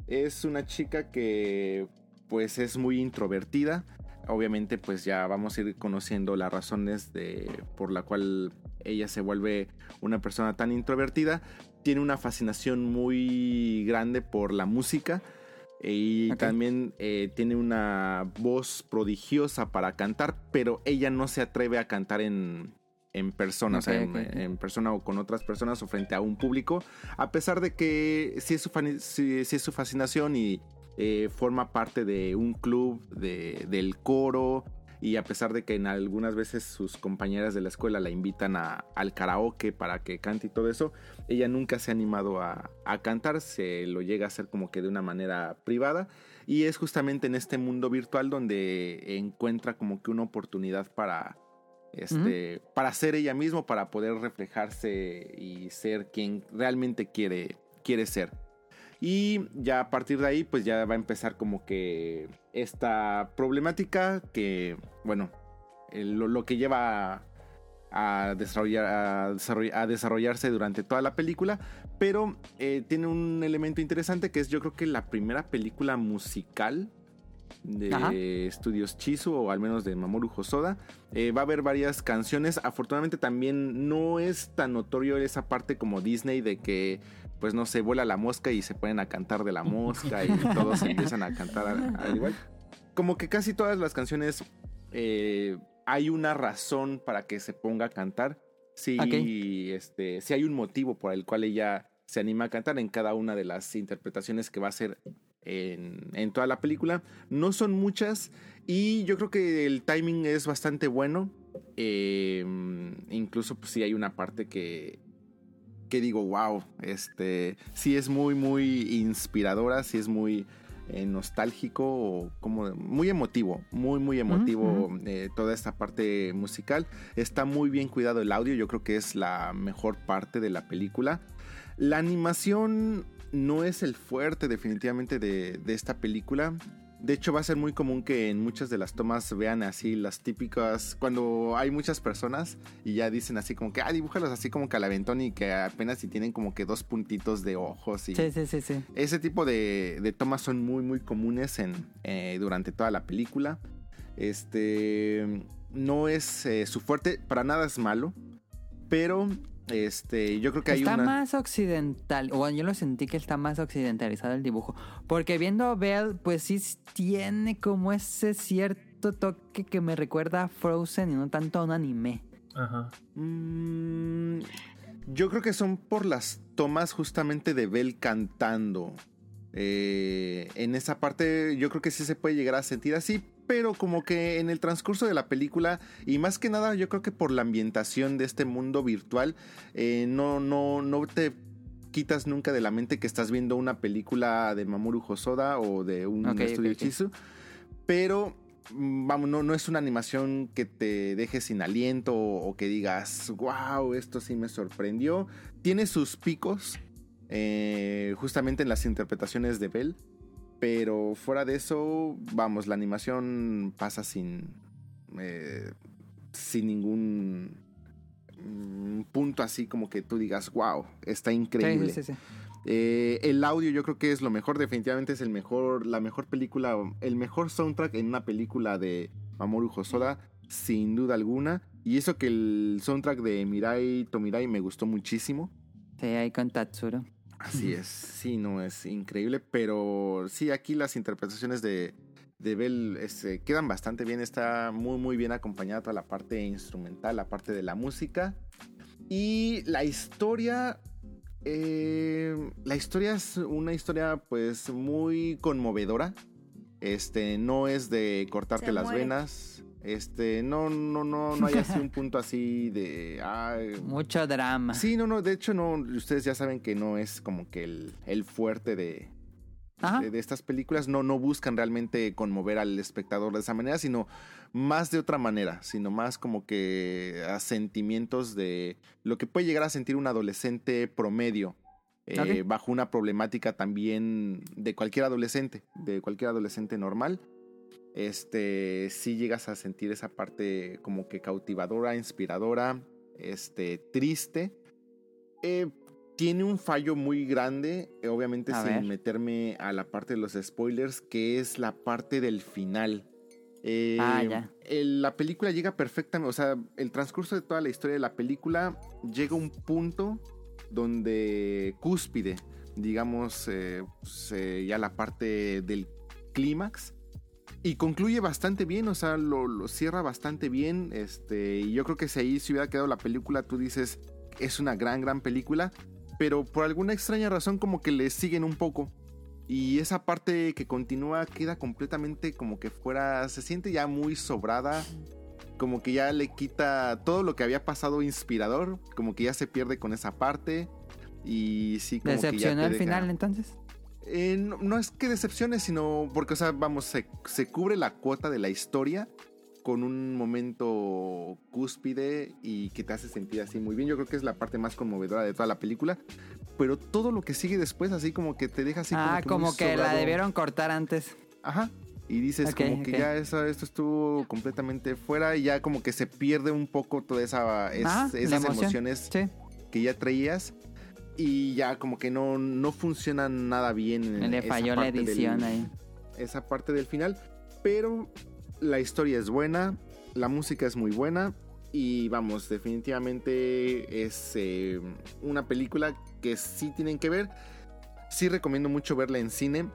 Es una chica que pues es muy introvertida. Obviamente pues ya vamos a ir conociendo las razones de, por la cual ella se vuelve una persona tan introvertida. Tiene una fascinación muy grande por la música. Y también eh, tiene una voz prodigiosa para cantar, pero ella no se atreve a cantar en, en persona, o sea, en, persona o con otras personas o frente a un público, a pesar de que sí es su, sí es su fascinación y eh, forma parte de un club, de- del coro, y a pesar de que en algunas veces sus compañeras de la escuela la invitan a- al karaoke para que cante y todo eso, ella nunca se ha animado a, a cantar, se lo llega a hacer como que de una manera privada y es justamente en este mundo virtual donde encuentra como que una oportunidad para este para ser ella misma, para poder reflejarse y ser quien realmente quiere quiere ser. Y ya a partir de ahí, pues ya va a empezar como que esta problemática que, bueno, lo, lo que lleva a, desarrollar, a, desarroll- a desarrollarse durante toda la película, pero eh, tiene un elemento interesante que es yo creo que la primera película musical de Ajá. estudios Chizu o al menos de Mamoru Hosoda. Eh, va a haber varias canciones. Afortunadamente también no es tan notorio esa parte como Disney de que pues no se vuela la mosca y se ponen a cantar de la mosca y todos empiezan a cantar al, al igual. Como que casi todas las canciones eh, hay una razón para que se ponga a cantar. Sí, Ok. este, sí hay un motivo por el cual ella se anima a cantar en cada una de las interpretaciones que va a hacer en, en toda la película. No son muchas y yo creo que el timing es bastante bueno. Eh, incluso pues sí hay una parte que, que digo, wow, este, sí es muy, muy inspiradora, sí es muy eh, nostálgico, o como muy emotivo, muy, muy emotivo eh, toda esta parte musical. Está muy bien cuidado el audio, yo creo que es la mejor parte de la película. La animación no es el fuerte definitivamente de, de esta película. De hecho va a ser muy común que en muchas de las tomas vean así las típicas, cuando hay muchas personas y ya dicen así como que, ah, dibújalos así como que al aventón y que apenas si tienen como que dos puntitos de ojos y Sí, sí, sí, sí. ese tipo de, de tomas son muy, muy comunes en, eh, durante toda la película. Este no es eh, su fuerte, para nada es malo, pero este yo creo que hay está una. más occidental, o bueno, yo lo sentí que está más occidentalizado el dibujo. Porque viendo Belle, pues sí tiene como ese cierto toque que me recuerda a Frozen y no tanto a un anime. Ajá. Mm, yo creo que son por las tomas justamente de Belle cantando. Eh, en esa parte yo creo que sí se puede llegar a sentir así, pero como que en el transcurso de la película y más que nada yo creo que por la ambientación de este mundo virtual eh, no, no, no te quitas nunca de la mente que estás viendo una película de Mamoru Hosoda o de un estudio. Chizu, pero mm, vamos, no, no es una animación que te deje sin aliento o, o que digas, wow, esto sí me sorprendió. Tiene sus picos, eh, justamente en las interpretaciones de Bell, pero fuera de eso, vamos, la animación pasa sin, eh, sin ningún mm, punto así como que tú digas, wow, está increíble. sí, sí, sí. Eh, el audio yo creo que es lo mejor, definitivamente es el mejor, la mejor película, el mejor soundtrack en una película de Mamoru Hosoda, sin duda alguna. Y eso que el soundtrack de Mirai Tomirai me gustó muchísimo. Sí, ahí con Tatsuro. Así es, sí, no, es increíble, pero sí, aquí las interpretaciones de, de Bell este, quedan bastante bien, está muy, muy bien acompañada toda la parte instrumental, la parte de la música. Y la historia, eh, la historia es una historia pues muy conmovedora, este, no es de cortarte Se las muere. venas, este, no, no, no, no hay así un punto así de, ay, Mucho drama. Sí, no, no, de hecho no, ustedes ya saben que no es como que el, el fuerte de, de, de estas películas, no, no buscan realmente conmover al espectador de esa manera, sino más de otra manera, sino más como que a sentimientos de lo que puede llegar a sentir un adolescente promedio. eh, bajo una problemática también de cualquier adolescente, de cualquier adolescente normal. Este, si llegas a sentir esa parte como que cautivadora, inspiradora, este, triste. Eh, tiene un fallo muy grande, eh, obviamente A sin ver. meterme a la parte de los spoilers, que es la parte del final. Eh, Ah, ya. el- la película llega perfectamente, o sea, el transcurso de toda la historia de la película llega a un punto donde cúspide, digamos, eh, pues, eh, ya la parte del clímax. Y concluye bastante bien, o sea, lo, lo cierra bastante bien. Este, y yo creo que si ahí se hubiera quedado la película, tú dices, es una gran, gran película. Pero por alguna extraña razón, como que le siguen un poco. Y esa parte que continúa queda completamente como que fuera. Se siente ya muy sobrada. Como que ya le quita todo lo que había pasado inspirador. Como que ya se pierde con esa parte. Y sí, como que ya ¿Decepcionó te el deja- final entonces? Eh, no, no es que decepcione, sino porque, o sea, vamos, se, se cubre la cuota de la historia con un momento cúspide y que te hace sentir así muy bien. Yo creo que es la parte más conmovedora de toda la película. Pero todo lo que sigue después, así como que te deja así ah, como que, como que la debieron cortar antes. Ajá. Y dices Ok, como que ok. ya eso, esto estuvo completamente fuera y ya como que se pierde un poco toda esa es- Ajá, esas emoción. emociones Sí, que ya traías y ya como que no, no funciona nada bien. en le falló la del- edición ahí. esa parte del final. Pero la historia es buena, la música es muy buena y vamos, definitivamente es eh, una película que sí tienen que ver. Sí recomiendo mucho verla en cine.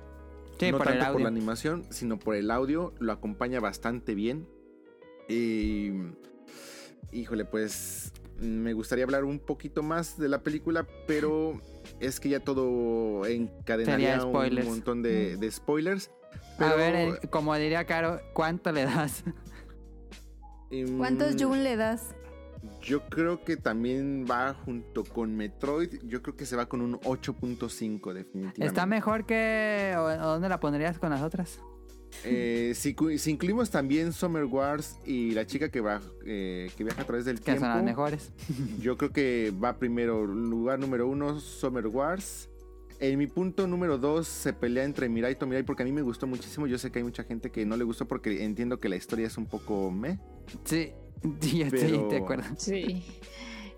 Sí, no por tanto por la animación, sino por el audio. Lo acompaña bastante bien. Y... Híjole, pues me gustaría hablar un poquito más de la película, pero es que ya todo encadenaría un montón de, de spoilers. A ver, eh, como diría Caro, ¿cuánto le das? em, ¿Cuántos June le das? Yo creo que también va junto con Metroid. Yo creo que se va con un 8.5 definitivamente. ¿Está mejor que... o dónde la pondrías con las otras? Eh, si, incluimos también Summer Wars y la chica que, va, eh, que viaja a través del Que tiempo, son las mejores. yo creo que va primero, lugar número uno, Summer Wars. En mi punto número dos se pelea entre Mirai y Tomirai porque a mí me gustó muchísimo. Yo sé que hay mucha gente que no le gustó porque entiendo que la historia es un poco meh. Sí, sí, te acuerdo. Sí.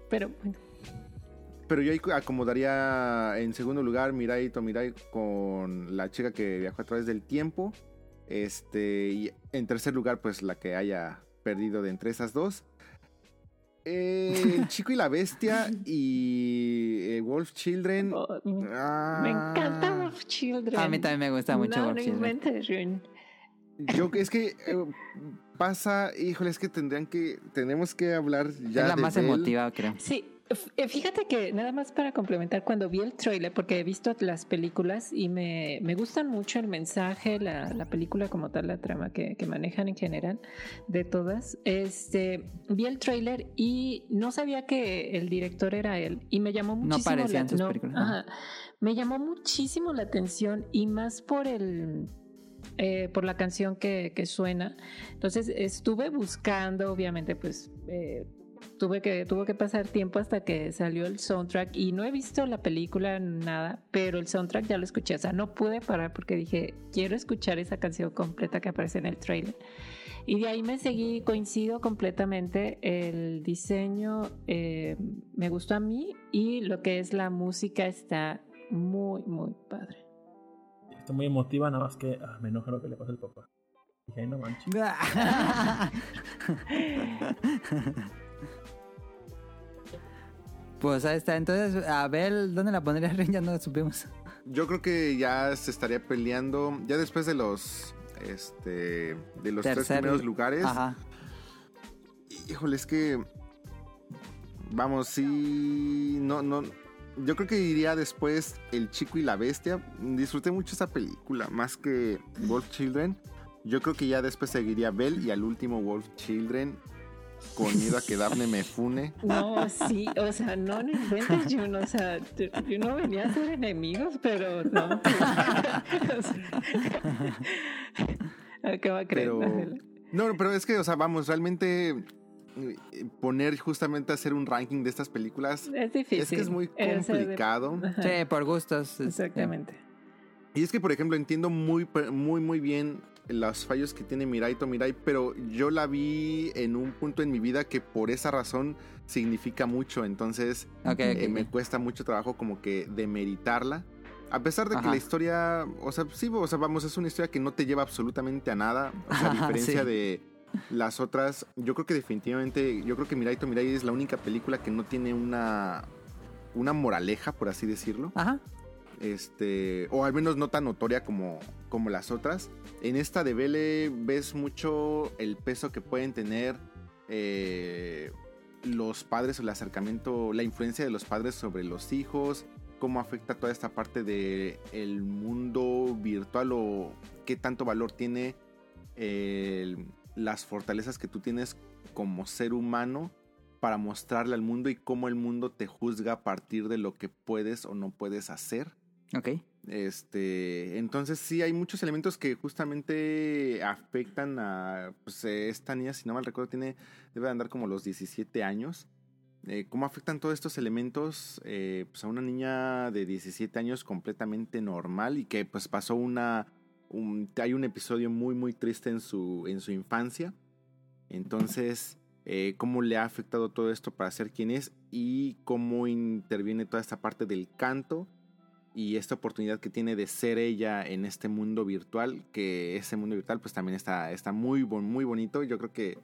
Pero bueno. Pero yo ahí acomodaría en segundo lugar Mirai y Tomirai con la chica que viajó a través del tiempo. Este, y en tercer lugar, pues la que haya perdido de entre esas dos. Eh, el chico y la bestia y eh, Wolf Children. oh, me Ah, me encanta Wolf Children. A mí también me gusta mucho No, Wolf no Children. Yo es que eh, pasa, híjole, es que tendrían que, tenemos que hablar ya Es la de más Belle. emotiva, creo. Sí, fíjate que nada más para complementar, cuando vi el trailer, porque he visto las películas y me, me gustan mucho el mensaje, la, la película como tal, la trama que, que manejan en general, de todas, este, vi el trailer y no sabía que el director era él y me llamó muchísimo parecía la sus películas, ¿no? ajá. me llamó muchísimo la atención y más por el eh, por la canción que, que suena. Entonces estuve buscando, obviamente, pues eh, tuve que tuvo que pasar tiempo hasta que salió el soundtrack y no he visto la película nada, pero el soundtrack ya lo escuché. O sea, no pude parar porque dije quiero escuchar esa canción completa que aparece en el trailer. Y de ahí me seguí, coincido completamente. El diseño eh, me gustó a mí y lo que es la música está muy, muy padre. Está muy emotiva, nada más que ah, me enoja lo que le pasa al papá. Dije, no manches. pues ahí está. Entonces, a ver, ¿dónde la pondrías, Ren? Ya no la supimos. Yo creo que ya se estaría peleando, ya después de los, este, de los tres primeros lugares. Ajá. Híjole, es que, vamos, sí, no, no, yo creo que iría después El Chico y la Bestia. Disfruté mucho esa película, más que Wolf Children. Yo creo que ya después seguiría Bell y al último Wolf Children, con miedo a que Daphne me fune. No, sí, o sea, no, no inventes, Jun, o sea, yo yo no venía a ser enemigos, pero no. O sea, ¿Qué va a creer? Pero, no, pero es que, o sea, vamos, realmente eh, poner justamente hacer un ranking de estas películas Es difícil. es que es muy de- complicado. Sí, por gustos. Exactamente. Y es que, por ejemplo, entiendo muy, muy, muy bien los fallos que tiene Mirai Tomirai, pero yo la vi en un punto en mi vida que por esa razón significa mucho. Entonces, eh, me cuesta mucho trabajo como que demeritarla. A pesar de que la historia, o sea, sí, o sea, vamos, es una historia que no te lleva absolutamente a nada. O sea, a diferencia Sí. de las otras, yo creo que definitivamente, yo creo que Mirai Tomirai es la única película que no tiene una, una moraleja, por así decirlo Ajá. Este o al menos no tan notoria como, como las otras. En esta de Vele ves mucho el peso que pueden tener eh, los padres o el acercamiento, la influencia de los padres sobre los hijos, cómo afecta toda esta parte del el mundo virtual o qué tanto valor tiene las fortalezas que tú tienes como ser humano para mostrarle al mundo y cómo el mundo te juzga a partir de lo que puedes o no puedes hacer. Ok. Este, entonces sí hay muchos elementos que justamente afectan a pues, eh, esta niña, si no mal recuerdo, tiene debe de andar como los 17 años. Eh, ¿Cómo afectan todos estos elementos eh, pues, a una niña de 17 años completamente normal y que pues pasó una un- hay un episodio muy, muy triste en su, en su infancia. Entonces, eh, cómo le ha afectado todo esto para ser quien es y cómo interviene toda esta parte del canto y esta oportunidad que tiene de ser ella en este mundo virtual, que ese mundo virtual pues también está, está muy, muy bonito. Yo creo que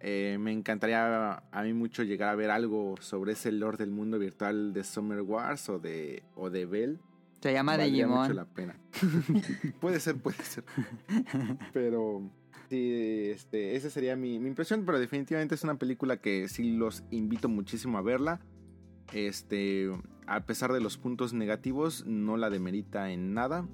eh, me encantaría a mí mucho llegar a ver algo sobre ese lore del mundo virtual de Summer Wars o de, o de Bell. Se llama Valdría mucho Digimon. la pena. puede ser, puede ser. Pero sí, este, esa sería mi, mi impresión. Pero definitivamente es una película que sí los invito muchísimo a verla. Este, a pesar de los puntos negativos, no la demerita en nada.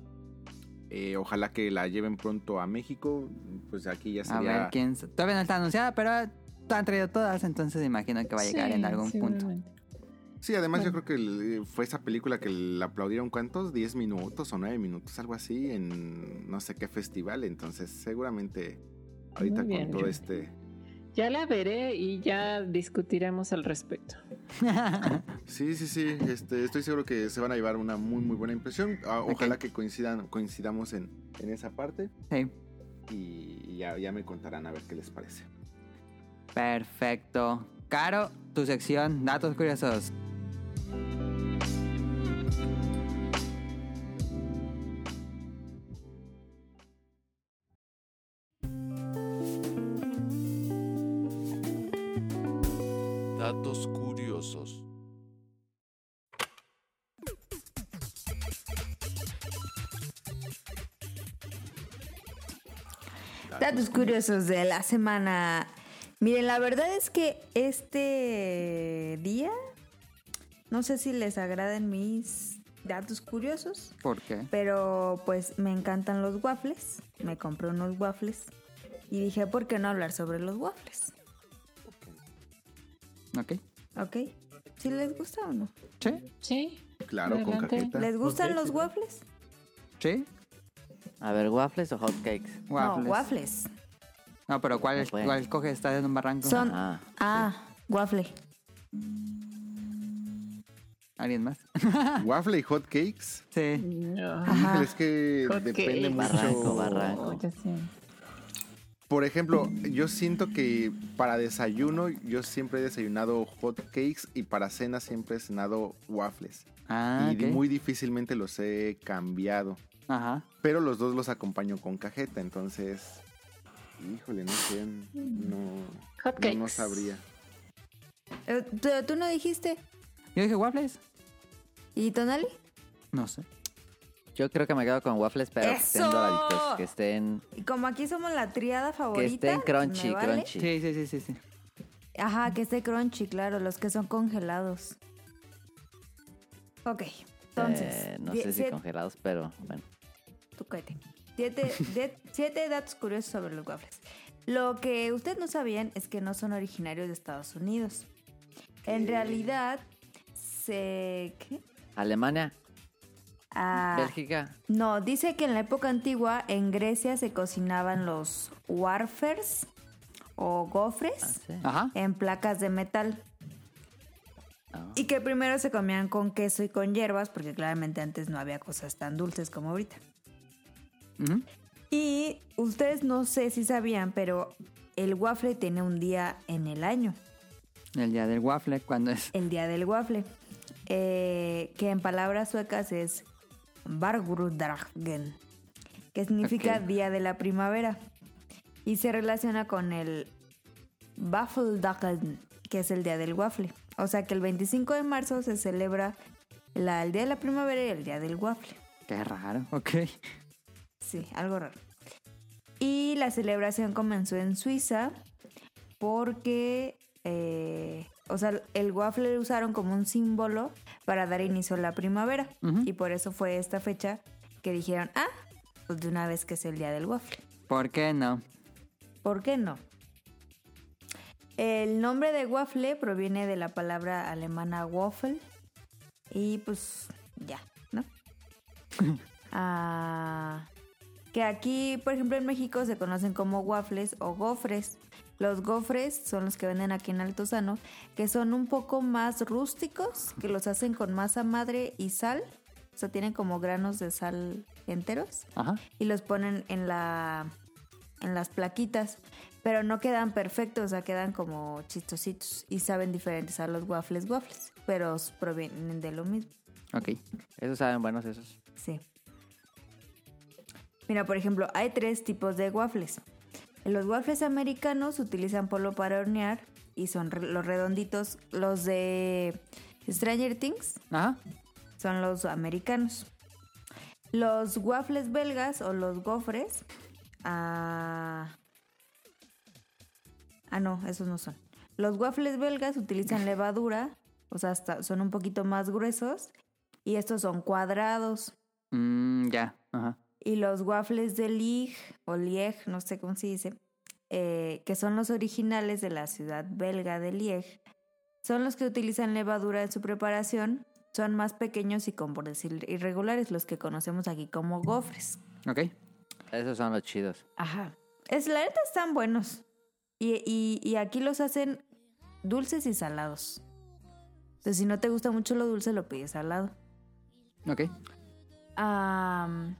Eh, ojalá que la lleven pronto a México. Pues aquí ya A sería. ver quién. Todavía no está anunciada, pero han traído todas, entonces imagino que va a llegar Sí, en algún punto. Sí, además yo creo que el- fue esa película que le aplaudieron cuántos, 10 minutos o 9 minutos, algo así, en no sé qué festival. Entonces seguramente ahorita bien, con todo yo- este... Ya la veré y ya discutiremos al respecto. Sí, sí, sí, este, estoy seguro que se van a llevar una muy, muy buena impresión. Ah, Ojalá que coincidan, coincidamos en, en esa parte Sí, y ya, ya me contarán a ver qué les parece. perfecto. Caro, tu sección, datos curiosos. Datos curiosos de la semana. Miren, la verdad es que este día, no sé si les agradan mis datos curiosos, ¿Por qué? pero pues me encantan los waffles. Me compré unos waffles y dije, ¿por qué no hablar sobre los waffles? Ok. ¿Ok? ¿Si les gusta o no? Sí, Sí. Claro, con cajeta. ¿Les gustan los sí. waffles? sí. A ver, waffles o hotcakes. Waffles. No, waffles. No, pero ¿cuál, es- Bueno. cuál escoges? ¿Estás en un barranco? Son... Ah, Ah, waffle. ¿Alguien más? Waffle y hot cakes. sí. No. Ajá. Es que Hot depende cakes. mucho. Barranco, barranco. Oh, ya sé. Por ejemplo, yo siento que para desayuno yo siempre he desayunado hot cakes y para cena siempre he cenado waffles. Ah, y muy difícilmente los he cambiado. Ajá. Pero los dos los acompaño con cajeta, entonces... Híjole, no sé. No, no, no sabría. Eh, ¿Tú, no dijiste? Yo dije waffles. ¿Y Tonali? No sé. yo creo que me quedo con waffles, pero que estén doraditos, que estén, Y como aquí somos la triada que favorita. estén crunchy, crunchy. Sí, sí, sí, sí, sí. Ajá, que esté crunchy, claro, los que son congelados. Ok, entonces. Eh, no sé si congelados, pero bueno. Tú cállate. Siete, de- siete datos curiosos sobre los waffles. Lo que ustedes no sabían es que no son originarios de Estados Unidos. En realidad, se. ¿Qué? Alemania, Ah, Bélgica. No, dice que en la época antigua en Grecia se cocinaban los warfers o gofres Ah, sí. Ajá. en placas de metal. Ah. Y que primero se comían con queso y con hierbas, porque claramente antes no había cosas tan dulces como ahorita. Y ustedes no sé si sabían, pero el waffle tiene un día en el año, El día del waffle, cuando es. el día del waffle, eh, que en palabras suecas es Bargrudragen, que significa día de la primavera. Y se relaciona con el Waffeldagen, que es el día del waffle. O sea que el 25 de marzo se celebra la- el día de la primavera y el día del waffle. Qué raro. Ok. Sí, algo raro. Y la celebración comenzó en Suiza porque, eh, o sea, el waffle lo usaron como un símbolo para dar inicio a la primavera. Y por eso fue esta fecha que dijeron, ah, pues de una vez que es el día del waffle. ¿Por qué no? ¿Por qué no? El nombre de waffle proviene de la palabra alemana waffle. Y pues ya, ¿no? Ah, que aquí, por ejemplo, en México se conocen como waffles o gofres. Los gofres son los que venden aquí en Altozano, que son un poco más rústicos, que los hacen con masa madre y sal. O sea, tienen como granos de sal enteros Ajá. y los ponen en la en las plaquitas, pero no quedan perfectos, o sea, quedan como chistositos y saben diferentes a los waffles waffles, pero provienen de lo mismo. Ok. Esos saben buenos esos. Sí. Mira, por ejemplo, hay tres tipos de waffles. Los waffles americanos utilizan polvo para hornear y son los redonditos. Los de Stranger Things Ajá. son los americanos. Los waffles belgas o los gofres. Ah, ah, no, esos no son. Los waffles belgas utilizan levadura, o sea, hasta son un poquito más gruesos. Y estos son cuadrados. Mm, ya. Ajá. Y los waffles de Liege, o Liege, no sé cómo se dice, eh, que son los originales de la ciudad belga de Liege, son los que utilizan levadura en su preparación, son más pequeños y con bordes ir- irregulares, los que conocemos aquí como gofres. Ok. Esos son los chidos. Ajá. Es, la neta están buenos. Y, y- y aquí los hacen dulces y salados. Entonces, si no te gusta mucho lo dulce, lo pides salado. Ok. Am,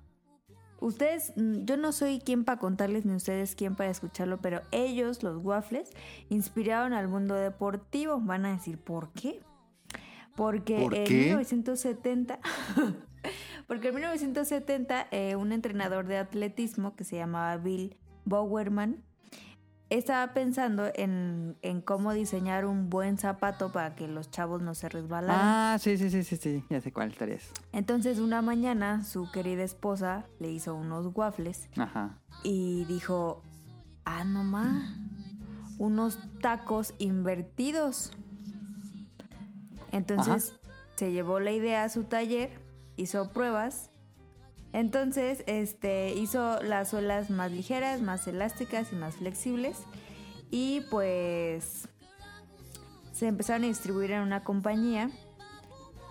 ustedes, mm, yo no soy quien para contarles ni ustedes quien para escucharlo, pero ellos, los waffles, inspiraron al mundo deportivo. Van a decir, ¿por qué? Porque ¿Por en qué? 1970, porque en 1970 eh, un entrenador de atletismo que se llamaba Bill Bowerman estaba pensando en, en cómo diseñar un buen zapato para que los chavos no se resbalaran. Ah, sí, sí, sí, sí, sí. Ya sé cuál historia es. Entonces una mañana su querida esposa le hizo unos waffles Ajá. y dijo, ah, no ma, unos tacos invertidos. Entonces se llevó la idea a su taller, hizo pruebas. Entonces, este, hizo las suelas más ligeras, más elásticas y más flexibles. Y pues se empezaron a distribuir en una compañía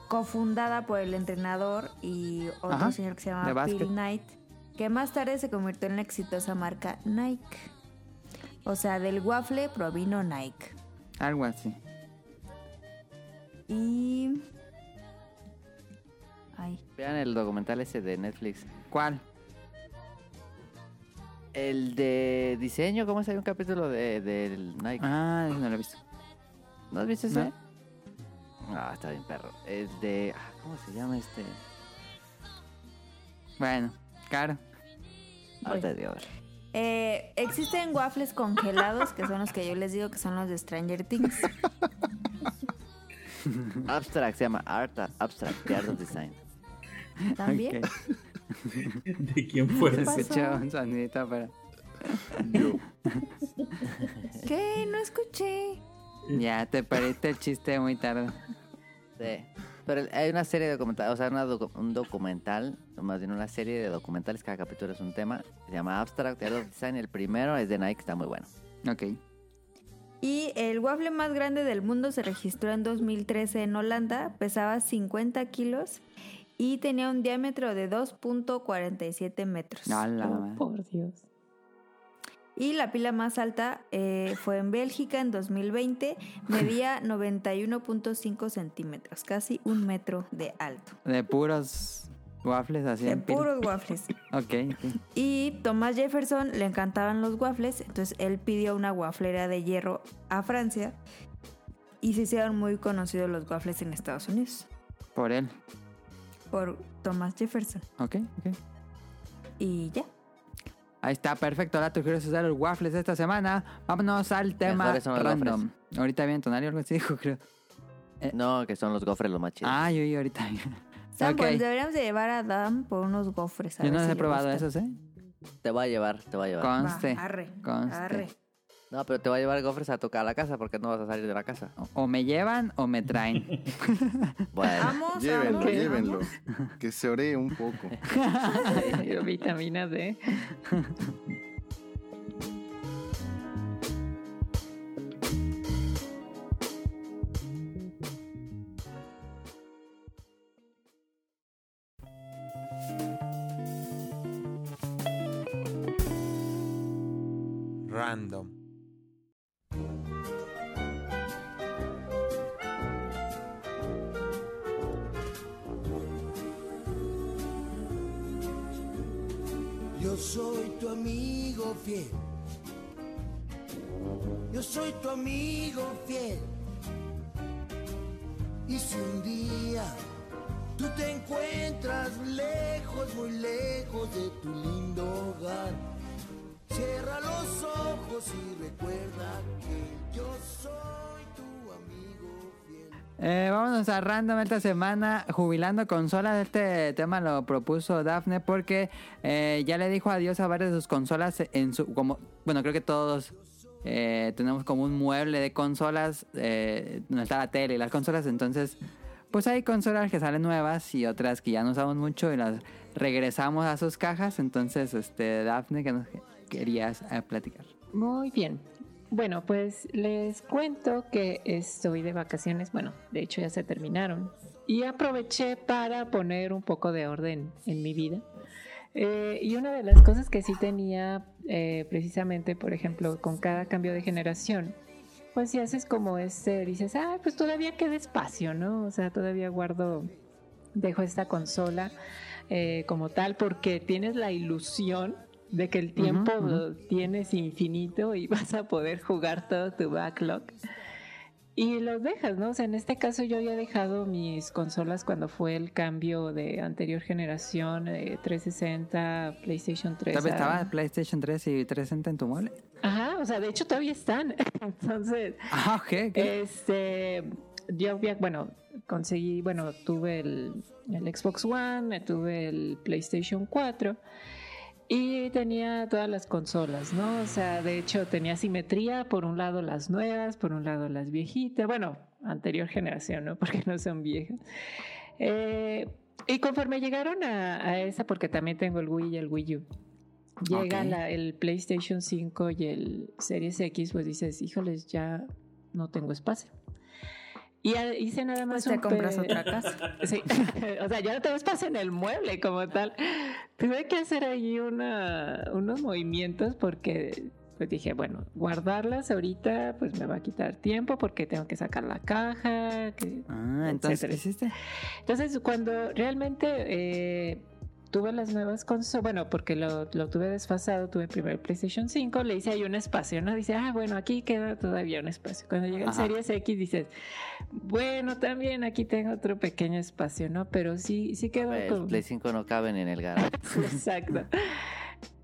cofundada por el entrenador y otro Ajá, señor que se de llama básquet. Phil Knight, que más tarde se convirtió en la exitosa marca Nike. O sea, del waffle provino Nike. Algo así. Y... Ay, Vean el documental ese de Netflix. ¿Cuál? El de diseño, ¿cómo es? Hay un capítulo de, del Nike. Ah, no lo he visto. ¿No has visto ese? No. Ah, está bien, perro. El de. ah, ¿Cómo se llama este? Bueno, claro. Ahorita te digo. Eh, existen waffles congelados, que son los que yo les digo que son los de Stranger Things. Abstract se llama Art Abstract, The Art of Design. También. ¿De quién fue. Escuché un sonidito, pero... Yo. ¿Qué? No escuché. Ya, te perdiste el chiste muy tarde. Sí. Pero hay una serie de documentales, o sea, una docu- un documental, más bien una serie de documentales, cada capítulo es un tema. Se llama Abstract, Art of Design. El primero es de Nike, está muy bueno. Ok. Y el waffle más grande del mundo se registró en 2013 en Holanda, pesaba 50 kilos y tenía un diámetro de 2.47 metros. Oh, por Dios. Y la pila más alta eh, fue en Bélgica en 2020, medía 91.5 centímetros, casi un metro de alto. De puros waffles así De puros waffles. Ok, ok. Y Thomas Jefferson le encantaban los waffles, entonces él pidió una waflera de hierro a Francia y se hicieron muy conocidos los waffles en Estados Unidos Por él. Por Thomas Jefferson. Ok, ok. Y ya. Ahí está, perfecto. Ahora tú quieres usar los waffles de esta semana. Vámonos al tema random. Ahorita viene Tonario algo así dijo, creo. No, que son los gofres los más chidos. Ah, yo, yo ahorita. Están Ok. buenos, deberíamos de llevar a Dan por unos gofres. a Yo ver no si los he probado gustan. esos, ¿eh? Te va a llevar, te va a llevar. Va, Conste. arre, conste. arre. No, pero te va a llevar gofres a tocar a la casa porque no vas a salir de la casa. O- O me llevan o me traen. Bueno, Vamos, Llévenlo, vamos, llévenlo. vamos. Que se oree un poco. Vitamina D. Vámonos a random esta semana, jubilando consolas. Este tema lo propuso Dafne porque eh, ya le dijo adiós a varias de sus consolas en su, como, bueno, creo que todos eh, tenemos como un mueble de consolas eh, donde está la tele y las consolas, entonces pues hay consolas que salen nuevas y otras que ya no usamos mucho y las regresamos a sus cajas. Entonces, este, Dafne, que nos querías eh, platicar? Muy bien. Bueno, pues les cuento que estoy de vacaciones. Bueno, de hecho ya se terminaron. Y aproveché para poner un poco de orden en mi vida. Eh, y una de las cosas que sí tenía eh, precisamente, por ejemplo, con cada cambio de generación, pues si haces como este, dices, ah, pues todavía queda espacio, ¿no? O sea, todavía guardo, dejo esta consola eh, como tal porque tienes la ilusión de que el tiempo lo tienes infinito y vas a poder jugar todo tu backlog. Y los dejas, ¿no? O sea, en este caso yo había dejado mis consolas cuando fue el cambio de anterior generación, eh, 360, PlayStation 3. ¿Todavía estaba PlayStation 3 y 360 en tu mueble? Ajá, o sea, de hecho todavía están. Entonces, Ah, ok, ok. este, yo había, bueno, conseguí, bueno, tuve el, el Xbox One, tuve el PlayStation 4 y tenía todas las consolas, ¿no? O sea, de hecho tenía simetría, por un lado las nuevas, por un lado las viejitas, bueno, anterior generación, ¿no? Porque no son viejas. Eh, y conforme llegaron a, a esa, porque también tengo el Wii y el Wii U, llega Ok. la- el PlayStation 5 y el Series X, pues dices, híjoles, ya no tengo espacio. Y hice nada más Pues te un compras otra casa. Sí, o sea, ya no tengo espacio en el mueble como tal. Tuve que hacer ahí una, unos movimientos porque pues dije, bueno, guardarlas ahorita pues me va a quitar tiempo porque tengo que sacar la caja. que- Ah, entonces. Entonces, cuando realmente eh, tuve las nuevas consolas, bueno, porque lo, lo tuve desfasado, tuve primero el PlayStation 5, le hice ahí un espacio, ¿no? Dice, ah, bueno, aquí queda todavía un espacio. Cuando llega el. Series X, dices, bueno, también aquí tengo otro pequeño espacio, ¿no? Pero sí, sí quedó El como... Play 5 no caben en el garage. Exacto.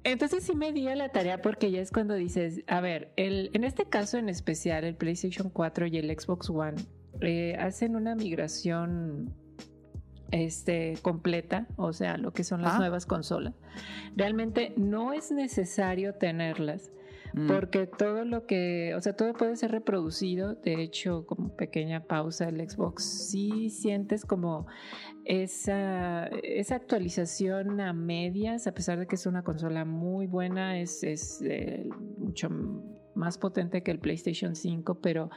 Entonces sí me di a la tarea porque ya es cuando dices, a ver, el, en este caso en especial el PlayStation 4 y el Xbox One eh, hacen una migración este, completa, o sea, lo que son las Ah. nuevas consolas. Realmente no es necesario tenerlas Mm, porque todo lo que, o sea, todo puede ser reproducido. De hecho, como pequeña pausa, el Xbox sí sientes como esa, esa actualización a medias, a pesar de que es una consola muy buena, es, es eh, mucho más potente que el PlayStation 5, pero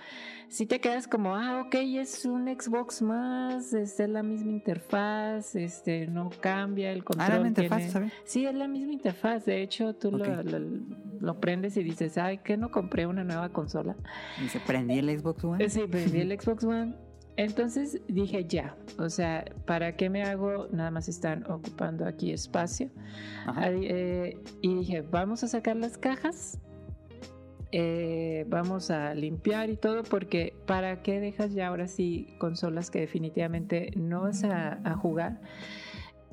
si te quedas como, ah, ok, es un Xbox más, es la misma interfaz, este, no cambia el control. Ah, la interfaz, tiene- ¿sabes? Sí, es la misma interfaz. De hecho, tú lo- Ok. lo, lo prendes y dices, ay, que no compré una nueva consola. Y se prendí el Xbox One. Sí, prendí el Xbox One. Entonces dije, ya, o sea, ¿para qué me hago? Nada más están ocupando aquí espacio. Eh, y dije, vamos a sacar las cajas, eh, vamos a limpiar y todo, porque ¿para qué dejas ya ahora sí consolas que definitivamente no vas a, a jugar?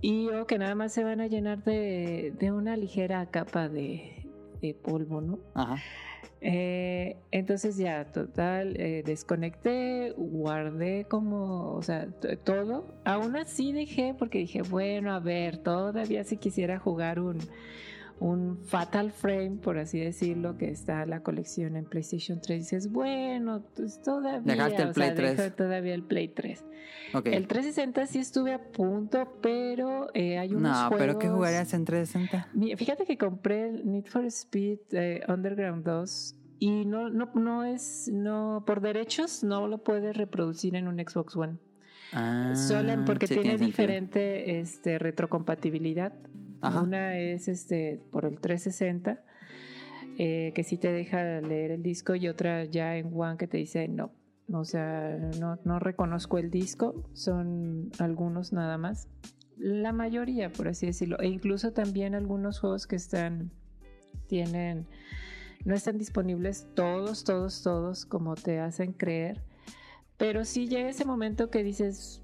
Y o que nada más se van a llenar de, de una ligera capa de, de polvo, ¿no? Ajá. Eh, entonces ya, total, eh, desconecté, guardé como, o sea, todo. Aún así dejé porque dije, bueno, a ver, todavía si quisiera jugar un, un Fatal Frame, por así decirlo, que está la colección en PlayStation 3, dices, bueno, pues todavía, Dejaste el o sea, Play 3. dejo todavía el Play 3. Ok. El 360 sí estuve a punto, pero eh, hay unos no, pero ¿qué jugarías en 360? Mi- Fíjate que compré el Need for Speed eh, Underground 2 y no, no, no es, no, por derechos no lo puedes reproducir en un Xbox One. Ah, Solo porque sí, tiene, sentido. diferente este, retrocompatibilidad. Una es este por el 360, eh, que sí te deja leer el disco, y otra ya en One que te dice no. O sea, no, no reconozco el disco, son algunos nada más. La mayoría, por así decirlo. E incluso también algunos juegos que están tienen, no están disponibles todos, todos, todos como te hacen creer. Pero sí llega ese momento que dices,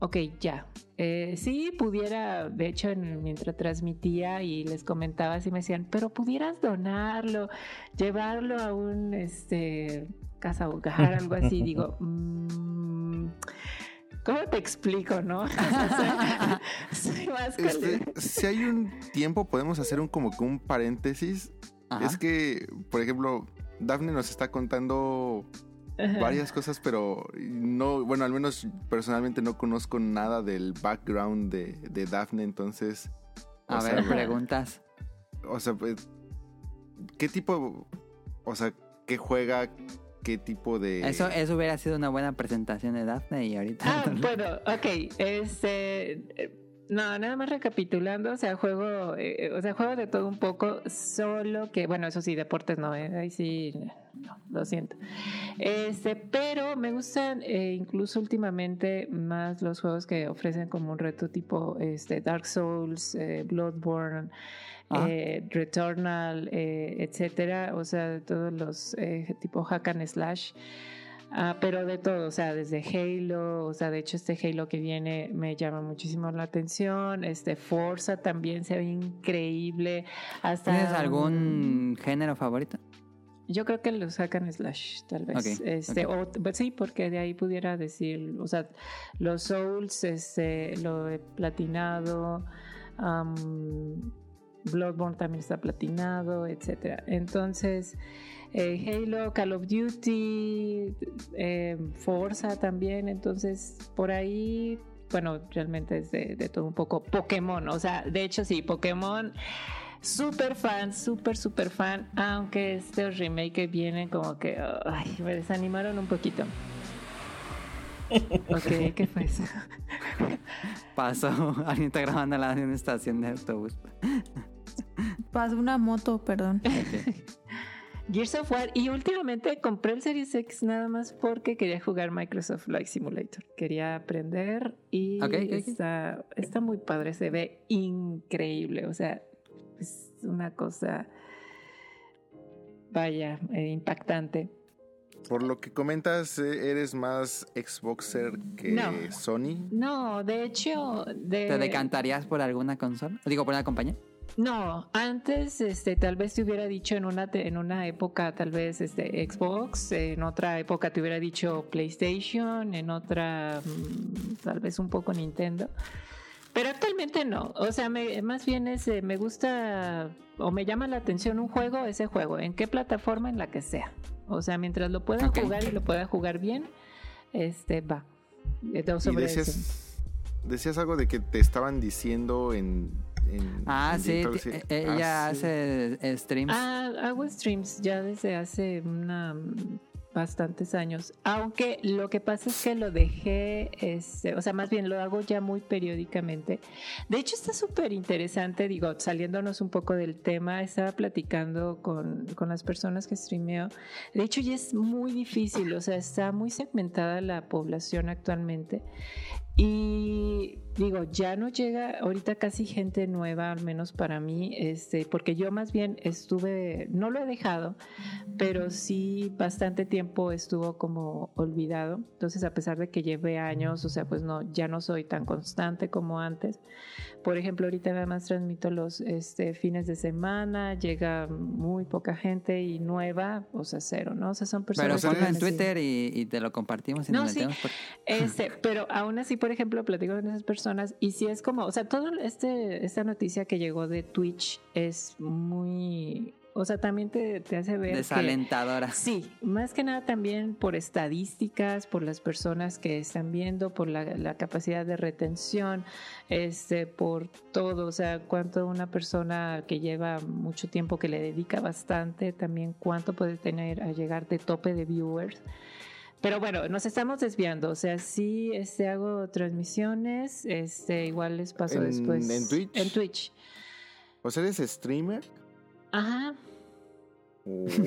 ok, ya. Eh, sí, pudiera, de hecho, en- mientras transmitía y les comentaba, así me decían, pero pudieras donarlo, llevarlo a un este, casa hogar, algo así. Digo, mm, ¿cómo te explico, no? O sea, soy más Este, si hay un tiempo, podemos hacer un como que un paréntesis. Ajá. Es que, por ejemplo, Daphne nos está contando varias cosas, pero no, bueno, al menos personalmente no conozco nada del background de, de Daphne, entonces, A ver, sea, preguntas. o sea, pues, ¿qué tipo, o sea, qué juega, qué tipo de... Eso, eso hubiera sido una buena presentación de Daphne y ahorita. Ah, bueno, ok. Este. Eh, No, nada más recapitulando, o sea, juego, eh, o sea, juego de todo un poco, solo que, bueno, eso sí, deportes no, eh, ahí sí, no, lo siento. Este, pero me gustan eh, incluso últimamente más los juegos que ofrecen como un reto tipo este, Dark Souls, eh, Bloodborne, Ah. eh, Returnal, eh, etcétera, o sea, todos los eh, tipo hack and slash. Ah, pero de todo, o sea, desde Halo, o sea, de hecho este Halo que viene me llama muchísimo la atención, este Forza también se ve increíble, hasta ¿Tienes algún género favorito? yo creo que los hack and slash, tal vez. Este, o- pues sí, porque de ahí pudiera decir, o sea, los Souls, este, lo he platinado, Bloodborne también está platinado, etcétera. Entonces, eh, Halo, Call of Duty, eh, Forza también, entonces por ahí, bueno, realmente es de, de todo un poco. Pokémon, o sea, de hecho sí, Pokémon. Super fan, super, super fan. Aunque estos remake que vienen como que ay, me desanimaron un poquito. Ok, ¿qué fue eso? Pasó, alguien está grabando la estación de autobús. Pasó una moto, perdón. Gears of War. Y últimamente compré el Series X nada más porque quería jugar Microsoft Flight Simulator. Quería aprender y. Está, está muy padre, se ve increíble. O sea, es una cosa, vaya, eh, impactante. Por lo que comentas, eh, eres más Xboxer que No. Sony. No, de hecho, de... ¿Te decantarías por alguna consola? Digo, por una compañía. No, antes este tal vez te hubiera dicho en una en una época tal vez este Xbox, en otra época te hubiera dicho PlayStation, en otra mm, tal vez un poco Nintendo. Pero actualmente no, o sea, me- más bien es eh, me gusta o me llama la atención un juego, ese juego, en qué plataforma en la que sea. O sea, mientras lo pueda jugar y lo pueda jugar bien, este va. Eh, Y decías, decías algo de que te estaban diciendo en... en- Ah, en sí, sí. eh, ella Ah, sí. hace eh, streams. Ah, hago streams ya desde hace una, mm, bastantes años. Aunque lo que pasa es que lo dejé, este, o sea, más bien lo hago ya muy periódicamente. De hecho, está súper interesante, digo, saliéndonos un poco del tema, estaba platicando con, con las personas que streameo. De hecho, ya es muy difícil, o sea, está muy segmentada la población actualmente. Y digo, ya no llega ahorita casi gente nueva, al menos para mí, este, porque yo más bien estuve, no lo he dejado, pero sí bastante tiempo estuvo como olvidado. Entonces, a pesar de que llevé años, o sea, pues no, ya no soy tan constante como antes. Por ejemplo, ahorita nada más transmito los este, fines de semana, llega muy poca gente y nueva, o sea, cero, ¿no? O sea, son Pero personas. que ponlo en. Twitter y, y te lo compartimos y No, nos sí. por- Este, pero aún así, por ejemplo, platico con esas personas y si es como, o sea, todo este, esta noticia que llegó de Twitch es muy, o sea, también te, te hace ver que, desalentadora. Sí, más que nada también por estadísticas, por las personas que están viendo, por la, la capacidad de retención, este, por todo, o sea, cuánto una persona que lleva mucho tiempo, que le dedica bastante, también cuánto puede tener a llegar de tope de viewers. Pero bueno, nos estamos desviando, o sea, sí este, hago transmisiones, este, igual les paso ¿En- después. en Twitch? En Twitch. O sea, eres streamer. Ajá.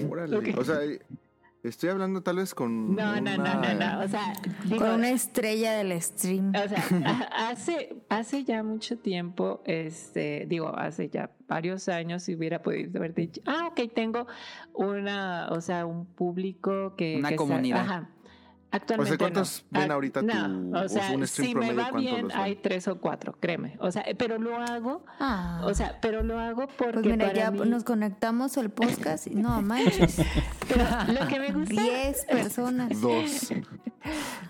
Órale. O sea, Estoy hablando tal vez con. No, no, no, una- no, no. O sea, digo, Con una estrella del stream. O sea, hace, hace ya mucho tiempo, este, digo, hace ya varios años, si hubiera podido haber dicho, ah, ok, tengo una, o sea, un público que... Una que comunidad. ajá. Actualmente ¿cuántos no. ven Ah, ahorita no, tu- o o sea, un stream si me va cuántos bien, ven? hay tres o cuatro, créeme. O sea, pero lo hago, Ah. o sea, pero lo hago porque pues mira, para ya mí- nos conectamos al podcast y no manches. pero lo que me gusta, 10 personas. Dos.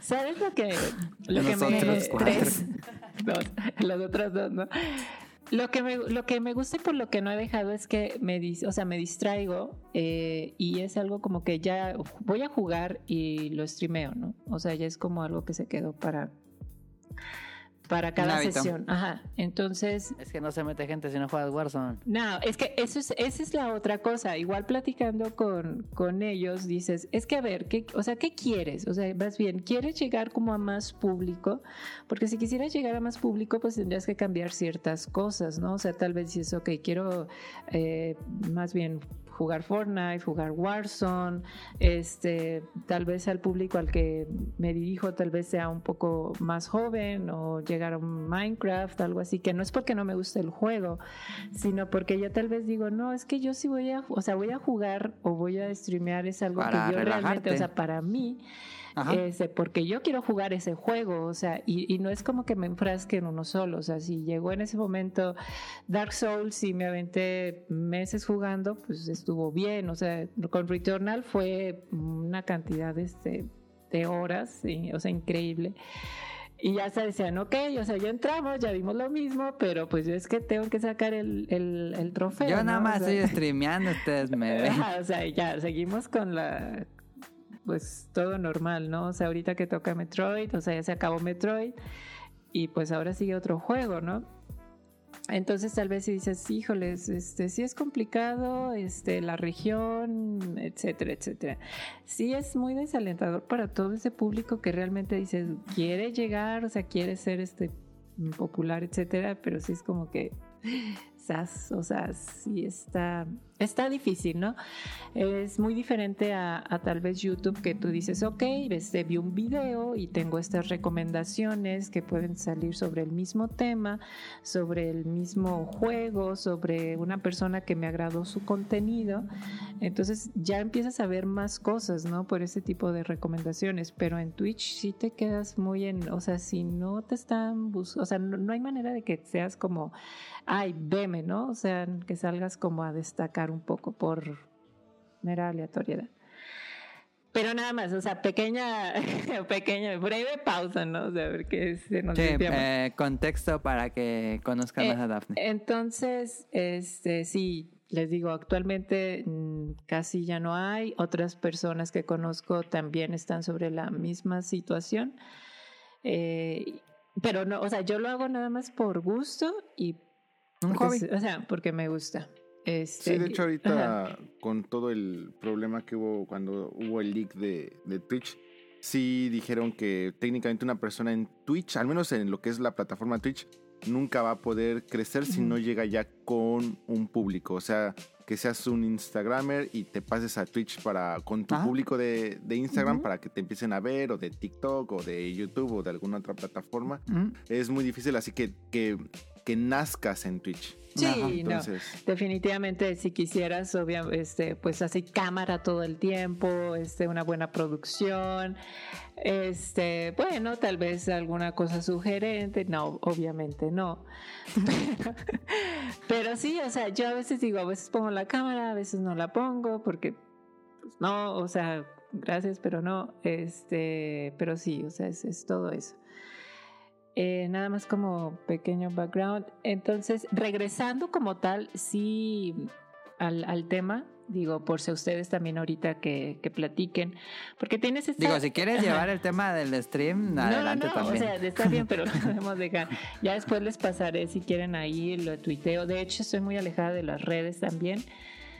¿sabes lo que, lo que me... Cuatro. Tres. Dos. Los otros dos, ¿no? Lo que, me, lo que me gusta y por lo que no he dejado es que me, o sea, me distraigo eh, y es algo como que ya voy a jugar y lo streameo, ¿no? O sea, ya es como algo que se quedó para, para cada sesión. Ajá. Entonces, Es que no se mete gente si no juegas Warzone. no, es que eso es, esa es la otra cosa. Igual platicando con, con ellos, dices, es que a ver, ¿qué, o sea, ¿qué quieres? O sea, más bien, ¿quieres llegar como a más público? Porque si quisieras llegar a más público, pues tendrías que cambiar ciertas cosas, ¿no? O sea, tal vez dices, ok, quiero eh, más bien jugar Fortnite, jugar Warzone, este, tal vez al público al que me dirijo tal vez sea un poco más joven o llegar a un Minecraft, algo así, que no es porque no me guste el juego, sino porque yo tal vez digo, no, es que yo sí voy a, o sea, voy a jugar o voy a streamear, es algo Para que yo realmente, o sea, para mí. Ese, porque yo quiero jugar ese juego, o sea, y, y no es como que me enfrasque en uno solo, o sea, si llegó en ese momento Dark Souls y me aventé meses jugando, pues estuvo bien, o sea, con Returnal fue una cantidad este, de horas, o sea, increíble. Y ya se decían, ok, o sea, ya entramos, ya vimos lo mismo, pero pues yo es que tengo que sacar el, el, el trofeo. Yo ¿no? nada O más sea, estoy streameando, ustedes me ven. O sea, ya seguimos con la pues todo normal, ¿no? O sea, ahorita que toca Metroid, o sea, ya se acabó Metroid y pues ahora sigue otro juego, ¿no? Entonces tal vez si dices, híjoles, este sí es complicado, este la región, etcétera, etcétera. Sí es muy desalentador para todo ese público que realmente dices, quiere llegar, o sea, quiere ser este popular, etcétera, pero sí es como que sas, o sea, sí está está difícil, ¿no? Es muy diferente a, tal vez YouTube que tú dices, ok, este, vi un video y tengo estas recomendaciones que pueden salir sobre el mismo tema, sobre el mismo juego, sobre una persona que me agradó su contenido. Entonces ya empiezas a ver más cosas, ¿no? Por ese tipo de recomendaciones. Pero en Twitch sí te quedas muy en, o sea, si no te están buscando, o sea, no, no hay manera de que seas como, ay, veme, ¿no? O sea, que salgas como a destacar un poco por mera aleatoriedad. Pero nada más, o sea, pequeña, pequeña, breve pausa, ¿no? O sea, qué se nos Sí, desviamos. eh, contexto para que conozcan Eh, más a Daphne. Entonces, este, sí, les digo, actualmente mm, casi ya no hay. Otras personas que conozco también están sobre la misma situación. Eh, pero no, o sea, yo lo hago nada más por gusto y Un porque hobby. o sea, porque me gusta. Este, Sí, de hecho Ajá. ahorita con todo el problema que hubo cuando hubo el leak de, de Twitch, sí dijeron que técnicamente una persona en Twitch, al menos en lo que es la plataforma Twitch, nunca va a poder crecer si no llega ya con un público. O sea, que seas un Instagramer y te pases a Twitch para con tu Ajá. público de, de Instagram para que te empiecen a ver, o de TikTok, o de YouTube, o de alguna otra plataforma. Mm, Es muy difícil, así que, que, que nazcas en Twitch. Sí, Ajá, no. Definitivamente, si quisieras, obvia- este, pues así cámara todo el tiempo, este, una buena producción, este, bueno, tal vez alguna cosa sugerente, no, obviamente no. Pero, pero sí, o sea, yo a veces digo, a veces pongo la cámara, a veces no la pongo, porque pues, no, o sea, gracias, pero no, este, pero sí, o sea, es, es todo eso. Eh, nada más como pequeño background. Entonces, regresando como tal, sí, al, al tema, digo, por si ustedes también ahorita que, que platiquen, porque tienes esta... Digo, si quieres llevar el tema del stream, No, adelante no, no, también. o sea, está bien, pero lo podemos dejar. Ya después les pasaré si quieren ahí, lo tuiteo. De hecho, estoy muy alejada de las redes también.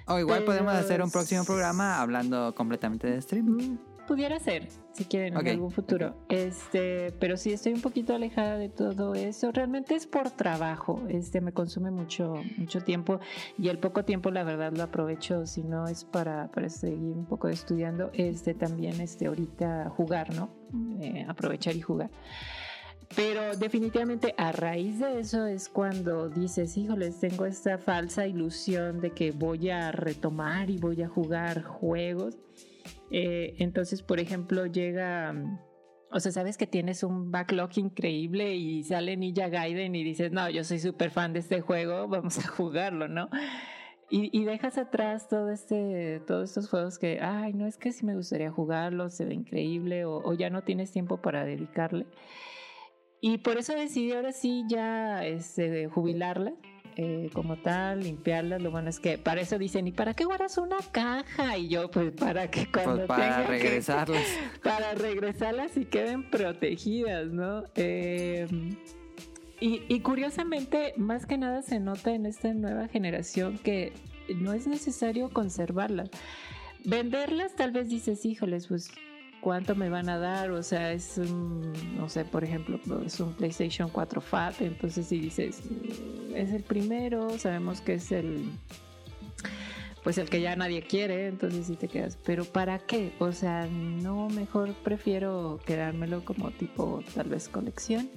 o igual podemos hacer un próximo programa hablando completamente de stream. Pudiera ser, si quieren, Ok. en algún futuro. Este, pero sí estoy un poquito alejada de todo eso. Realmente es por trabajo. Este, me consume mucho, mucho tiempo y el poco tiempo, la verdad, lo aprovecho. Si no es para, para seguir un poco estudiando, este, también, este, ahorita jugar, ¿no? Eh, aprovechar y jugar. Pero definitivamente a raíz de eso es cuando dices, híjoles, tengo esta falsa ilusión de que voy a retomar y voy a jugar juegos. Eh, entonces, por ejemplo, llega, mm, o sea, sabes que tienes un backlog increíble y sale Ninja Gaiden y dices, no, yo soy súper fan de este juego, vamos a jugarlo, ¿no? Y, dejas atrás todo este, todos estos juegos que, ay, no es que sí me gustaría jugarlo, se ve increíble o, o ya no tienes tiempo para dedicarle. Y por eso decidí ahora sí ya este, jubilarla eh, como tal, limpiarla. Lo bueno es que para eso dicen, ¿y para qué guardas una caja? Y yo, pues para que cuando Pues para que- regresarlas. para regresarlas y queden protegidas, ¿no? Eh, y, y curiosamente, más que nada se nota en esta nueva generación que no es necesario conservarlas. Venderlas tal vez dices, híjoles, pues cuánto me van a dar, o sea, es un, no sé, por ejemplo, es un PlayStation 4 Fat, entonces si dices, "Mm, es el primero, sabemos que es el pues el que ya nadie quiere, entonces sí te quedas, pero ¿para qué? O sea, no, mejor prefiero quedármelo como tipo tal vez colección.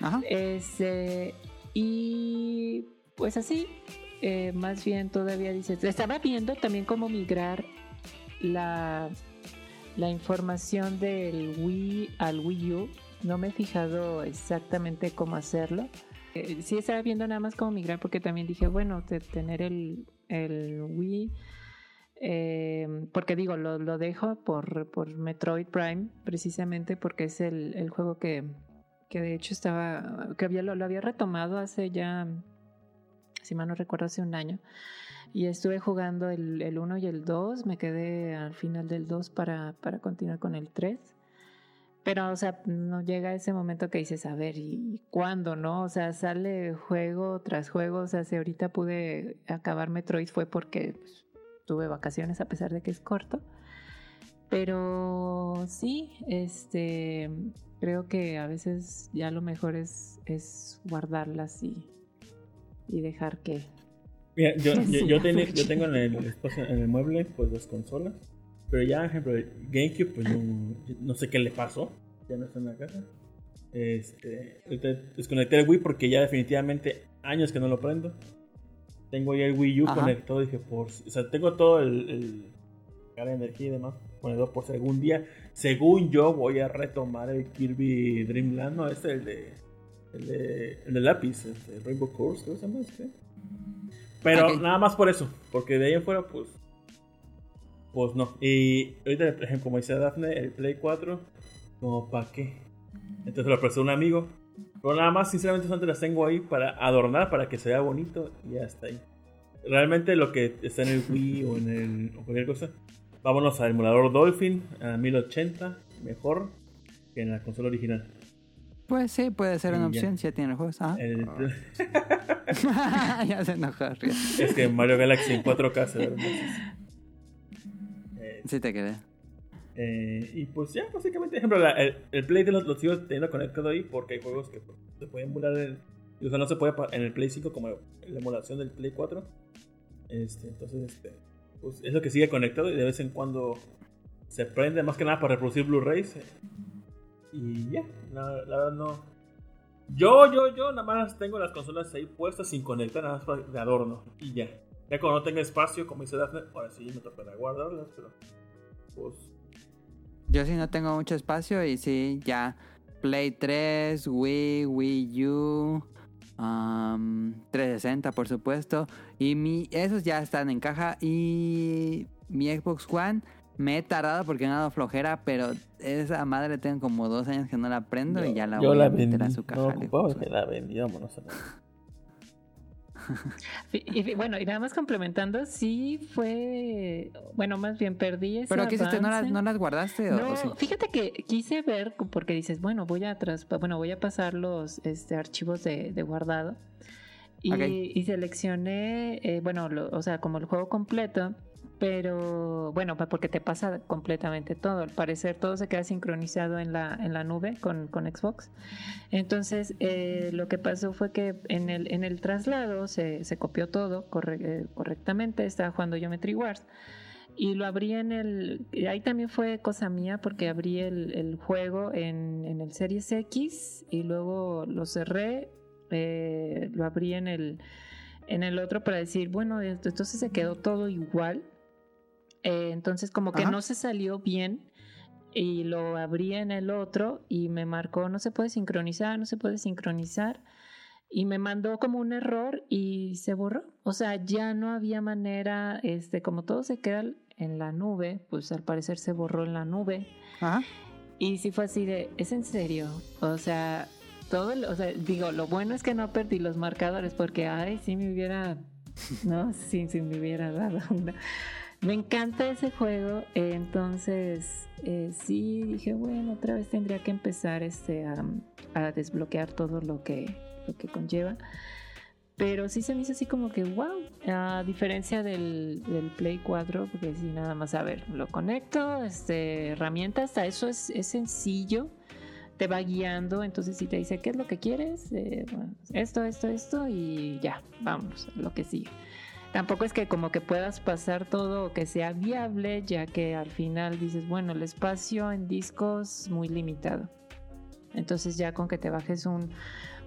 Ajá. Este, y pues así, eh, más bien todavía dices, estaba viendo también cómo migrar la, la información del Wii al Wii U. No me he fijado exactamente cómo hacerlo. Eh, sí estaba viendo nada más cómo migrar porque también dije, bueno, tener el, el Wii, eh, porque digo, lo, lo dejo por, por Metroid Prime, precisamente porque es el, el juego que, que de hecho estaba, que había, lo, lo había retomado hace ya, si mal no recuerdo, hace un año. Y estuve jugando el, el 1 y el 2, me quedé al final del 2 para, para continuar con el 3. Pero, o sea, no llega ese momento que dices, a ver, ¿y cuándo, no? O sea, sale juego tras juego. O sea, si ahorita pude acabar Metroid fue porque pues, tuve vacaciones a pesar de que es corto. Pero sí, este, creo que a veces ya lo mejor es, es guardarlas y, y dejar que... Mira, yo, yo, yo, mucho. yo tengo en el, en el mueble pues las consolas. Pero ya, por ejemplo, GameCube, pues no, no sé qué le pasó. Ya no está en la casa. Este, desconecté el Wii porque ya definitivamente años que no lo prendo. Tengo ya el Wii U Ajá. conectado. Dije, por, o sea, tengo todo el, el carga de energía y demás conectado por si algún día, según yo, voy a retomar el Kirby Dream Land. No, este el de, el de, el de lápiz, este, Rainbow Course, ¿cómo se llama este? Pero Ok. nada más por eso, porque de ahí en fuera, pues. Pues no. Y ahorita, por ejemplo, como dice Dafne, el Play 4, como para qué. Entonces lo prestó un amigo. Pero nada más, sinceramente, solamente las tengo ahí para adornar, para que se vea bonito y ya está ahí. Realmente lo que está en el Wii o en el o cualquier cosa, vámonos al emulador Dolphin a 1080, mejor que en la consola original. Pues sí, puede ser una opción si ya tiene juegos. Ajá. El- ya se enojó. Río. es que Mario Galaxy en 4K se ve. Eh, Sí te quedé. Eh, y pues ya, básicamente, ejemplo, la- el, el Play lo, lo sigo teniendo conectado ahí porque hay juegos que se pueden emular en, o sea, no se puede en el Play 5 como la emulación del Play 4. Este, entonces, este, pues es lo que sigue conectado y de vez en cuando se prende, más que nada para reproducir Blu-rays. Y ya, la, la verdad no. Yo, yo, yo nada más tengo las consolas ahí puestas sin conectar, nada más de adorno y ya. Ya cuando no tenga espacio, como dice Daphne, ahora sí me tocará guardarlas, pero pues Yo sí no tengo mucho espacio y sí, ya Play 3, Wii, Wii U, um, 360 por supuesto. Y mi, esos ya están en caja y mi Xbox One me he tardado porque me ha dado flojera, pero esa madre tengo como dos años que no la prendo y ya la voy a meter a su caja. No Xbox que la vendí, vámonos a la- Y, y bueno, y nada más complementando, sí fue, bueno, más bien perdí ese Pero ¿qué hiciste? ¿No no las guardaste o, No, o sí? fíjate que quise ver, porque dices, bueno, voy a tras, bueno, voy a pasar los este, archivos de, de guardado. Y, Ok. y seleccioné, eh, bueno, lo- o sea, como el juego completo, pero bueno, porque te pasa completamente todo. Al parecer todo se queda sincronizado en la, en la nube con, con Xbox. Entonces, eh, lo que pasó fue que en el, en el traslado se, se copió todo corre- eh, correctamente. Estaba jugando Geometry Wars. Y lo abrí en el... Ahí también fue cosa mía porque abrí el, el juego en, en el Series X y luego lo cerré, eh, lo abrí en el, en el otro para decir, bueno, entonces se quedó todo igual. Eh, entonces como que Ajá. no se salió bien y lo abrí en el otro y me marcó no se puede sincronizar, no se puede sincronizar y me mandó como un error y se borró. O sea, ya no había manera, este, como todo se queda en la nube, pues al parecer se borró en la nube. Ajá. Y sí fue así de, ¿es en serio? O sea, todo, o sea, digo, lo bueno es que no perdí los marcadores porque, ay, sí me hubiera, no, sí, sí me hubiera dado una. Me encanta ese juego, entonces eh, sí dije, bueno, otra vez tendría que empezar este, a, desbloquear todo lo que, lo que conlleva. Pero sí se me hizo así como que, wow, a diferencia del, Play 4, porque sí, nada más, a ver, lo conecto, este, herramientas, hasta eso es, es sencillo, te va guiando, entonces si te dice, ¿qué es lo que quieres? Eh, bueno, esto, esto, esto, y ya, vamos, lo que sigue. Tampoco es que como que puedas pasar todo o que sea viable, ya que al final dices, bueno, el espacio en discos muy limitado. Entonces ya con que te bajes un,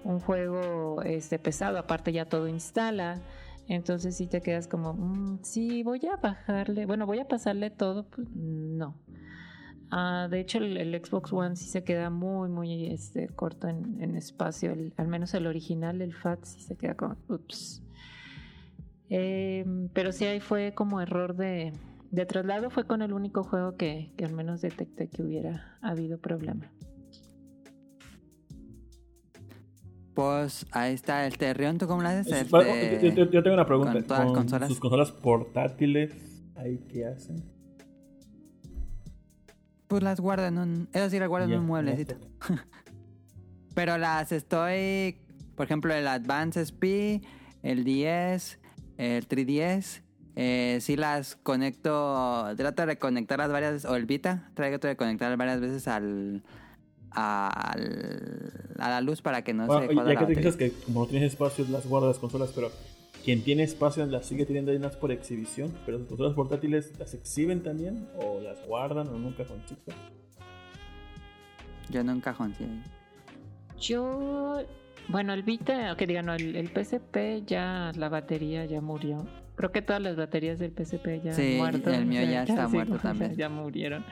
un juego este pesado, aparte ya todo instala, entonces si te quedas como, "Mm, sí, voy a bajarle, bueno, voy a pasarle todo, pues no. Ah, de hecho, el, Xbox One sí se queda muy, muy este, corto en, espacio, al menos el original, el FAT, sí se queda como, ups. Em, pero sí ahí fue como error de, de traslado, fue con el único juego que, que al menos detecté que hubiera habido problema. Pues ahí está el Terrión, ¿tú cómo lo haces? Yo, yo- yo tengo una pregunta. con todas las Con consolas. sus consolas portátiles, ¿ahí qué hacen? Pues las guardo en un... Eso sí, las guardo en un mueblecito. Pero las estoy... Por ejemplo, el Advance SP, el 10, el 3DS... Eh, sí las conecto... Trato de conectarlas varias veces... O el Vita. Trato de conectarlas varias veces al... al- a la luz para que no Bueno, se ya que te dices que como no tienes espacio, las guardas las consolas, pero quien tiene espacio las sigue teniendo ahí unas por exhibición, pero sus consolas portátiles las exhiben también, o las guardan, o nunca con chico. Yo en un cajón, sí. Yo, bueno, el Vita, que digan, no, el, el PSP ya la batería ya murió. Creo que todas las baterías del PSP ya Sí, muerto. el mío ya está muerto también. Ya murieron.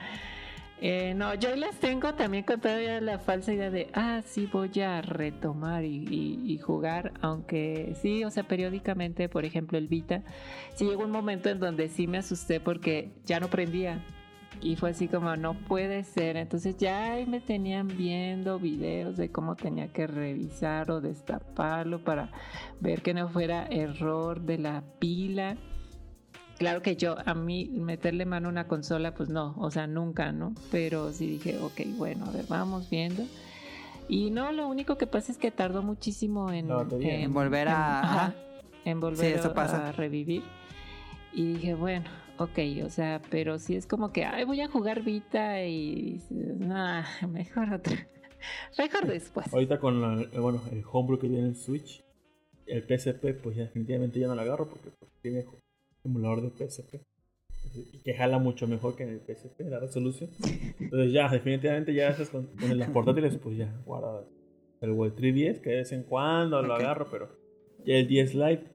Eh, no, yo las tengo también con todavía la falsa idea de, ah, sí, voy a retomar y, y- y jugar, aunque sí, o sea, periódicamente, por ejemplo, el Vita, sí llegó un momento en donde sí me asusté porque ya no prendía. Y fue así como, no puede ser. Entonces ya ahí me tenían viendo videos de cómo tenía que revisar o destaparlo para ver que no fuera error de la pila. Claro que yo, a mí, meterle mano a una consola, pues no, o sea, nunca, ¿no? Pero sí dije, ok, bueno, a ver, vamos viendo. Y no, lo único que pasa es que tardó muchísimo en, La batería. En volver a- en- ajá, en volver Sí, eso pasa. a revivir. Y dije, bueno, ok, o sea, pero sí es como que, ay, voy a jugar Vita y dices, nah, mejor otra. Mejor después. Ahorita con la- eh, bueno, el homebrew que tiene el Switch, el PSP, pues ya definitivamente ya no lo agarro porque pues, tiene emulador de PSP. Y que jala mucho mejor que en el PSP, la resolución. Entonces ya, definitivamente ya esas con, con las portátiles, pues ya, guardadas. El Wii 3DS, que de vez en cuando lo agarro, pero ya el 10 Lite,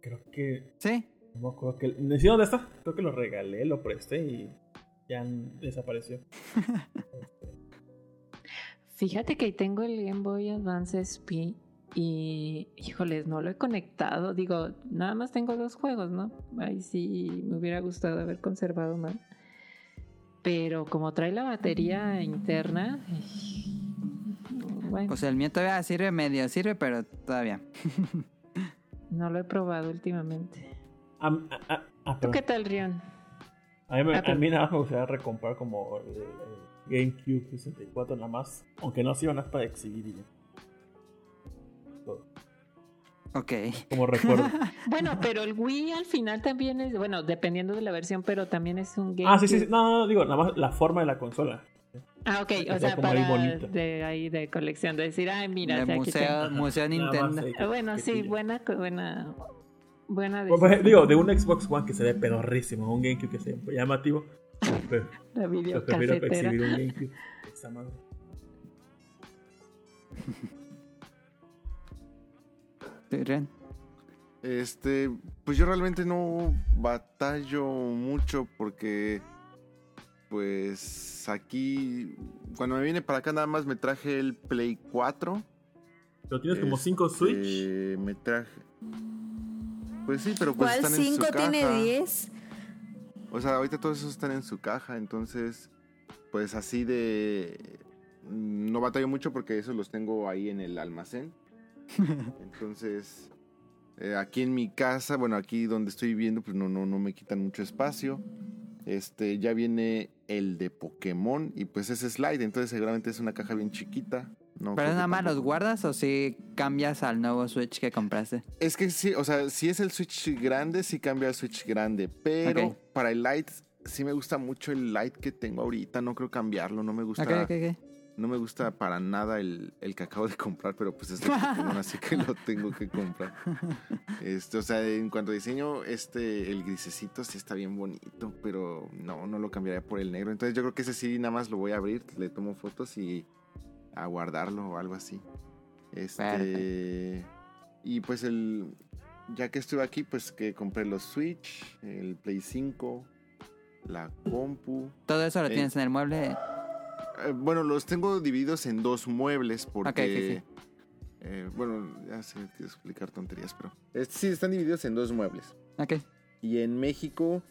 creo que, Sí, no acuerdo que, siquiera dónde está, creo que lo regalé, lo presté y ya desapareció. Fíjate que ahí tengo el Game Boy Advance SP y, híjoles, no lo he conectado. Digo, nada más tengo dos juegos, ¿no? Ahí sí me hubiera gustado haber conservado más. Pero como trae la batería interna, bueno, pues el mío todavía sirve, medio sirve, pero todavía. no lo he probado últimamente. Ah, ¿Tú qué tal, Rion? A mí, me- Ah, a mí nada más me gustaría recomprar como el, el GameCube 64 nada más, aunque no sirva nada para exhibir y ya. Todo. Ok. como recuerdo. Bueno, pero el Wii al final también es, bueno, dependiendo de la versión, pero también es un game. ah, sí, sí, sí. No, no, no, digo, nada más la forma de la consola. Ah, ok, o sea ahí para bonito. de ahí de colección, de decir, ay, mira, De o sea, aquí museo, tengo. museo Nada más Nintendo. ahí Bueno, sí, buena, buena, buena decisión. digo, de un Xbox One que se ve pedorrísimo, un GameCube que se ve llamativo, pues, La yo prefiero exhibir un GameCube. Esa madre. Este, pues yo realmente no batallo mucho porque, pues aquí, cuando me vine para acá nada más me traje el Play 4. Pero tienes como 5 Este, Switch. Me traje... Pues sí, pero pues ¿Cuál están en su 5 tiene caja. 10? O sea, ahorita todos esos están en su caja, entonces, pues así de... No batallo mucho porque esos los tengo ahí en el almacén. Entonces, eh, aquí en mi casa, bueno, aquí donde estoy viviendo, pues no, no, no me quitan mucho espacio. Este, ya viene el de Pokémon y pues ese slide, entonces seguramente es una caja bien chiquita. No ¿Pero que nada más los guardas o si cambias al nuevo Switch que compraste? Es que sí, o sea, si es el Switch grande, sí cambia al Switch grande. Pero para el Lite, sí me gusta mucho el Lite que tengo ahorita. No creo cambiarlo. No me gusta. Ok, ok, ok. No me gusta para nada el, el que acabo de comprar, pero pues es de Pokémon, así que lo tengo que comprar. Este, o sea, en cuanto a diseño, este, el grisecito sí está bien bonito, pero no, no lo cambiaría por el negro. Entonces yo creo que ese sí nada más lo voy a abrir, le tomo fotos y a guardarlo o algo así. Este. Y pues el. Ya que estuve aquí, pues que compré los Switch, el Play 5, la compu. Todo eso lo Eh, tienes en el mueble. Eh, bueno, los tengo divididos en dos muebles porque... Ok, sí, sí. eh, bueno, ya sé que explicar tonterías, pero... eh, sí, están divididos en dos muebles. Ok. Y en México,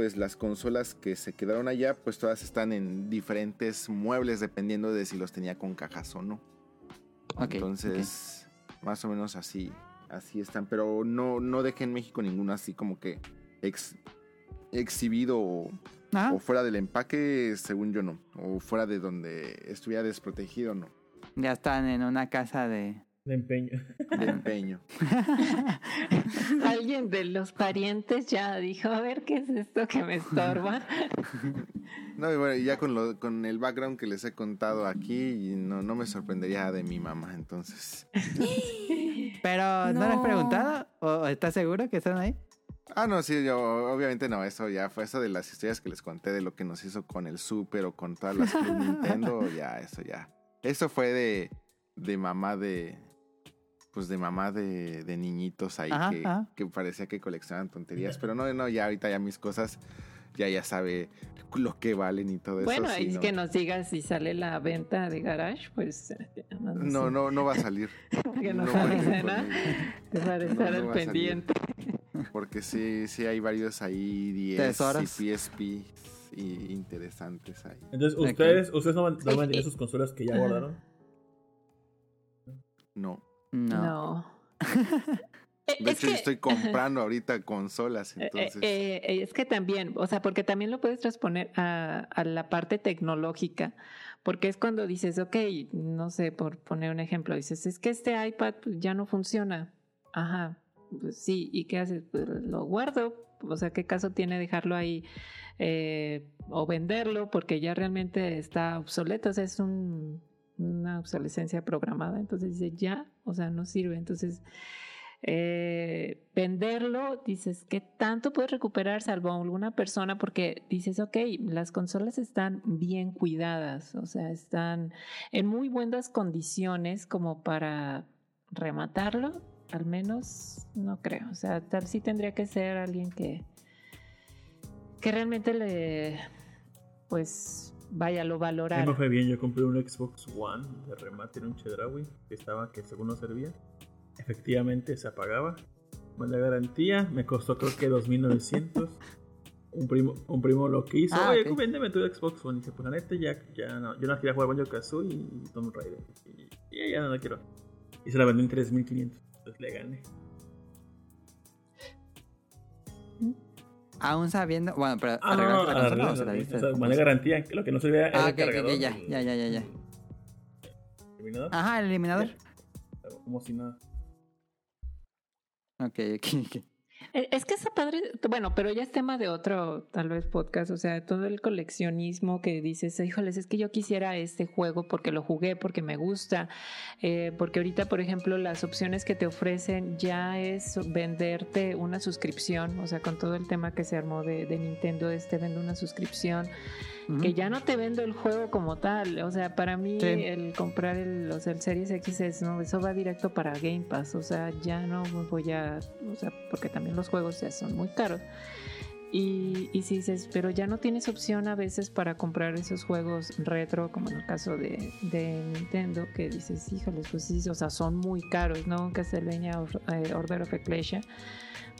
pues las consolas que se quedaron allá, pues todas están en diferentes muebles dependiendo de si los tenía con cajas o no. Ok. Entonces, más o menos así, así están. Pero no, no dejé en México ninguno así como que ex- exhibido o, o fuera del empaque, según yo no. O fuera de donde estuviera desprotegido, no. Ya están en una casa de. De empeño. De empeño. Alguien de los parientes ya dijo, a ver, ¿qué es esto que me estorba? No, y bueno, ya con, lo, con el background que les he contado aquí, no, no me sorprendería de mi mamá, entonces. Pero, ¿no, le has No. preguntado? ¿O estás seguro que están ahí? Ah, no, sí, yo obviamente no, eso ya fue eso de las historias que les conté de lo que nos hizo con el Super o con todas las Club Nintendo, ya, eso ya. Eso fue de, de mamá de, pues de mamá de, de niñitos ahí Ajá, que, ajá. que parecía que coleccionaban tonterías, pero no, no, ya ahorita ya mis cosas, ya ya sabe lo que valen y todo bueno, eso. sí, y no. que nos digas si sale la venta de garage, pues... eh, No, sé. no, no va a salir. Que no a avise, ir ¿no? Para No, estar no al a pendiente. Porque sí, sí hay varios ahí 10 Tesoros. y PSP y interesantes ahí. Entonces. ¿ustedes, ¿ustedes no, van- no Sí. venderían sus consolas que ya guardaron? No. No. No. Eh, De es hecho, yo estoy comprando ahorita consolas, Eh, entonces. eh, eh, es que también, o sea, porque también lo puedes transponer a, a la parte tecnológica, porque es cuando dices, ok, no sé, por poner un ejemplo, dices, es que este iPad pues, ya no funciona. Ajá, pues sí, ¿y qué haces? Pues lo guardo, o sea, ¿qué caso tiene dejarlo ahí eh, o venderlo? Porque ya realmente está obsoleto, o sea, es un, una obsolescencia programada, entonces dice, ya, o sea, no sirve, entonces eh, venderlo, dices, ¿qué tanto puedes recuperar salvo alguna persona? Porque dices, ok, las consolas están bien cuidadas, o sea, están en muy buenas condiciones como para rematarlo, al menos no creo, o sea, tal sí tendría que ser alguien que, que realmente le, pues, vaya, lo mí valorara. me fue bien, yo compré un Xbox One de remate en un Chedraui que estaba que según no servía. Efectivamente se apagaba. Buena garantía, me costó creo que 2900. Un primo, un primo lo que hizo, Ah, oye, ok. véndeme tu Xbox One. Y dice, pues la neta, ya, ya no. Yo no quería jugar Banjo Kazooie y Tomb Raider. Y, y ya no la quiero. Y se la vendí en 3500. Entonces le gané. Aún sabiendo. Bueno, pero Ah, no, no, ¿arreglaste la consola o se la diste? o sea, mandé garantía. Lo que no servía era Ah, el ok, ok, cargador. ya, ya, ya, ya, ya. eliminador. Ajá, el eliminador. Como si nada. Ok, ok, ok. Eh, Es que está padre, bueno, pero ya es tema de otro, tal vez, podcast. O sea, todo el coleccionismo que dices, híjoles, es que yo quisiera este juego porque lo jugué, porque me gusta. eh, porque ahorita, por ejemplo, las opciones que te ofrecen ya es venderte una suscripción. O sea, con todo el tema que se armó de, de Nintendo, este vende una suscripción. Que ya no te vendo el juego como tal. O sea, para mí, Sí. el comprar el, o sea, el Series X es, no, eso va directo para Game Pass. O sea, ya no voy a. O sea, porque también los juegos ya son muy caros. Y, y si dices, pero ya no tienes opción a veces para comprar esos juegos retro, como en el caso de, de Nintendo, que dices, híjoles, pues sí, o sea, son muy caros, ¿no? Castlevania eh, Order of Ecclesia.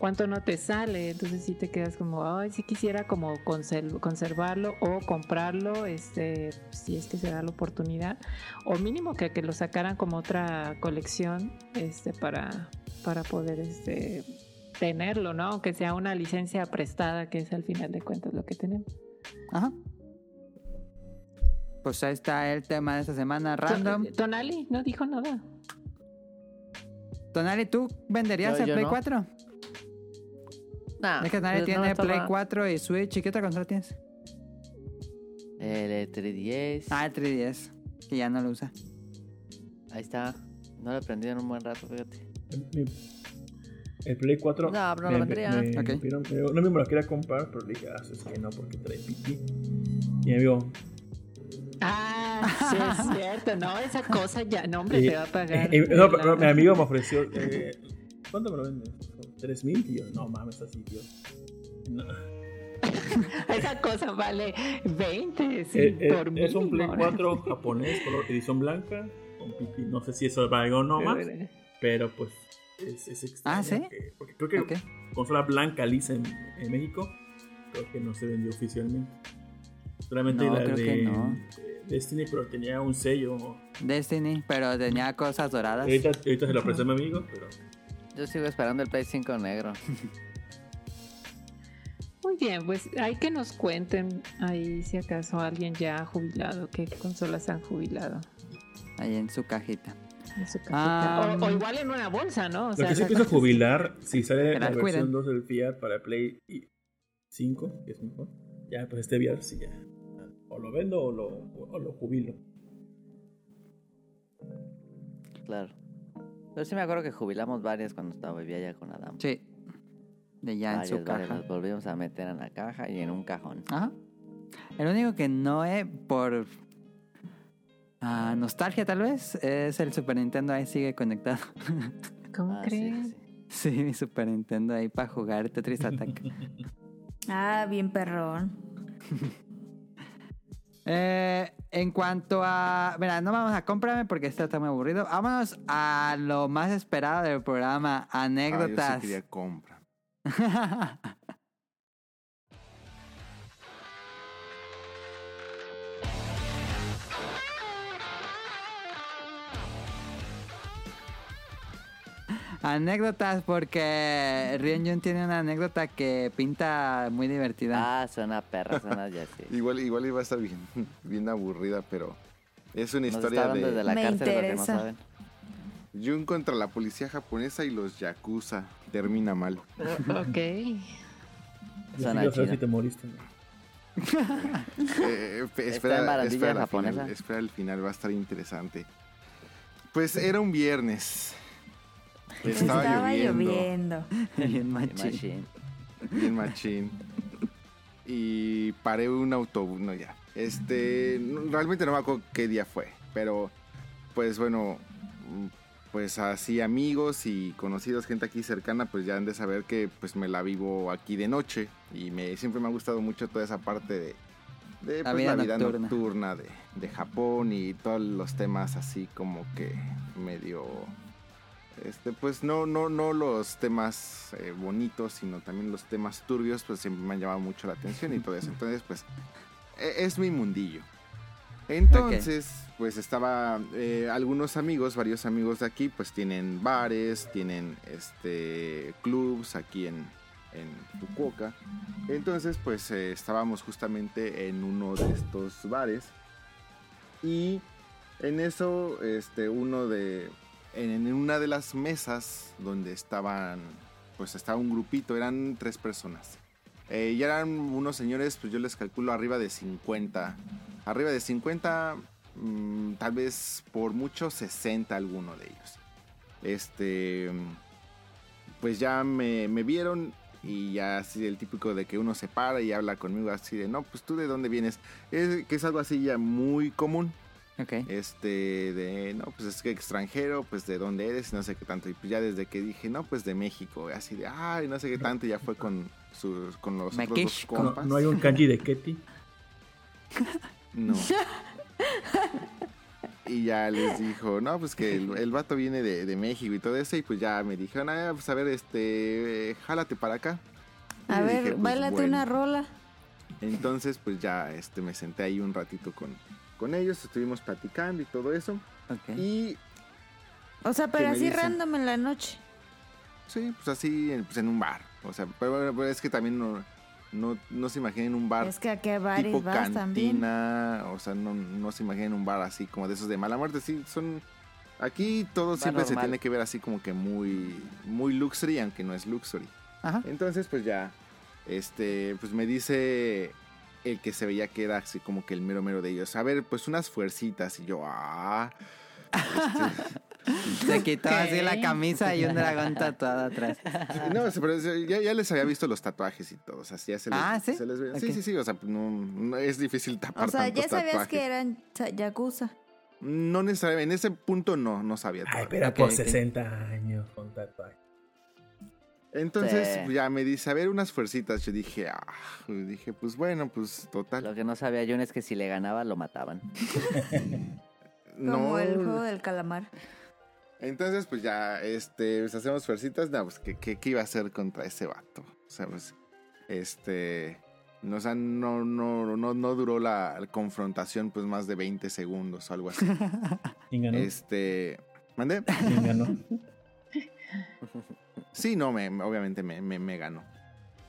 ¿Cuánto no te sale? Entonces sí te quedas como, ay, sí quisiera como conserv- conservarlo o comprarlo, este, si es que se da la oportunidad. O mínimo que, que lo sacaran como otra colección, este, para, para poder, este, tenerlo, ¿no? Aunque sea una licencia prestada, que es al final de cuentas lo que tenemos. Ajá. Pues ahí está el tema de esta semana, random. Ton- Tonali no dijo nada. Tonali, ¿tú venderías el Play no. 4? Nah, es que pues, tiene no me Play estaba- 4 y Switch. ¿Y qué otra consola tienes? El 3DS. Ah, el 3DS. Que ya no lo usa. Ahí está. No lo he prendido en un buen rato, fíjate. Mi- El Play 4. No, pero no lo vendría. me- pidieron- me- un amigo me lo quería comprar, pero le dije, ah, es que no, porque trae piti. Y mi amigo, Ah, sí es cierto, no, esa cosa ya, no, hombre, y- te va a pagar. eh, eh, no, pero mi amigo me ofreció, eh, ¿cuánto me lo vende? ¿Tres mil? Y yo, no mames, así, tío. No. Esa cosa vale 20, sí, Eh, eh, por es un Play mínimo. 4 japonés, color edición blanca, con. No sé si eso valga o no más, pero pues es, es extraño. Ah, ¿sí? que- porque creo que Ok. consola blanca lisa en, en México, creo que no se vendió oficialmente. Solamente No, la creo de, que no. de Destiny, pero tenía un sello. Destiny, pero tenía cosas doradas. Ahorita, ahorita se lo presté a mi amigo, pero Yo sigo esperando el Play 5 negro. Muy bien, pues hay que nos cuenten ahí si acaso alguien ya ha jubilado, qué consolas han jubilado Ahí en su cajita. en su cajita. Ah, o, o igual en una bolsa, ¿no? O lo sea, que sí pienso jubilar, si sale la versión cuiden. 2 del Fiat para Play 5, que es mejor, ya pues este VR sí ya. O lo vendo o lo, o lo jubilo. Claro. Pero sí me acuerdo que jubilamos varias cuando estaba vivía allá con Adam. Sí. De ya en su varias. caja. Las volvimos a meter en la caja y en un cajón. Ajá. El único que no es por ah, nostalgia tal vez es el Super Nintendo ahí sigue conectado. ¿Cómo Ah, sí, crees? sí. sí, mi Super Nintendo ahí para jugar Tetris Attack. Ah, bien perrón. Eh, en cuanto a... Mira, no vamos a comprarme porque esto está muy aburrido. Vámonos a lo más esperado del programa, Ah, yo sí anécdotas. quería compra. anécdotas porque Ryunjun tiene una anécdota que pinta muy divertida. Ah, suena perra, suena ya sí. Igual, igual iba a estar bien, bien aburrida, pero es una Nos historia de desde la Me cárcel los que no interesa. saben. Jun contra la policía japonesa y los yakuza. Termina mal. ok. Yo Suena saber chido. si te moriste. ¿no? Eh, ¿Está pe- en espera, espera, al japonesa? final, espera el final, va a estar interesante. Pues era un viernes. Estaba, Estaba lloviendo, lloviendo. Bien machín. Machine. bien machín. Y paré un autobús, no ya. Este, realmente no me acuerdo qué día fue, pero pues bueno, pues así amigos y conocidos, gente aquí cercana, pues ya han de saber que pues me la vivo aquí de noche y me siempre me ha gustado mucho toda esa parte de, de La pues, vida la vida nocturna. nocturna, de, de Japón y todos los temas así como que medio este pues no no no los temas eh, bonitos sino también los temas turbios pues siempre me han llamado mucho la atención y todo eso. Entonces pues e- es mi mundillo. Entonces pues estaba eh, algunos amigos varios amigos de aquí pues tienen bares tienen este clubs aquí en en Fukuoka. Entonces pues eh, estábamos justamente en uno de estos bares. Y en eso este uno de en, una de las mesas donde estaban pues estaba un grupito, eran tres personas. Eh, y eran unos señores, pues yo les calculo arriba de 50. Arriba de 50, mm, tal vez por mucho 60 alguno de ellos. Este, pues ya me, me vieron y ya así el típico de que uno se para y habla conmigo así de, no, pues tú de dónde vienes. Es, que es algo así ya muy común. Este, de, no, pues es que extranjero, pues de dónde eres, y no sé qué tanto. Y pues ya desde que dije, no, pues de México, así de, ay, no sé qué tanto, ya fue con, sus, con los otros dos. No, compas. no hay un kanji de Ketty. No. Y ya les dijo, no, pues que el, el vato viene de, de México y todo eso. Y pues ya me dijeron, ah, pues a ver, este, eh, jálate para acá. Y A ver, dije, pues, bailate bueno. una rola. Entonces, pues ya este, me senté ahí un ratito con, con ellos, estuvimos platicando y todo eso. Ok. Y O sea, pero así dicen? random en la noche. sí, pues así, en- pues en un bar. O sea, pero, pero es que también no, no, no se imaginen un bar Es que a qué bares tipo vas también. cantina, o sea, no, no se imaginen un bar así como de esos de mala muerte, sí, son... Aquí todo siempre se tiene que ver así como que muy, muy luxury, aunque no es luxury. Ajá. Entonces, pues ya, este, pues me dice el que se veía que era así como que el mero mero de ellos. A ver, pues unas fuercitas. Y yo, ah. Este, Se quitó así la camisa y un dragón tatuado atrás. no, pero ya, ya les había visto los tatuajes y todo. O sea, ya se les, Ah, ¿sí? se les ve- Sí, sí, sí. O sea, no, no es difícil tapar O sea, ya sabías tatuajes. que eran yakuza. No necesariamente, en ese punto no, no sabía Ay, todavía. pero por ok. 60 años con tatuaje. Entonces Sí. ya me dice, a ver, unas fuercitas. Yo dije, ah, dije, pues bueno, pues total. Lo que no sabía Jun es que si le ganaba lo mataban. Como no, el juego del calamar. Entonces, pues ya, este, pues hacemos fuercitas. No, pues, ¿qué, qué, qué iba a hacer contra ese vato? O sea, pues, este, no, o sea, no, no, no, no duró la confrontación, pues, más de 20 segundos o algo así. ¿Quién ganó? este, ¿mande? ¿Quién ganó? Sí, no, me, me- obviamente me, me, me ganó.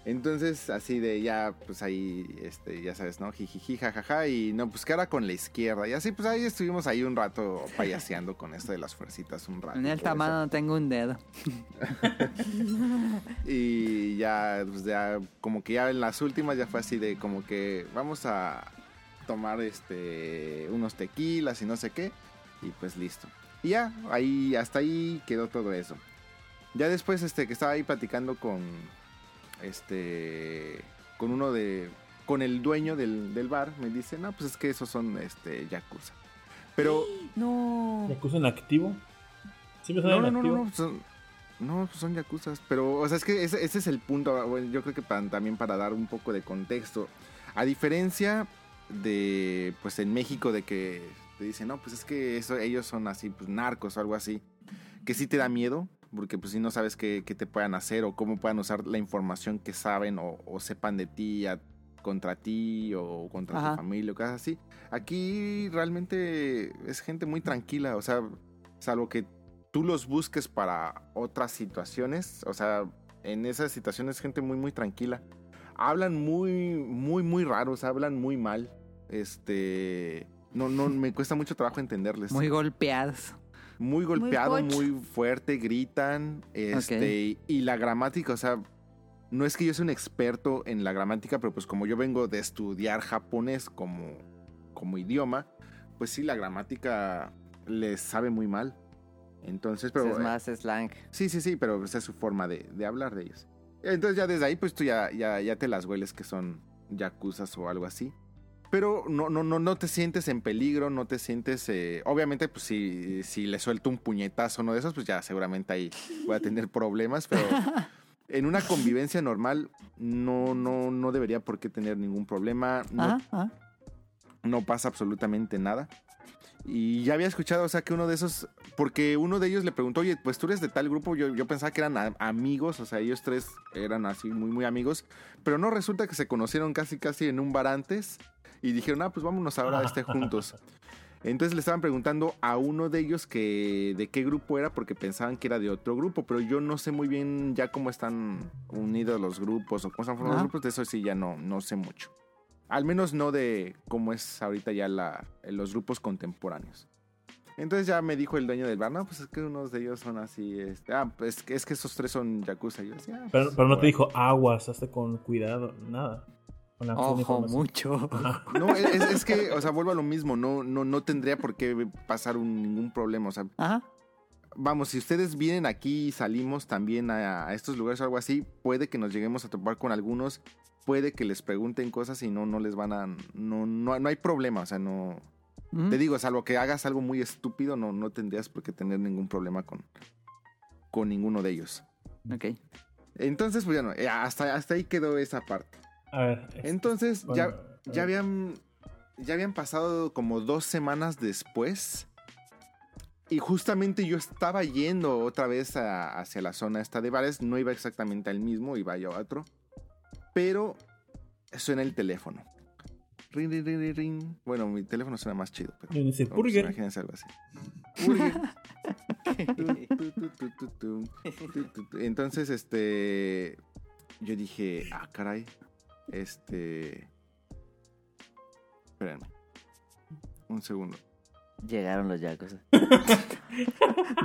Entonces, así de ya, pues ahí, este, ya sabes, ¿no? Jijiji, jajaja, y no, pues que ahora con la izquierda. Y así, pues ahí estuvimos ahí un rato payaseando con esto de las fuercitas, un rato. En el tamaño no tengo un dedo. Y ya, pues ya, como que ya en las últimas ya fue así de como que vamos a tomar este unos tequilas y no sé qué. Y pues listo. Y ya, ahí, hasta ahí quedó todo eso. Ya después, este, que estaba ahí platicando con este con uno de. con el dueño del, del bar, me dice, no, pues es que esos son este Yakuza. Pero. No. ¿Yakuza en activo? Sí me No, no, en no, activo. no, son, no, pues son yakuzas. Pero, o sea, es que ese, ese es el punto. bueno, yo creo que para- también para dar un poco de contexto. A diferencia de, pues en México, de que te dicen, no, pues es que eso, ellos son así, pues narcos o algo así. Que sí te da miedo, porque pues si no sabes qué, qué te puedan hacer o cómo puedan usar la información que saben o, o sepan de ti a- contra ti o contra Ajá. tu familia o cosas así. Aquí realmente es gente muy tranquila, o sea, salvo que tú los busques para otras situaciones, o sea, en esas situaciones gente muy muy tranquila. Hablan muy muy muy raros, hablan muy mal. Este, no no me cuesta mucho trabajo entenderles. Muy golpeados. Muy golpeado, muy, fuerte, gritan, este, y la gramática, o sea, no es que yo sea un experto en la gramática, pero pues como yo vengo de estudiar japonés como, como idioma, pues sí, la gramática les sabe muy mal. Entonces, pero... es más slang. Sí, sí, sí, pero esa es su forma de, de hablar de ellos. Entonces ya desde ahí, pues tú ya, ya, ya te las hueles que son yakuzas o algo así. Pero no, no, no, no te sientes en peligro, no te sientes... eh, obviamente, pues si, si le suelto un puñetazo uno de esos, pues ya seguramente ahí voy a tener problemas, pero en una convivencia normal no, no, no debería por qué tener ningún problema. No, Ajá, ajá. no pasa absolutamente nada. Y ya había escuchado, o sea, que uno de esos, porque uno de ellos le preguntó, oye, pues tú eres de tal grupo, yo, yo pensaba que eran a- amigos, o sea, ellos tres eran así muy, muy amigos, pero no resulta que se conocieron casi, casi en un bar antes y dijeron, ah, pues vámonos ahora a este juntos. Entonces le estaban preguntando a uno de ellos que de qué grupo era porque pensaban que era de otro grupo, pero yo no sé muy bien ya cómo están unidos los grupos o cómo están formados los grupos, de eso sí ya no, no sé mucho. Al menos no de cómo es ahorita ya la, los grupos contemporáneos. Entonces ya me dijo el dueño del bar, no, pues es que unos de ellos son así, este, ah, pues es que esos tres son yakuza. Y yo decía, ah, Pero, pues, pero no te bueno. dijo aguas, hazte con cuidado, nada. Con la Ojo, mucho. No, es, es- es que, o sea, vuelvo a lo mismo, no, no, no tendría por qué pasar un- ningún problema, o sea, Ajá. vamos, si ustedes vienen aquí y salimos también a, a estos lugares o algo así, puede que nos lleguemos a topar con algunos, puede que les pregunten cosas y no, no les van a, no, no, no hay problema, o sea, no, te digo, salvo que hagas algo muy estúpido, no, no tendrías por qué tener ningún problema con, con ninguno de ellos. Ok. Entonces, pues bueno, eh, hasta, hasta ahí quedó esa parte. A ver. es- Entonces, bueno, ya, ya ver. habían ya habían pasado como dos semanas después y justamente yo estaba yendo otra vez a- hacia la zona esta de bares no iba exactamente al mismo iba yo a otro pero suena el teléfono ring ring ring ring, bueno mi teléfono suena más chido pero dice, pues, burger. imagínense algo así. Entonces, este. Yo dije, ah, caray. Este. Espérenme. Un segundo. Llegaron los Yakuza.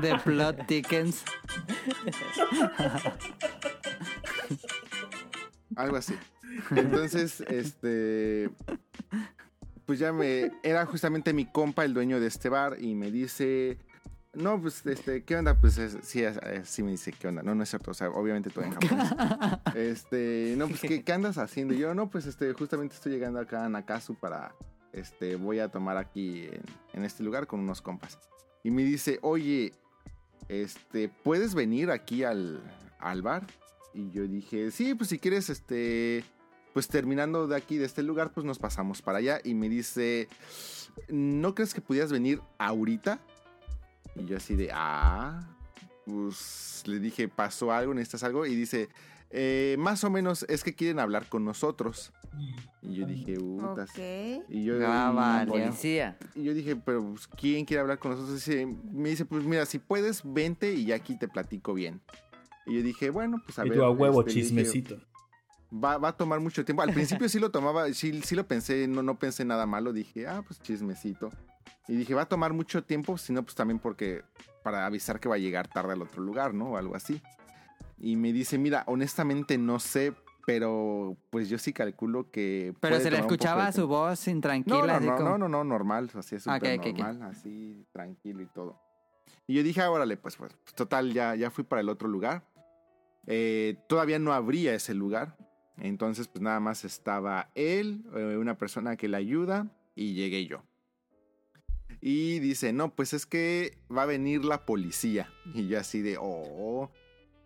The plot thickens. Algo así. Entonces, este. Pues ya me. Era justamente mi compa, el dueño de este bar, y me dice. No, pues, este, ¿qué onda? Pues es- sí, es- sí me dice, ¿qué onda? No, no es cierto, o sea, obviamente todo en japonés. Este, no, pues, ¿qué, qué andas haciendo? Y yo, no, pues, este, justamente estoy llegando acá a Nakasu para, este, voy a tomar aquí en, en este lugar con unos compas. Y me dice, oye, este, ¿puedes venir aquí al, al bar? Y yo dije, sí, pues si quieres, este, pues terminando de aquí, de este lugar, pues nos pasamos para allá. Y me dice, ¿no crees que pudieras venir ahorita? Y yo así de, ah, pues le dije, ¿pasó algo? ¿Necesitas algo? Y dice, "Eh, más o menos es que quieren hablar con nosotros. Y yo dije, "Utas". Ok. Y yo, Ah, y- vale. Policía. y yo dije, pero pues, ¿quién quiere hablar con nosotros? Me dice, pues mira, si puedes, vente y ya aquí te platico bien. Y yo dije, bueno, pues a y ver. a huevo, este, dije, chismecito. va, va a tomar mucho tiempo. Al principio sí lo tomaba, sí, sí lo pensé, no, no pensé nada malo. Dije, ah, pues chismecito. Y dije, va a tomar mucho tiempo, sino pues también porque para avisar que va a llegar tarde al otro lugar, ¿no? O algo así. Y me dice, mira, honestamente no sé, pero pues yo sí calculo que... Pero se le escuchaba su tiempo". voz intranquila, No, no, no, como... no, no, no, normal, así es Ah, súper ok, ok, ok. normal, así tranquilo y todo. Y yo dije, ah, órale, pues, pues total, ya, ya fui para el otro lugar. Eh, todavía no abría ese lugar, entonces pues nada más estaba él, eh, una persona que le ayuda y llegué yo. Y dice, no, pues es que va a venir la policía. Y yo así de, oh,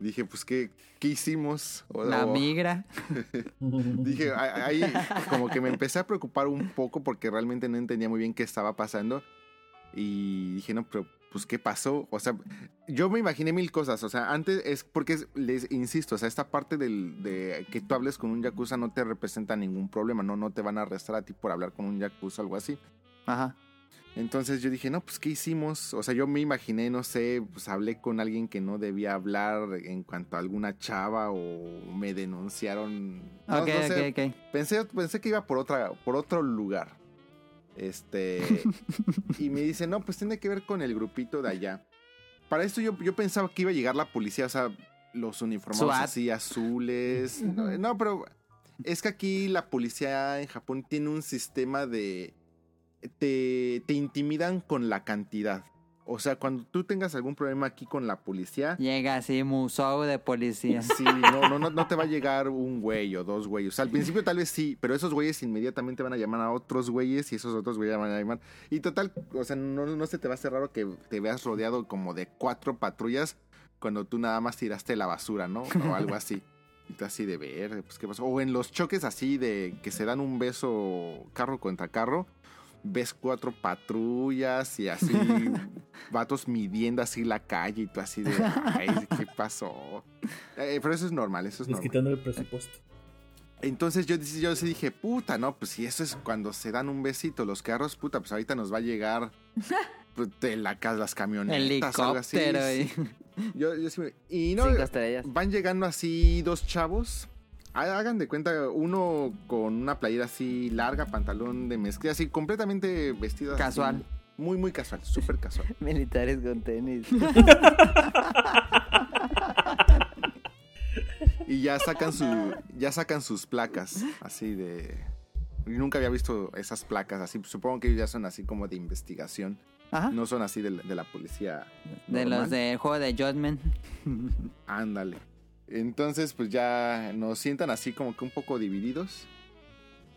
dije, pues, ¿qué, qué hicimos? O- La migra. Dije, ahí como que me empecé a preocupar un poco porque realmente no entendía muy bien qué estaba pasando. Y dije, no, pero pues qué pasó. O sea, yo me imaginé mil cosas. O sea, antes es porque es- les insisto, o sea, esta parte del, de que tú hables con un yakuza no te representa ningún problema. No, no te van a arrestar a ti por hablar con un yakuza o algo así. Ajá. Entonces yo dije, no, pues ¿qué hicimos? O sea, yo me imaginé, no sé, pues hablé con alguien que no debía hablar en cuanto a alguna chava o me denunciaron. No, ok, no sé, ok, ok. Pensé, pensé que iba por otra, por otro lugar. Este. y me dice, no, pues tiene que ver con el grupito de allá. Para esto yo, yo pensaba que iba a llegar la policía, o sea, los uniformados SWAT. así azules. no, no, pero es que aquí la policía en Japón tiene un sistema de. Te, te intimidan con la cantidad. O sea, cuando tú tengas algún problema aquí con la policía, Llega así, musou de policía. Sí, no, no, no, no te va a llegar un güey o dos güeyes. O sea, al principio tal vez sí, pero esos güeyes inmediatamente van a llamar a otros güeyes y esos otros güeyes van a llamar. Y total, o sea, no, no se te va a hacer raro que te veas rodeado como de cuatro patrullas cuando tú nada más tiraste la basura, ¿no? O algo así. Y tú así de ver, pues qué pasó. O en los choques así de que se dan un beso carro contra carro. Ves cuatro patrullas y así vatos midiendo así la calle y tú así de, ay, ¿qué pasó? Eh, pero eso es normal, eso es normal. quitando el presupuesto. Entonces yo, yo sí dije, puta, no, pues si eso es cuando se dan un besito los carros, puta, pues ahorita nos va a llegar pues, de la, las camionetas, algo así. Helicóptero. Sí. y- Yo, yo sí me- y no, van llegando así dos chavos. Ha- Hagan de cuenta, uno con una playera así larga, pantalón de mezclilla, así completamente vestido. así, Casual. Muy, muy casual, súper casual. Militares con tenis. Y ya sacan su, ya sacan sus placas, así de. Nunca había visto esas placas así. Supongo que ellos ya son así como de investigación. Ajá. No son así de, la- de la policía. De los del juego de Judgment. Ándale. Entonces, pues ya nos sientan así como que un poco divididos.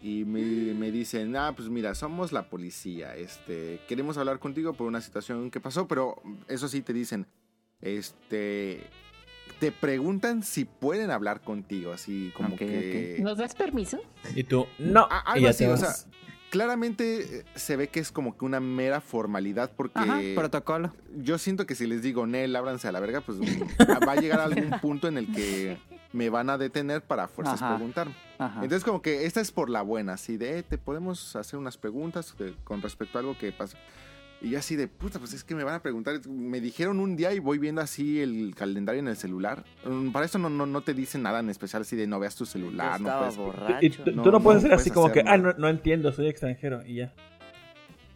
Y me, me dicen, ah, pues mira, somos la policía. Este, queremos hablar contigo por una situación que pasó, pero eso sí te dicen, este, te preguntan si pueden hablar contigo, así como que... ¿Nos das permiso? Y tú, no. A- y algo ya así, o sea, claramente eh, se ve que es como que una mera formalidad porque Ajá, protocolo. yo siento que si les digo, Nel, ábranse a la verga, pues va a llegar algún punto en el que me van a detener para fuerzas Ajá. preguntarme. Ajá. Entonces como que esta es por la buena, así de, eh, te podemos hacer unas preguntas de- con respecto a algo que pasó. Y yo así de, puta, pues es que me van a preguntar, me dijeron un día y voy viendo así el calendario en el celular. Mm, Para eso no, no, no te dicen nada en especial, así de no veas tu celular, no puedes... borracho. Y tú, No, tú no puedes no ser así puedes como que, ah, no, no entiendo, soy extranjero y ya.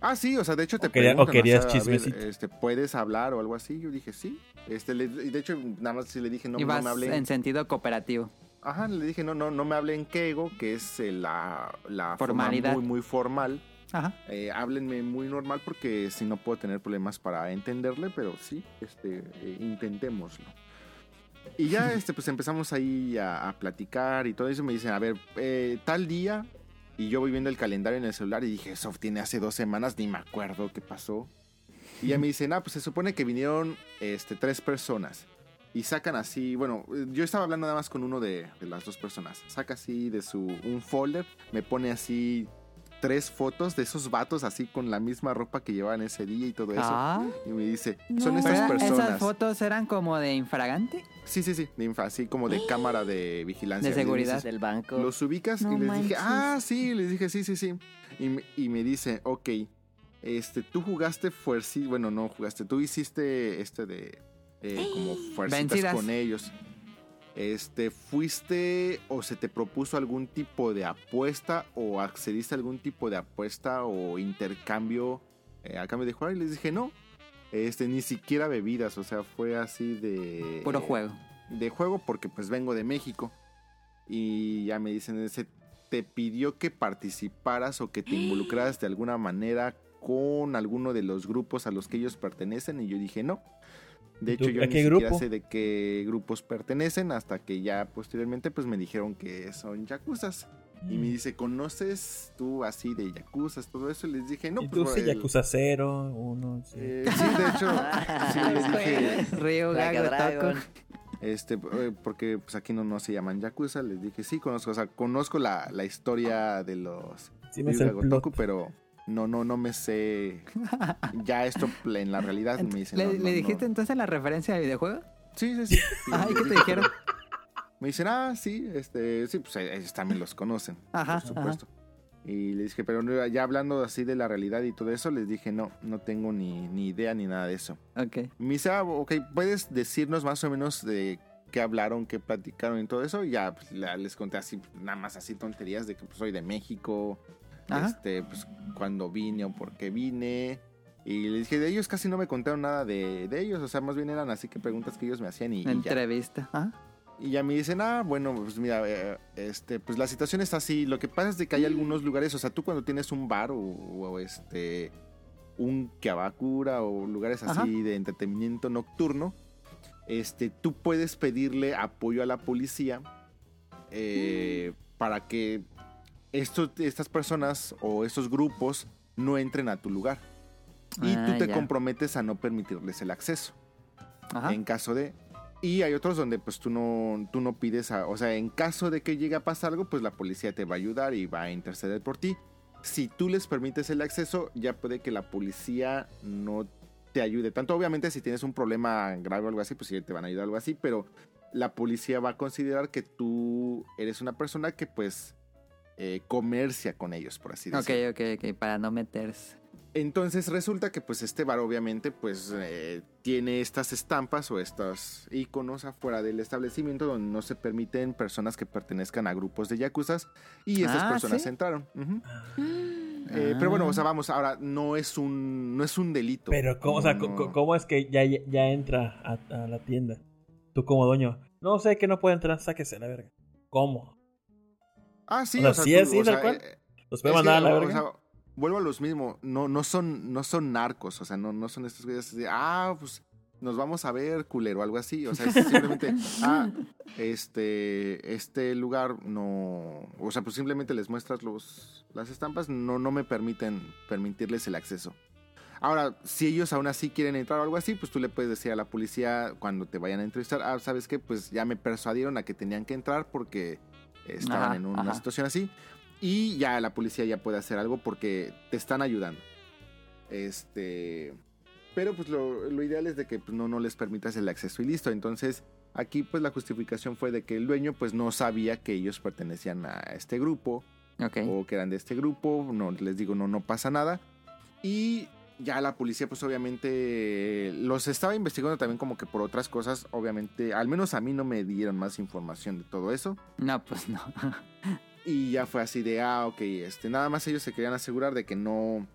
Ah, sí, o sea, de hecho te O quería- o preguntan, querías sea, a ver, chismecito. este, ¿puedes hablar o algo así? Yo dije, sí. Este, le- y de hecho, nada más sí le dije, no, y no vas me hablen. en sentido cooperativo. Ajá, le dije, no, no, no me hablen keigo, que es eh, la, la Formalidad. forma muy, muy formal. Ajá. Eh, háblenme muy normal porque si no puedo tener problemas para entenderle, pero sí, este, eh, intentémoslo. Y ya, este, pues empezamos ahí a, a platicar y todo eso. Me dicen, a ver, eh, tal día. Y yo voy viendo el calendario en el celular y dije, eso tiene hace dos semanas, ni me acuerdo qué pasó. Y ya me dicen, ah, pues se supone que vinieron este, tres personas. Y sacan así, bueno, yo estaba hablando nada más con uno de, de las dos personas. Saca así de su un folder, me pone así tres fotos de esos vatos así con la misma ropa que llevaban ese día y todo eso. Ah. Y me dice, son estas personas. Esas fotos eran como de infragante. Sí, sí, sí, de infra, así como de cámara de vigilancia. De seguridad. Del banco. ¿Los ubicas? No y les dije, ah, sí, les dije, sí, sí, sí. Y me, y me dice, ok, este, tú jugaste fuerza, bueno, no jugaste, tú hiciste este de, eh, como fuercitas con ellos. Este, ¿fuiste o se te propuso algún tipo de apuesta o accediste a algún tipo de apuesta o intercambio eh, a cambio de jugar? Y les dije, no, este, ni siquiera bebidas, o sea, fue así de... Puro juego. de juego porque pues vengo de México. Y ya me dicen, se te pidió que participaras o que te involucraras de alguna manera con alguno de los grupos a los que ellos pertenecen. Y yo dije, no. De ¿Y tú, hecho, yo ni qué siquiera grupo? sé de qué grupos pertenecen hasta que ya posteriormente pues me dijeron que son yakuzas. Y Mm. me dice, ¿conoces tú así de yakuzas, todo eso? Y les dije, no, y pues tú sí, el- Yakuza 0, 1, sí. eh, sí, de hecho, sí, les dije, Río, Like a Gago, Dragon. Taco. Este, eh, porque pues aquí no, no se llaman Yakuza, les dije, sí, conozco, o sea, conozco la, la historia de los Sí Ryuga. Gotoku, pero no, no, no me sé ya esto en la realidad me dicen. ¿Le, no, le no, no. dijiste entonces la referencia al videojuego? Sí, sí, sí. Ay, Les ¿qué te dije, dijeron? Me dicen, ah, sí, este, sí, pues ellos también los conocen, Ajá, por supuesto. Y les dije, pero ya hablando así de la realidad y todo eso, les dije, no, no tengo ni, ni idea ni nada de eso. Ok. Me dice, ah, ok, ¿puedes decirnos más o menos de qué hablaron, qué platicaron y todo eso? Y ya pues, la- les conté así, nada más así tonterías de que pues, soy de México, Ajá. este, pues cuando vine o por qué vine. Y les dije, de ellos casi no me contaron nada de, de ellos, o sea, más bien eran así que preguntas que ellos me hacían y, y ya. Entrevista. Y ya me dicen, ah, bueno, pues mira, eh, este, pues la situación está así. Lo que pasa es de que hay algunos lugares, o sea, tú cuando tienes un bar o, o, este, un kiabakura o lugares así Ajá. de entretenimiento nocturno, este, tú puedes pedirle apoyo a la policía eh, para que estas personas o estos grupos no entren a tu lugar. Y Ah, tú te ya. comprometes a no permitirles el acceso Ajá. en caso de y hay otros donde pues tú no tú no pides a, o sea en caso de que llegue a pasar algo pues la policía te va a ayudar y va a interceder por ti si tú les permites el acceso ya puede que la policía no te ayude tanto obviamente si tienes un problema grave o algo así pues sí te van a ayudar algo así pero la policía va a considerar que tú eres una persona que pues eh, comercia con ellos por así Ok, decirlo ok, ok. Para no meterse. entonces resulta que pues este bar obviamente pues eh, tiene estas estampas o estos iconos afuera del establecimiento donde no se permiten personas que pertenezcan a grupos de yakuzas y estas Ah, personas ¿sí? entraron. Ujú. Eh, Pero bueno, o sea, vamos, ahora no es un, no es un delito. Pero, ¿cómo, o sea, No. ¿cómo es que ya, ya entra a, a la tienda? Tú como dueño. No sé que no puede entrar, sáquese la verga. ¿Cómo? Ah, sí, o sea, o sea, sí tú- es, sí, o tal sea, cual. eh, ¿Los puede mandar a la o verga? sea, vuelvo a los mismos. No, no son, no son narcos. O sea, no, no son estos güeyes de, ah, pues nos vamos a ver, culero, algo así. O sea, es simplemente, ah, este, este lugar no. O sea, pues simplemente les muestras los, las estampas. No, no me permiten permitirles el acceso. Ahora, si ellos aún así quieren entrar o algo así, pues tú le puedes decir a la policía cuando te vayan a entrevistar, ah, ¿sabes qué? Pues ya me persuadieron a que tenían que entrar porque estaban Ajá, en una ajá. situación así. Y ya la policía ya puede hacer algo porque te están ayudando. Este. Pero pues lo, lo ideal es de que pues, no, no les permitas el acceso y listo. Entonces, aquí pues la justificación fue de que el dueño pues no sabía que ellos pertenecían a este grupo Ok. o que eran de este grupo. No, les digo, no, no pasa nada. Y ya la policía, pues obviamente los estaba investigando también como que por otras cosas. Obviamente, al menos a mí no me dieron más información de todo eso. No, pues no. Y ya fue así de, ah, ok, este, nada más ellos se querían asegurar de que no,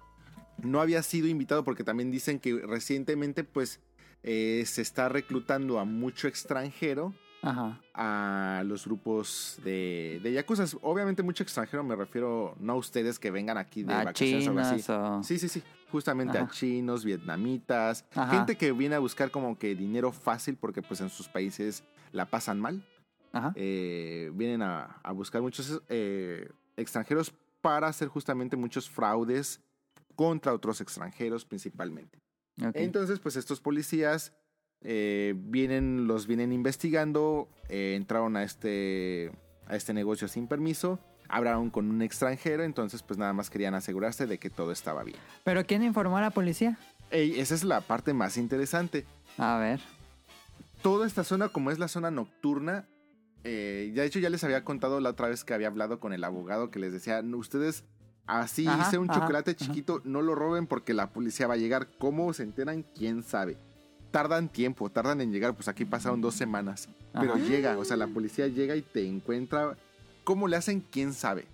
no había sido invitado porque también dicen que recientemente pues eh, se está reclutando a mucho extranjero Ajá. a los grupos de, de Yakuza. Obviamente mucho extranjero me refiero no a ustedes que vengan aquí de A vacaciones o algo así. o... Sí, sí, sí. Justamente a chinos, vietnamitas, Ajá. gente que viene a buscar como que dinero fácil porque pues en sus países la pasan mal. Ajá. Eh, vienen a, a buscar muchos eh, extranjeros para hacer justamente muchos fraudes contra otros extranjeros principalmente. Entonces, pues estos policías eh, vienen, los vienen investigando, eh, entraron a este, a este negocio sin permiso, hablaron con un extranjero, entonces pues nada más querían asegurarse de que todo estaba bien. ¿Pero quién informó a la policía? Ey, esa es la parte más interesante. A ver. Toda esta zona, como es la zona nocturna, eh, ya de hecho ya les había contado la otra vez que había hablado con el abogado que les decía, "No, ustedes así Ajá, hice un ajá, chocolate ajá. chiquito, no lo roben porque la policía va a llegar. ¿Cómo se enteran? ¿Quién sabe? Tardan tiempo, tardan en llegar, pues aquí pasaron dos semanas. Pero Ajá. llega, o sea, la policía llega y te encuentra. ¿Cómo le hacen? ¿Quién sabe?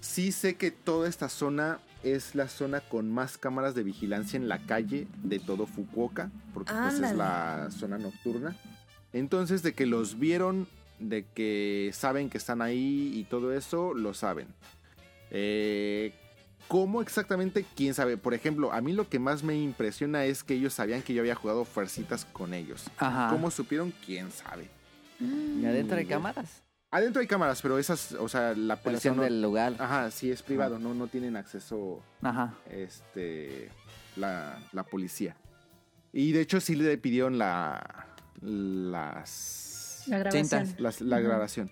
Sí sé que toda esta zona es la zona con más cámaras de vigilancia en la calle de todo Fukuoka, porque pues es la zona nocturna. Entonces, de que los vieron, de que saben que están ahí y todo eso, lo saben. Eh, ¿Cómo exactamente? ¿Quién sabe? Por ejemplo, a mí lo que más me impresiona es que ellos sabían que yo había jugado fuercitas con ellos. Ajá. ¿Cómo supieron? ¿Quién sabe? ¿Y adentro hay Mm, cámaras? Adentro hay cámaras, pero esas, o sea, la Pero policía son no... del lugar. Ajá, sí es privado, no, no tienen acceso Ajá. este la, la policía. Y de hecho sí le pidieron la las La grabación. Cintas. las- la grabación.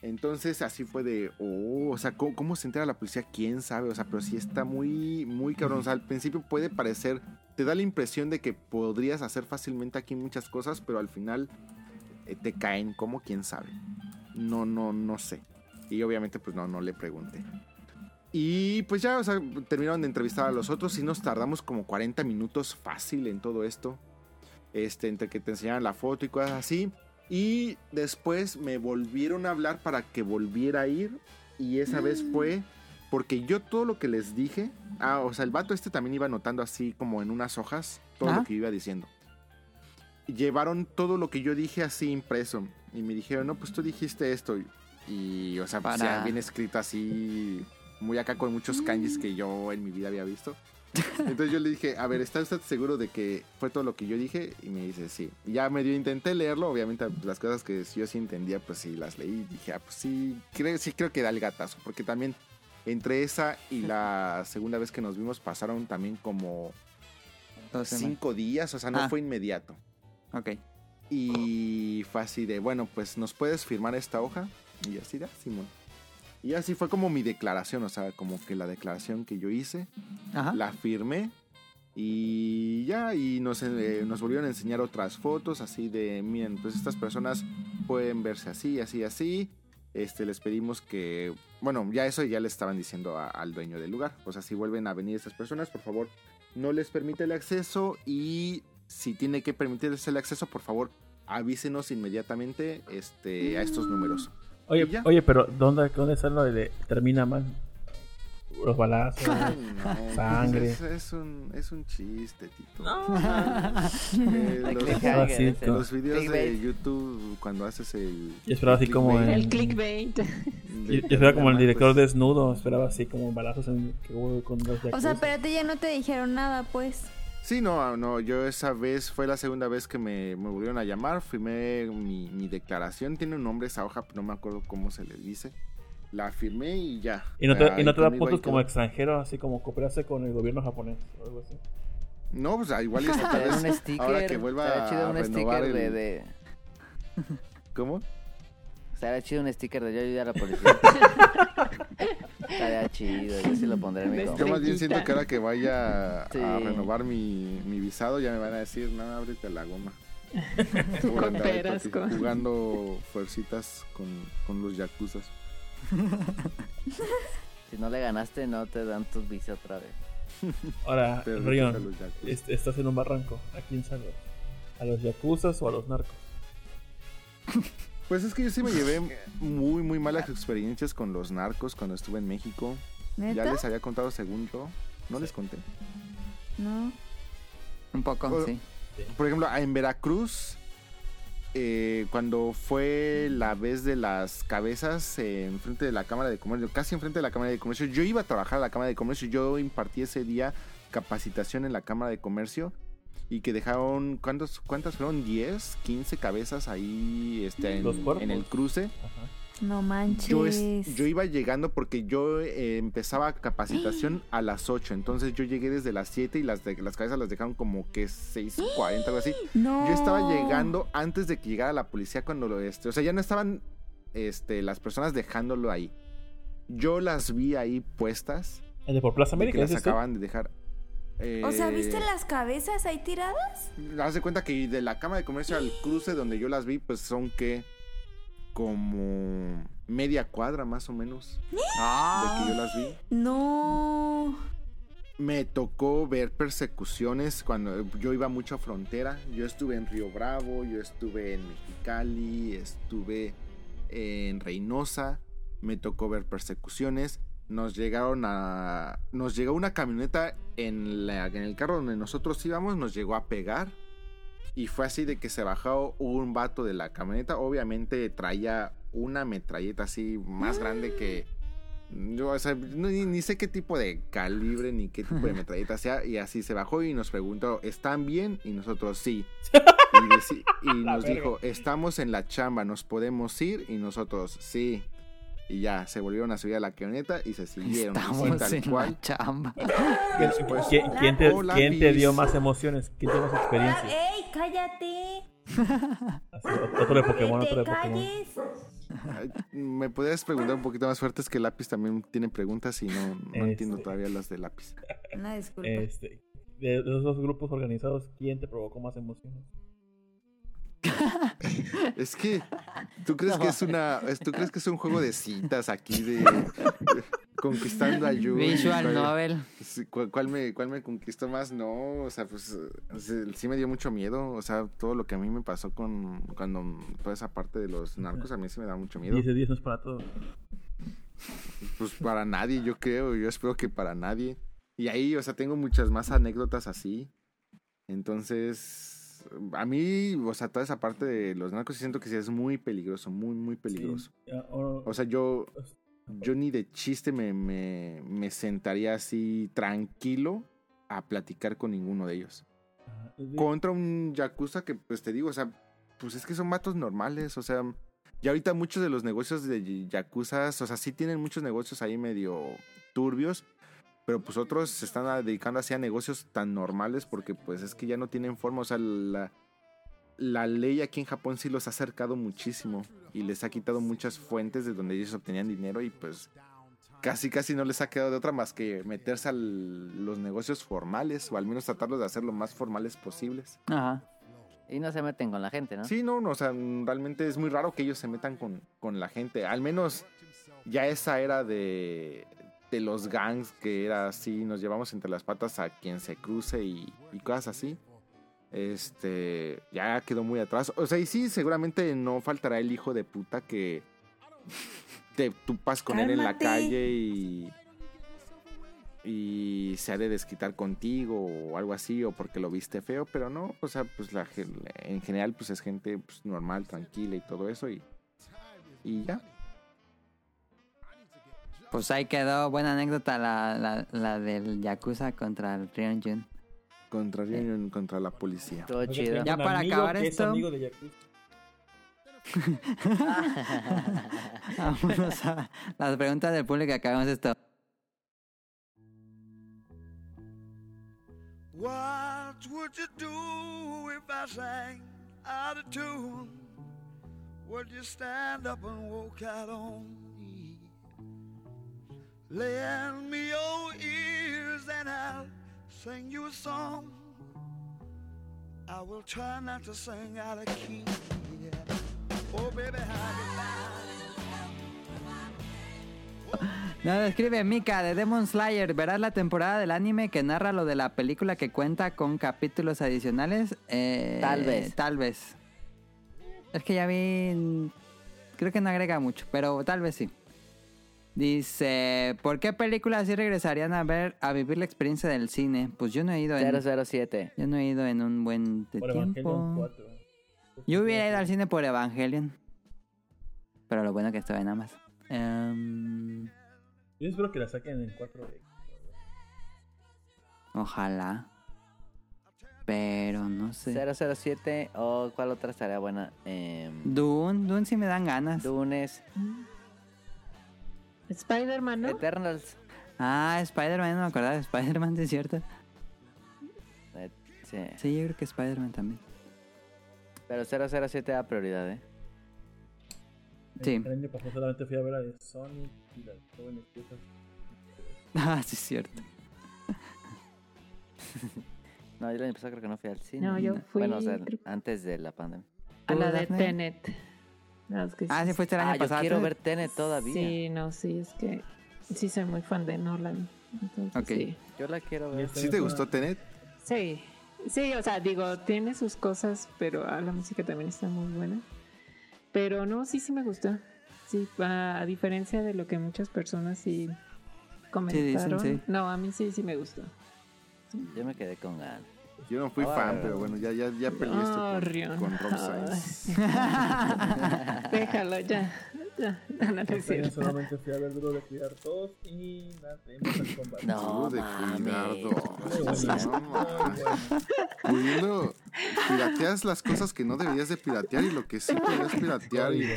Entonces así fue de, oh, o sea, ¿cómo, se entera la policía? ¿Quién sabe? O sea, pero sí está muy, muy cabrón. O sea, al principio puede parecer, te da la impresión de que podrías hacer fácilmente aquí muchas cosas, pero al final eh, te caen como quién sabe. No, no, no sé. Y obviamente pues no, no le pregunté. Y pues ya, terminaron de entrevistar a los otros y nos tardamos como 40 minutos fácil en todo esto. Este, entre que te enseñaran la foto y cosas así. Y después me volvieron a hablar para que volviera a ir. Y esa vez fue porque yo todo lo que les dije. Ah, o sea, el vato este también iba anotando así como en unas hojas todo lo que iba diciendo. Llevaron todo lo que yo dije así impreso. Y me dijeron, no, pues tú dijiste esto. Y, o sea, pues, ya bien escrito así. Muy acá con muchos kanjis que yo en mi vida había visto. Entonces yo le dije, a ver, ¿está usted seguro de que fue todo lo que yo dije? Y me dice, sí. Y ya medio intenté leerlo, obviamente las cosas que yo sí entendía, pues sí las leí. Y dije, ah, pues sí, creo, sí creo que da el gatazo. Porque también entre esa y la segunda vez que nos vimos pasaron también como cinco días, o sea, no Ah. fue inmediato. Ok. Y fue así de, bueno, pues nos puedes firmar esta hoja. Y así de, "Ah, Simón. Y así fue como mi declaración, o sea, como que la declaración que yo hice Ajá. la firmé y ya, y nos, eh, nos volvieron a enseñar otras fotos así de, miren, pues estas personas pueden verse así, así, así. Este, les pedimos que, bueno, ya eso ya le estaban diciendo a- al dueño del lugar. O sea, si vuelven a venir estas personas, por favor, no les permite el acceso y si tiene que permitirles el acceso, por favor, avísenos inmediatamente este, a estos números. Oye, oye, pero ¿dónde, dónde está lo de termina mal? Los balazos. No, Sangre. Es, es un, es un chiste, Tito. No. Eh, El los, ese. los videos de Clickbait. YouTube cuando haces el. Yo esperaba así como clickbait en- El clickbait. Yo, de- yo esperaba como el pues, director desnudo, esperaba así como balazos en que hubo con los O sea, espérate, ya no te dijeron nada, pues. Sí, no, no, yo esa vez fue la segunda vez que me, me volvieron a llamar, firmé mi, mi declaración, tiene un nombre esa hoja, pero no me acuerdo cómo se le dice. La firmé y ya. Y no te, Ahí y no te da puntos como extranjero, así como cooperarse con el gobierno japonés o algo así. No, pues ah, igual y esta vez, un sticker. ahora que vuelva a un renovar sticker de, el- de- ¿Cómo? Estaría chido un sticker de yo ayudé a la policía. Estaría chido, yo sí lo pondré en mi. Yo más bien siento que ahora que vaya Sí. a renovar mi, mi visado ya me van a decir, no, ábrete la goma. Tú con con- Jugando fuercitas con, con los yakuzas. Si no le ganaste, no te dan tus vicios otra vez. Ahora, Rion, est- estás en un barranco. ¿A quién salvas? ¿A los yakuzas o a los narcos? Pues es que yo sí me llevé muy, muy malas experiencias con los narcos cuando estuve en México. ¿Neta? Ya les había contado según yo. No les conté. No. Un poco, Oh. sí. Por ejemplo, en Veracruz, eh, cuando fue la vez de las cabezas eh, enfrente de la Cámara de Comercio, casi enfrente de la Cámara de Comercio, yo iba a trabajar a la Cámara de Comercio, yo impartí ese día capacitación en la Cámara de Comercio y que dejaron, ¿cuántos, ¿cuántas fueron? ¿10? ¿15 cabezas ahí este, en, el cruce? Ajá. No manches. Yo, es- yo iba llegando porque yo eh, empezaba capacitación a las 8, entonces yo llegué desde las 7 y las, de- las cabezas las dejaron como que 6.40, algo así. No. Yo estaba llegando antes de que llegara la policía cuando lo este, o sea, ya no estaban este las personas dejándolo ahí. Yo las vi ahí puestas, ¿El de por Plaza de que América? las acaban de dejar. O sea, Eh, ¿viste las cabezas ahí tiradas? Haz de cuenta que de la Cámara de Comercio al cruce donde yo las vi, pues son que como media cuadra más o menos de que yo las vi. No. Me tocó ver persecuciones cuando yo iba mucho a frontera. Yo estuve en Río Bravo, yo estuve en Mexicali, estuve en Reynosa. Me tocó ver persecuciones. Nos llegaron a. Nos llegó una camioneta en, la- en el carro donde nosotros íbamos, nos llegó a pegar. Y fue así de que se bajó un vato de la camioneta. Obviamente traía una metralleta así más grande que. Yo, o sea, ni, ni sé qué tipo de calibre ni qué tipo de metralleta sea. Y así se bajó y nos preguntó, ¿están bien? Y nosotros sí. Y, nos dijo, estamos en la chamba, ¿nos podemos ir? Y nosotros sí. Y ya, se volvieron a subir a la camioneta y se siguieron. Estamos tal en cual. la chamba. ¿Quién, Después- quién- quién te, quién te dio más emociones? ¿Quién tiene más Ah, experiencia? ¡Ey, cállate! Así, otro de Pokémon, ¡Que otro de te Pokémon. ¿Me podrías preguntar un poquito más fuerte? Es que lápiz también tiene preguntas y no, no Este. entiendo todavía las de lápiz. Una disculpa. Este, de, de esos dos grupos organizados, ¿quién te provocó más emociones? Es que tú crees que es una, es- tú crees que es un juego de citas aquí de, conquistando a Yuri. Visual ¿Cuál- novel. ¿Cuál, cuál me, ¿Cuál me conquistó más? No, o sea, pues sí, me dio mucho miedo. O sea, todo lo que a mí me pasó con cuando toda esa parte de los narcos a mí sí me da mucho miedo. 10 de 10 no es para todos. Pues para nadie, yo creo. Yo espero que para nadie. Y ahí, o sea, tengo muchas más anécdotas así. Entonces, a mí, o sea, toda esa parte de los narcos siento que sí es muy peligroso, muy, muy peligroso. Sí, o- sea, yo, yo ni de chiste me, me, me sentaría así tranquilo a platicar con ninguno de ellos. Contra un yakuza que, pues te digo, o sea, pues es que son matos normales, o sea, y ahorita muchos de los negocios de yakuzas, o sea, sí tienen muchos negocios ahí medio turbios, pero pues otros se están a- dedicando así a negocios tan normales porque pues es que ya no tienen forma, o sea, la, la ley aquí en Japón sí los ha acercado muchísimo y les ha quitado muchas fuentes de donde ellos obtenían dinero y pues casi casi no les ha quedado de otra más que meterse a los negocios formales o al menos tratarlos de hacer lo más formales posibles. Ajá. Y no se meten con la gente, ¿no? Sí, no, no, o sea, realmente es muy raro que ellos se metan con, con la gente. Al menos ya esa era de, de los gangs, que era así, nos llevamos entre las patas a quien se cruce y, y cosas así. Este, ya quedó muy atrás. O sea, y sí, seguramente no faltará el hijo de puta que te tupas con él en la calle y... y se ha de desquitar contigo o algo así o porque lo viste feo, pero no, o sea, pues la en general pues es gente pues, normal, tranquila y todo eso y y ya. Pues ahí quedó buena anécdota la, la, la del Yakuza contra el Rion Jun. Contra Rion, contra la policía. Todo chido. Ya para acabar que es esto. amigo de Yakuza. Vámonos a las preguntas del público acabamos esto. What would you do if I sang out of tune? Would you stand up and walk out on? Lend me your ears and I'll sing you a song. I will try not to sing out of key. Oh, baby, how Nos escribe Mika de Demon Slayer. ¿Verás la temporada del anime que narra lo de la película que cuenta con capítulos adicionales? Eh, Tal vez. Tal vez. Es que ya vi. Creo que no agrega mucho, pero tal vez sí. Dice: ¿Por qué películas sí regresarían a ver a vivir la experiencia del cine? Pues yo no he ido en. 007. Yo no he ido en un buen de Por Evangelion tiempo. 4. Yo hubiera ido al cine por Evangelion. Pero lo bueno que estaba en Amazon. Em, Yo espero que la saquen en 4D. ojalá. Pero no sé. 007 o cuál otra estaría buena. Em, Dune, Dune sí me dan ganas. Dunes. Spider-Man, ¿no? Eternals. Ah, Spider-Man, no me acordaba de Spider-Man, ¿sí ¿es cierto? Sí. Sí, yo creo que Spider-Man también. Pero 007 da prioridad, ¿eh? Sí. El año pasado solamente fui a ver la de Sonic y las jóvenes piezas. Ah, sí, es cierto. No, yo el año pasado creo que no fui al cine. No, yo fui, Bueno, o sea, creo- antes de la pandemia. A la ¿Tú, de Daphne? Tenet. No, es que Ah, sí, fuiste el año Ah, yo pasado. quiero ¿tú? ver Tenet todavía. Sí, no, sí, es que sí soy muy fan de Nolan. Entonces, Ok. sí. Yo la quiero ver. ¿Sí te gustó Tenet? Sí, sí, o sea, digo, tiene sus cosas, pero ah, la música también está muy buena. Pero no, sí, sí me gustó. Sí, a, a diferencia de lo que muchas personas sí comentaron. sí. No, a mí sí, sí me gustó. Yo me quedé con ganas. Yo no fui Ah, fan, pero bueno, ya, ya, ya peleé esto Oh, con, con Rob Sainz. Déjalo ya. ya. No, no, no cierto. solamente fui a ver Duro de Cuidar 2 y las de Mortal Kombat. No, de cuidar dos. Pudiendo, pirateas las cosas que no deberías de piratear y lo que sí podías piratear y...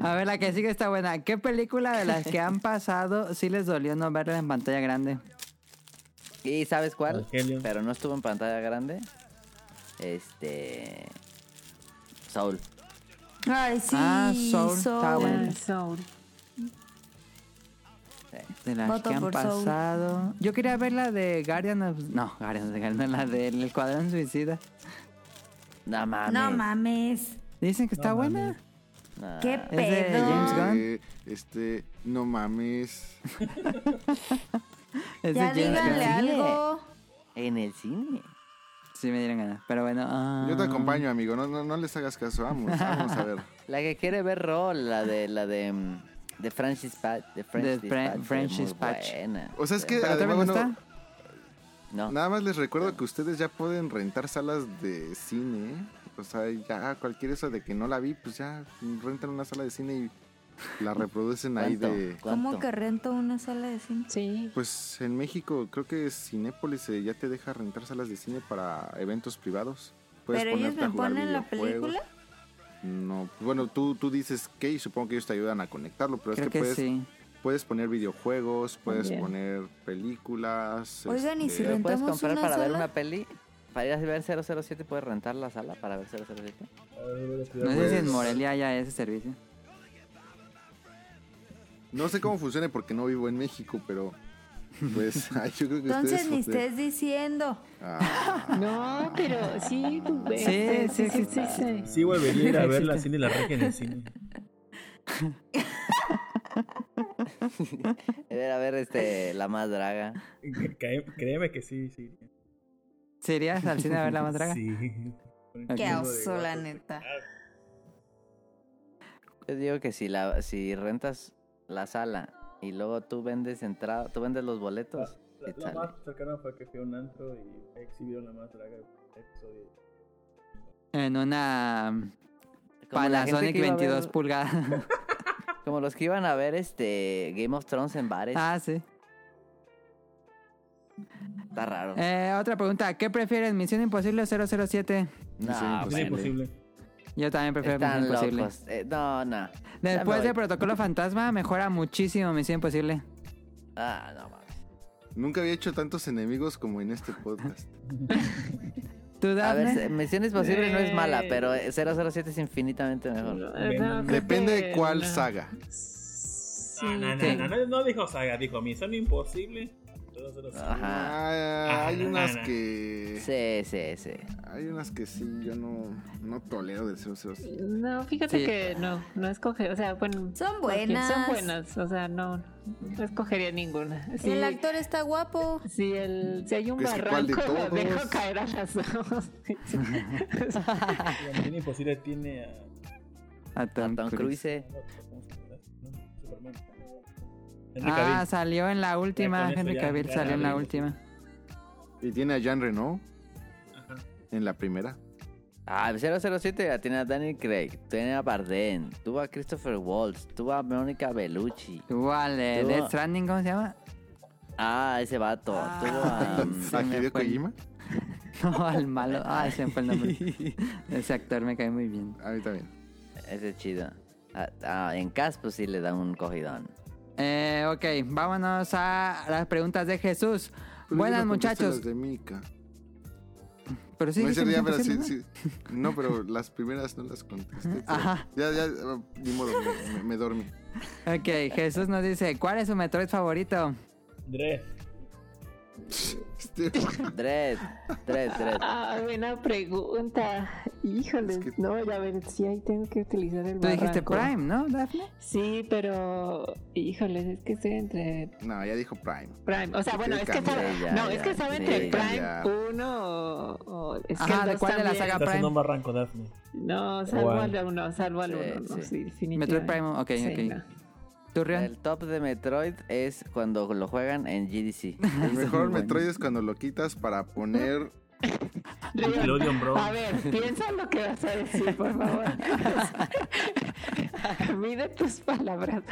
A ver, la que sigue está buena. ¿Qué película de las que han pasado sí les dolió no verla en pantalla grande? ¿Y sabes cuál? Evangelion. Pero no estuvo en pantalla grande. Este. Soul. Ay, sí. Ah, Soul, está bueno. Ah, Soul. De las Voto que han Soul. pasado. Yo quería ver la de Guardian of... No, Guardian of the Galaxy, la del Escuadrón Suicida. No mames. No mames. Dicen que está No buena. Nah. ¿Qué de pedo? James Gunn. Eh, este, no mames. Ya díganle algo. En el cine. Sí me dieron ganas. Pero bueno. ah. Yo te acompaño, amigo. No, no, no les hagas caso. Vamos, vamos a ver. La que quiere ver Roll, la de la de mm, de French Dispatch, de Dispatch. buena. O sea, es que ¿Pero también además, no bueno, está? No. nada más les recuerdo que ustedes ya pueden rentar salas de cine. O sea, ya cualquier eso de que no la vi, pues ya rentan una sala de cine y la reproducen ahí ¿Cuánto? de... ¿Cómo que rento una sala de cine? Sí. Pues en México creo que Cinépolis eh, ya te deja rentar salas de cine para eventos privados. Puedes ¿Pero ellos ponerte a me jugar ponen la videojuegos. película? No, bueno, tú, tú dices que y supongo que ellos te ayudan a conectarlo, pero Creo es que, que puedes, sí. puedes poner videojuegos, puedes También. poner películas. Oigan, ¿y si puedes ¿Rentamos comprar una para ver una peli. Para ir a ver 007 puedes rentar la sala para ver 007. A ver, Duro de Cuidar No sé si en Pues- Morelia haya ese servicio. No sé cómo funcione porque no vivo en México, pero pues ay, yo creo que Entonces ustedes... ni estés diciendo. Ah, No, pero sí, tú ves, Sí, sí, sí, sí, sí, sí. Sí, volvería a ir a ver la cine y la rec en el cine. A ver este la más draga. Créeme que sí, sí. ¿Se irías al cine a ver la más draga? Sí. Qué oso, la neta. Yo digo que si la si rentas la sala y luego tú vendes entrada, tú vendes los boletos. La, ¿Qué la más cercana fue que fui a un antro y exhibieron la más larga episodio. En una Como la gente Panasonic que iba a 22 ver- pulgadas. Como los que iban a ver este Game of Thrones en bares. ah, sí. Está raro. Eh, otra pregunta. ¿Qué prefieres, Misión Imposible o 007? no, Misión imposible. Yo también prefiero Están Misión Imposible. locos. Eh, no, no. Después de. Protocolo Fantasma, mejora muchísimo Misión Imposible. Ah, no mames. Nunca había hecho tantos enemigos como en este podcast. ¿Tú, A ver, Misión Imposible no es mala, Eh. pero eh, 007 es infinitamente mejor. No, Depende que de cuál no. saga. Sí, Ah, no, no, sí. no, no, no dijo saga, dijo Misión Imposible. 007. Ajá. Ah, hay Ah, unas que. Sí, sí, sí. Hay unas que sí, yo no, no tolero del 007. No, fíjate Sí. que no, no escoge, o sea, bueno, Son buenas. Son buenas, o sea, no, no escogería ninguna. Sí, El actor está guapo. Si, el, si hay un Es que ¿cuál de barranco, lo dejo caer a las dos. La Imposible tiene a. A Tom, Tom Cruise. Henry Ah, Cavill. salió en la última. Ya Henry ya- Cavill ya salió en la última. Y tiene a Jean Reno en la primera. Ah, 007 ya tiene a Daniel Craig, tiene a Bardem, tuvo a Christopher Waltz, tuvo a Mónica Bellucci. Tuvo al de Tuvo- Death Stranding, ¿cómo se llama? Ah, ese vato. Ah. Tuvo a... ¿A Hideo el- Kojima? No, al malo. Ah, ese fue el nombre. Ese actor me cae muy bien. A mí también. ese es chido. Ah, ah, en Cas, pues sí le da un cogidón. Eh, ok, vámonos a las preguntas de Jesús. Pero Buenas no muchachos. las de Mika. Pero sí, no, pero Imposible, sí. No, pero las primeras no las contesté. Ajá. Ya, ya, ni modo, me, me- me dormí. ¿no? Ok, Jesús nos dice, ¿cuál es su Metroid favorito? Dre. Este, Dread, Dread, Dread. Ah, buena pregunta. Híjole, Es que- no, ya ver, sí, ahí tengo que utilizar el Tú dijiste barranco. Prime, ¿no, Daphne? Sí, pero, híjole, es que estoy entre No, ya dijo Prime. Prime. O sea, Sí, bueno, que es que estaba, no, ya, es que estaba sí, entre. Prime 1 o, o- es que Ajá, el ¿de cuál de la también. saga haciendo un Prime? barranco, Daphne. No, salvo al 1, salvo al Sí, 1, no, sí. sí, definitivamente. Metroid Prime, ok, Sí, ok. no. El top de Metroid es cuando lo juegan en GDC. El mejor. Metroid es cuando lo quitas para poner. Bro. A ver, piensa en lo que vas a decir, por favor. Mide tus palabras.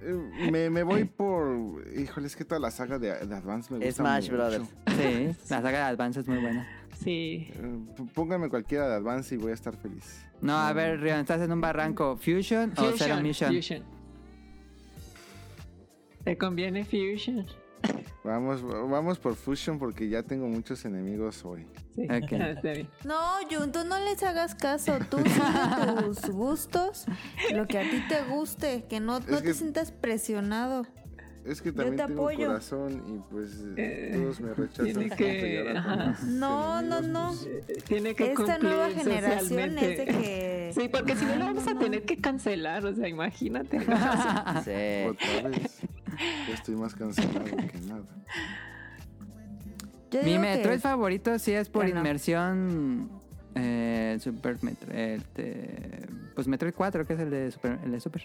eh, Me, me voy por. Híjole, es que toda la saga de, de Advance me gusta. Smash mucho. Brothers. Sí, la saga de Advance es muy buena. Sí. Eh, p- Pónganme cualquiera de Advance y voy a estar feliz. No, a ver, Rion, ¿estás en un barranco? ¿Fusion, o Zero Mission? Fusion. ¿Te conviene Fusion? Vamos, vamos por Fusion porque ya tengo muchos enemigos hoy. Sí, Ok. está bien. No, Jun, tú no les hagas caso. Tú sigue tus gustos, lo que a ti te guste, que no, no te sientas presionado. Es que Yo también te tengo apoyo. corazón y pues Eh, todos me rechazan. tiene que- No, no, no. pues, Tiene que Esta nueva generación es de que... Sí, porque si no lo vamos a tener que cancelar, o sea, imagínate. Sí. Otra vez. Ya estoy más cancelado que nada. Yo Mi Metroid favorito sí es por Bueno. inmersión. Eh, Super Metroid. pues Metroid 4, que es el de Super. El de Super.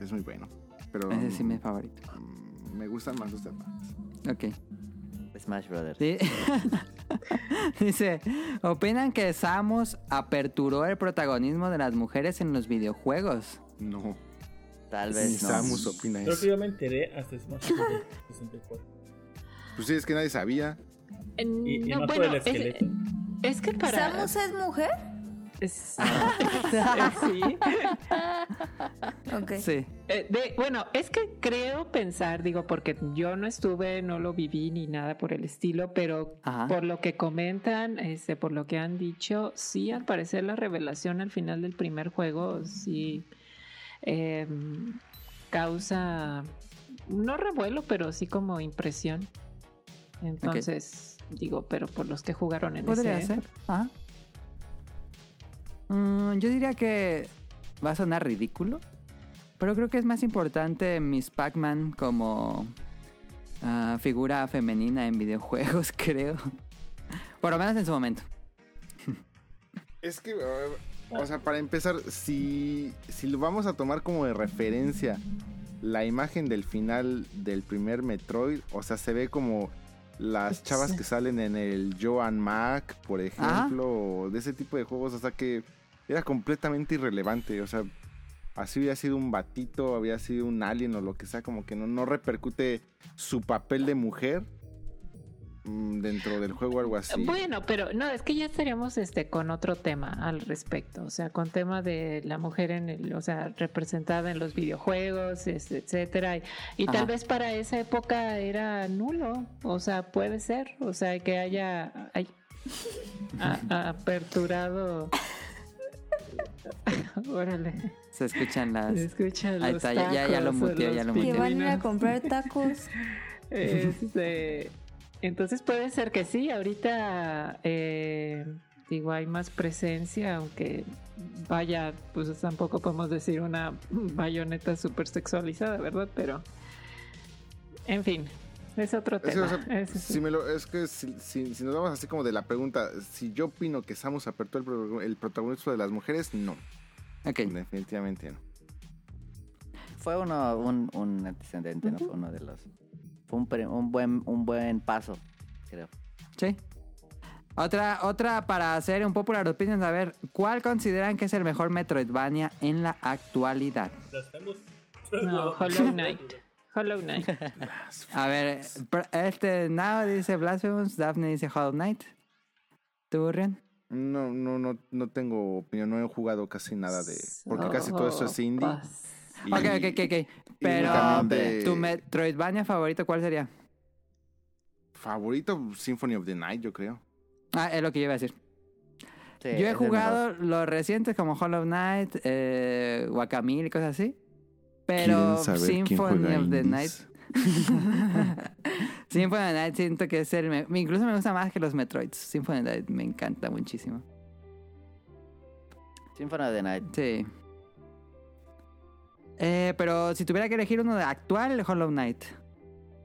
Es muy bueno. Pero Ese sí es mi favorito. mm, me gustan más los de Advance. Ok. Smash Brothers. Sí. Dice: ¿Opinan que Samus aperturó el protagonismo de las mujeres en los videojuegos? No. Tal Ni vez no. Samus opina Creo que eso. yo me enteré hasta Smash Bros. 64. Pues sí, es que nadie sabía. Y, y no, más por el es, esqueleto. es que para... ¿Samus es mujer? Es- Ah. sí. Ok. Sí. Eh, de- bueno, es que creo pensar, digo, porque yo no estuve, no lo viví ni nada por el estilo, pero Ajá. por lo que comentan, este, por lo que han dicho, sí, al parecer la revelación al final del primer juego sí eh, causa, no revuelo, pero sí como impresión. Entonces, digo, pero por los que jugaron en Podría ese... ser. Ajá. Mm, yo diría que va a sonar ridículo. Pero creo que es más importante Miss Pac-Man como ah, figura femenina en videojuegos, creo. Por lo menos en su momento. Es que, o sea, para empezar, si, si lo vamos a tomar como de referencia la imagen del final del primer Metroid, o sea, se ve como las chavas que salen en el Joan Mac, por ejemplo, o de ese tipo de juegos, o sea que era completamente irrelevante, o sea, así hubiera sido un batito, había sido un alien o lo que sea, como que no, no repercute su papel de mujer dentro del juego algo así. Bueno, pero no, es que ya estaríamos este con otro tema al respecto, o sea, con tema de la mujer en el, o sea, representada en los videojuegos, este, etcétera, y, y tal vez para esa época era nulo, o sea, puede ser, o sea, que haya ay, a- aperturado Órale, Se escuchan las. se escuchan Ahí los está, ya- ya- ya lo tacos, muteó, los ya lo Que muteó. van a ir a comprar tacos. Este, entonces puede ser que sí, ahorita eh, digo hay más presencia, aunque vaya, pues tampoco podemos decir una bayoneta súper sexualizada, ¿verdad? Pero, en fin, es otro tema. o sea, Es- si, me lo- es que si, si- si nos vamos así como de la pregunta, si yo opino que Samus apertó el, el protagonismo de las mujeres, no, Ok. definitivamente no. Fue uno, un, un antecedente, ¿no? Fue uno de los... Fue un, pre- un, buen, un buen paso, creo. Sí. Otra, otra para hacer un popular opinion, a ver, ¿cuál consideran que es el mejor Metroidvania en la actualidad? No, Hollow Knight. Hollow Knight. A ver, este Now dice Blasphemous, Daphne dice Hollow Knight. ¿Tú, Rian? No, no, no, no tengo opinión, no he jugado casi nada de... Porque casi todo eso es indie. Sopas. Y- Ok, ok, ok, ok. Pero, únicamente- ¿tu Metroidvania favorito cuál sería? Favorito, Symphony of the Night, yo creo. Ah, es lo que yo iba a decir. Sí, yo he jugado los recientes como Hollow Knight, eh, Guacamole y cosas así. Pero Symphony of the Night. Symphony of the Night siento que es el... me- Incluso me gusta más que los Metroids. Symphony of the Night me encanta muchísimo. Symphony of the Night. Sí. Eh, pero si tuviera que elegir uno de actual, Hollow Knight.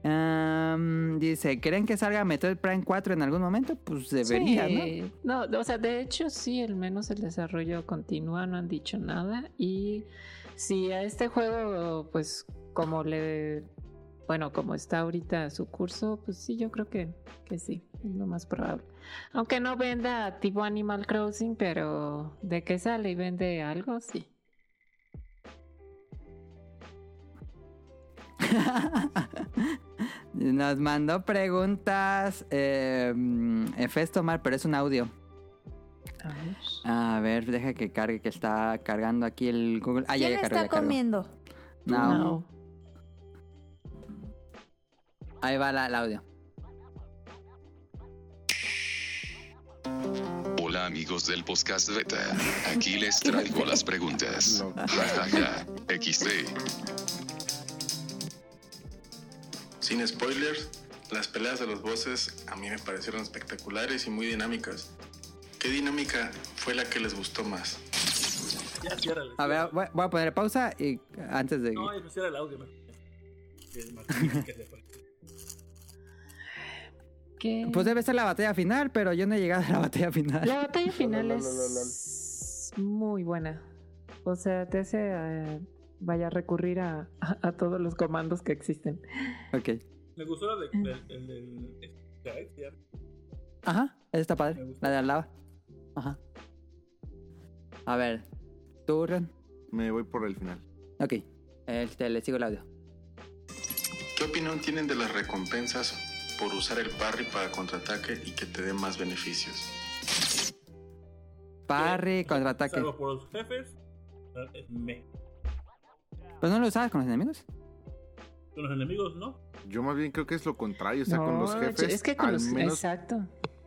Am, dice, ¿creen que salga Metroid Prime 4 en algún momento? Pues debería, ¿no? Sí. ¿no? o sea, de hecho sí, al menos el desarrollo continúa, no han dicho nada. Y si a este juego, pues como le, bueno, como está ahorita su curso, pues sí, yo creo que, que sí, es lo más probable. Aunque no venda tipo Animal Crossing, pero de que sale y vende algo, sí. Nos mandó preguntas eh, Festomar, pero es un audio. A ver. A ver, deja que cargue, que está cargando aquí el Google. Ah, ¿Quién ya cargó, está ya cargó. comiendo? No. No. Ahí va la- el audio. Hola amigos del podcast beta. Aquí les traigo las preguntas. Lo- Jajaja. XD. Sin spoilers, las peleas de los bosses a mí me parecieron espectaculares y muy dinámicas. ¿Qué dinámica fue la que les gustó más? Ya, ciérrale. A ver, voy, voy a poner pausa y antes de... No, cierra el audio. ¿Qué? Pues debe ser la batalla final, pero yo no he llegado a la batalla final. La batalla final es muy buena. O sea, te hace eh, vaya a recurrir a, a- a todos los comandos que existen. Ok. Me gustó la de, del, del, del- este, ya, Ajá, esa está padre. La de al lado. Ajá. A ver, tú, Ren. Me voy por el final. Ok, este, le sigo el audio. ¿Qué opinión tienen de las recompensas por usar el parry para contraataque y que te dé más beneficios? Parry, contraataque. Salvo por los jefes, es me. ¿Pues no lo usabas con los enemigos? Con los enemigos, ¿no? Yo más bien creo que es lo contrario, o sea, con los No, jefes, es que con al los- menos, Exacto.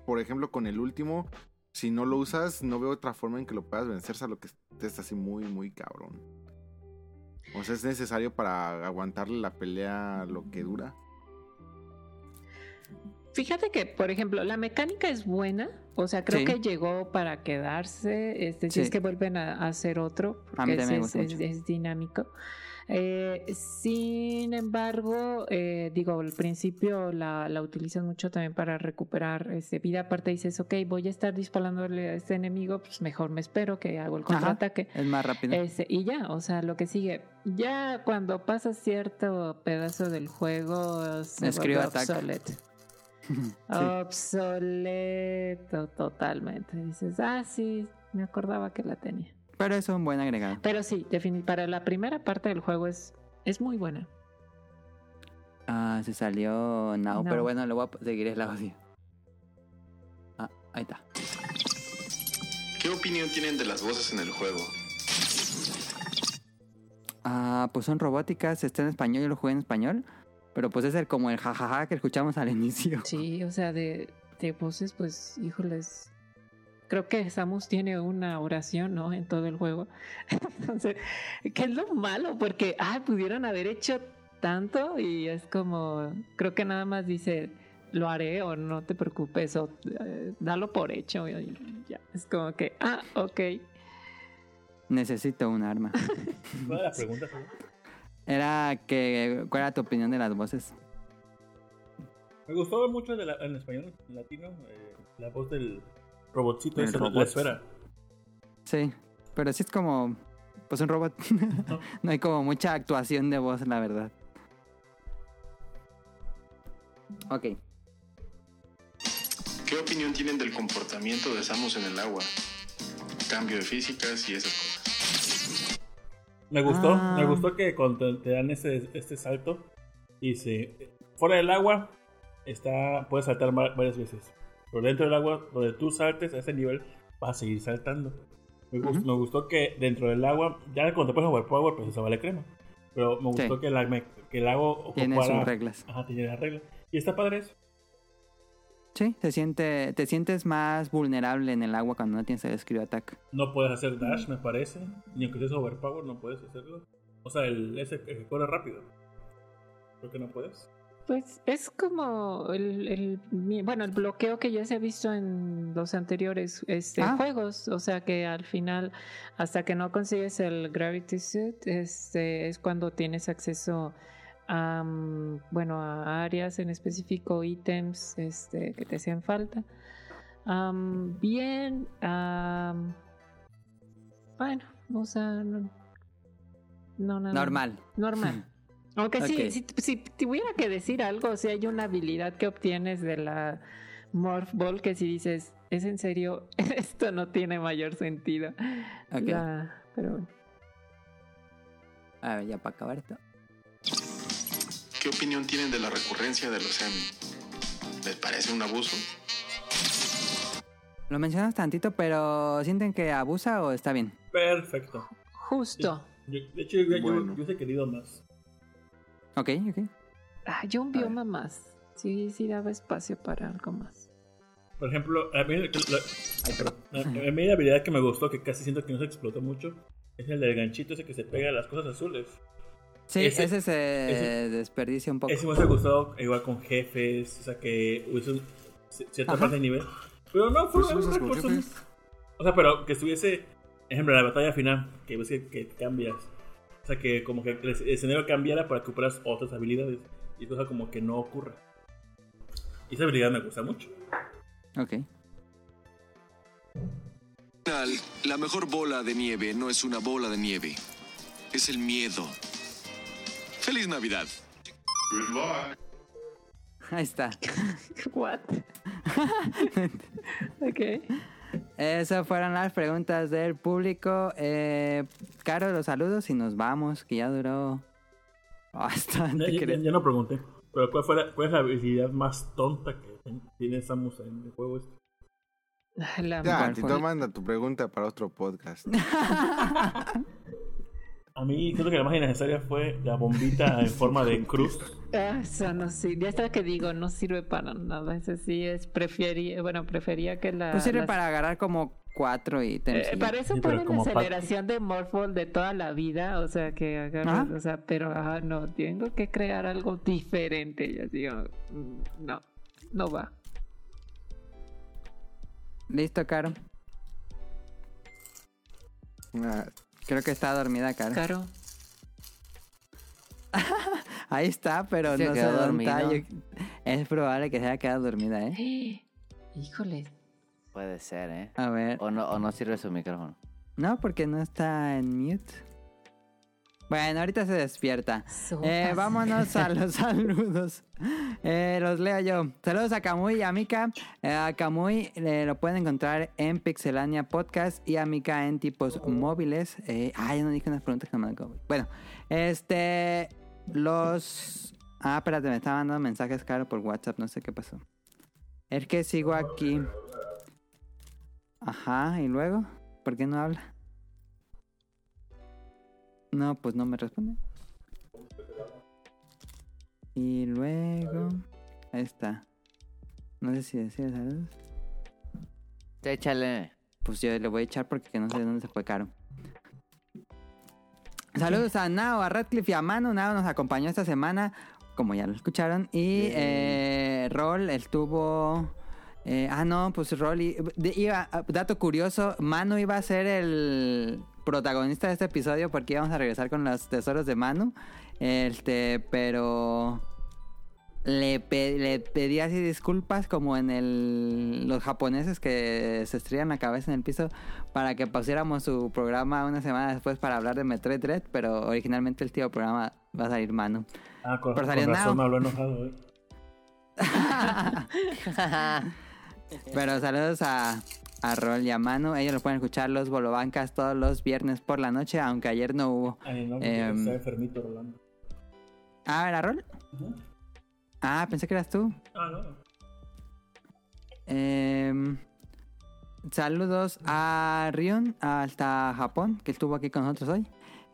por ejemplo, con el último, si no lo usas, no veo otra forma en que lo puedas vencer, salvo que estés así muy, muy cabrón. O sea, es necesario para aguantarle la pelea lo que dura. Fíjate que, por ejemplo, la mecánica es buena. O sea, creo Sí. que llegó para quedarse. Este, si Sí. es que vuelven a, a hacer otro, porque es, dinámico. Eh, sin embargo, eh, digo, al principio la, la utilizas mucho también para recuperar este, vida. Aparte dices, ok, voy a estar disparándole a este enemigo, pues mejor me espero que hago el Ajá, contraataque. Es más rápido. Este, y ya, o sea, lo que sigue. Ya cuando pasa cierto pedazo del juego se Escribe vuelve attack. obsoleto. Obsoleto totalmente. Dices, ah, sí, me acordaba que la tenía. Pero es un buen agregado. Pero sí, para la primera parte del juego es, es muy buena. Ah, se salió Now, No. pero bueno, le voy a seguir el audio. Ah, ahí está. ¿Qué opinión tienen de las voces en el juego? Ah, pues son robóticas, está en español, yo lo jugué en español. Pero pues es el, como el jajaja que escuchamos al inicio. Sí, o sea, de, de voces, pues, híjoles. Creo que Samus tiene una oración, ¿no? En todo el juego. Entonces, ¿qué es lo malo? Porque, ah, pudieron haber hecho tanto y es como, creo que nada más dice, lo haré o no te preocupes o eh, dalo por hecho. y ya, es como que, ah, ok. Necesito un arma. ¿Cuál la pregunta? Era que, ¿cuál era tu opinión de las voces? Me gustó mucho de la- en español en latino eh, la voz del robotcito, ese, la- la robot. esfera. Sí, pero sí es como, pues un robot. no hay como mucha actuación de voz, la verdad. Ok. ¿Qué opinión tienen del comportamiento de Samus en el agua? Cambio de físicas y esas cosas. Me gustó, Ah. me gustó que cuando te dan ese, este salto, dice, fuera del agua, está, puedes saltar va- varias veces. Pero dentro del agua, donde tú saltes a ese nivel, vas a seguir saltando. Me, gust- Ujú. me gustó que dentro del agua, ya cuando te pones overpower, pues eso vale crema. Pero me gustó Sí. que, la, que el agua Tiene ocupara- sus reglas. Ajá, tiene las reglas. Y está padre eso. Sí, se siente, te sientes más vulnerable en el agua cuando no tienes el Screw Attack. No puedes hacer dash, me parece. Ni aunque seas overpower, no puedes hacerlo. O sea, el, ese el que corre rápido. Creo que no puedes. Pues es como el, el- bueno, el bloqueo que ya se ha visto en los anteriores este, Ah. juegos. O sea que al final, hasta que no consigues el Gravity Suit, este, es cuando tienes acceso bueno, a áreas en específico, ítems este, que te hacían falta. Bien, bueno, o sea, no, no, nada. Normal. Normal. Aunque sí, si, si tuviera que decir algo, si hay una habilidad que obtienes de la Morph Ball que si dices, es en serio, esto no tiene mayor sentido. Ok. Ya, pero bueno. A ver, ya para acabar esto. ¿Qué opinión tienen de la recurrencia de los Emmy? ¿Les parece un abuso? Lo mencionas tantito, pero ¿sienten que abusa o está bien? Perfecto. Justo. Yo- de hecho, yo, yo- Bueno. yo hubiese querido más. Ok, ok. Ah, yo un bioma más. Sí, sí daba espacio para algo más. Por ejemplo, a mí, la, a a mí la habilidad que me gustó, que casi siento que no se explotó mucho, es el del ganchito ese que se pega a las cosas azules. Sí, Ese- ese, se ese- desperdicia un poco. Ese me hubiese gustado igual con jefes, o sea, que hubiese un- cierta Ajá. parte de nivel. Pero no, fue Pues un usas con recurso. jefes. O sea, pero que estuviese, ejemplo, la batalla final, que ves que, que cambias. O sea, que como que el escenario cambiara para que ocuparas otras habilidades. Y cosa como que no ocurre. Y esa habilidad me gusta mucho. Ok. la mejor bola de nieve no es una bola de nieve, es el miedo. ¡Feliz Navidad! Ahí está. What? ok. Esas fueron las preguntas del público. Eh, Caro, los saludos y nos vamos, que ya duró Ya, bastante. ya- creo. ya no pregunté. Pero ¿cuál, fue la, cuál es la habilidad más tonta que tiene Samus en el juego este? La Ya, ¿Cuál Tito, fue? manda tu pregunta para otro podcast. A mí creo que la más innecesaria fue la bombita en forma de cruz. Ah, Eso no sirve. Ya está que digo, no sirve para nada. Ese sí es, prefería, bueno, prefería que la. Pues sirve las- para agarrar como cuatro ítems. Eh, y ya. para eso Sí, ponen la aceleración de Morphball de toda la vida, o sea que agarras, Ajá. o sea, pero ah, no, tengo que crear algo diferente. Y así, oh, mm, no, no va. Listo, Caro. Ah, Creo que está dormida, Caro. Caro, Ahí está, pero Se no sé quedó dónde está. dormido. Yo- Es probable que se haya quedado dormida, ¿eh? Híjole. Puede ser, ¿eh? A ver. O no, o no sirve su micrófono. No, porque no está en mute. Bueno, ahorita se despierta. Eh, vámonos a los saludos. Eh, los leo yo. Saludos a Kamui y a Mika. Eh, a Kamui eh, lo pueden encontrar en Pixelania Podcast y a Mika en tipos móviles. Eh, ah, ya no dije unas preguntas que no me. Bueno, este. Los. Ah, espérate, me estaban mandando mensajes caro por WhatsApp, no sé qué pasó. Es que sigo aquí. Ajá, y luego, ¿por qué no habla? No, pues no me responde. Y luego. Ahí está. No sé si decir saludos. Échale. Pues yo le voy a echar porque no sé de dónde se fue caro. Saludos a Nao, a Radcliffe y a Manu. Nao nos acompañó esta semana, como ya lo escucharon. Y eh, Rol estuvo. eh, ah, no, pues Rol. i- de- iba, dato curioso: Manu iba a ser el protagonista de este episodio porque íbamos a regresar con los tesoros de Manu. Este, pero. Le, pe- le pedí así disculpas como en el, los japoneses que se estrellan la cabeza en el piso para que pusiéramos su programa una semana después para hablar de Metroid Dread, pero originalmente el tío programa va a salir Manu. Ah, con, Pero con salió razón Nao. me habló enojado, eh. Pero saludos a, a Rol y a Manu. Ellos lo pueden escuchar los Bolobancas todos los viernes por la noche, aunque ayer no hubo. Ay, no, porque Em, está enfermito Rolando. Ah, ¿era Rol? Ah, pensé que eras tú. Ah, no. Em, saludos a Ryun hasta Japón, que estuvo aquí con nosotros hoy.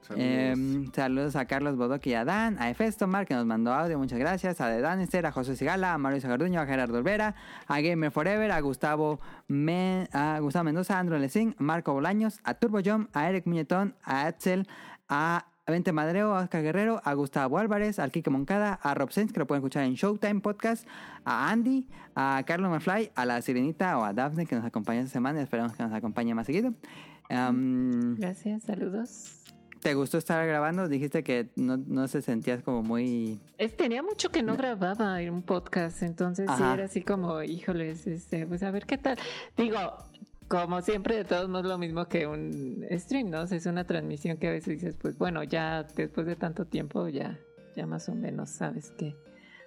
Saludos. Em, saludos a Carlos Bodoque y a Dan, a Efestomar que nos mandó audio, muchas gracias, a The Danister, a José Sigala, a Mauricio Garduño, a Gerardo Olvera, a Gamer Forever, a Gustavo, Men- a Gustavo Mendoza, a Andrew Lezing, a Marco Bolaños, a Turbo Jump, a Eric Muñetón, a Axel, a Vente Madreo, a Oscar Guerrero, a Gustavo Álvarez, al Kike Moncada, a Rob Sainz, que lo pueden escuchar en Showtime Podcast, a Andy, a Carlos Mafly, a la Sirenita o a Daphne que nos acompaña esta semana y esperamos que nos acompañe más seguido. Em, Gracias, saludos. ¿Te gustó estar grabando? Dijiste que no, no se sentías como muy... Es- tenía mucho que no grababa un podcast, entonces sí era así como, híjoles, este, pues a ver qué tal. Digo, como siempre, de todos modos lo mismo que un stream, ¿no? O sea, es una transmisión que a veces dices, pues bueno, ya después de tanto tiempo ya, ya más o menos sabes que...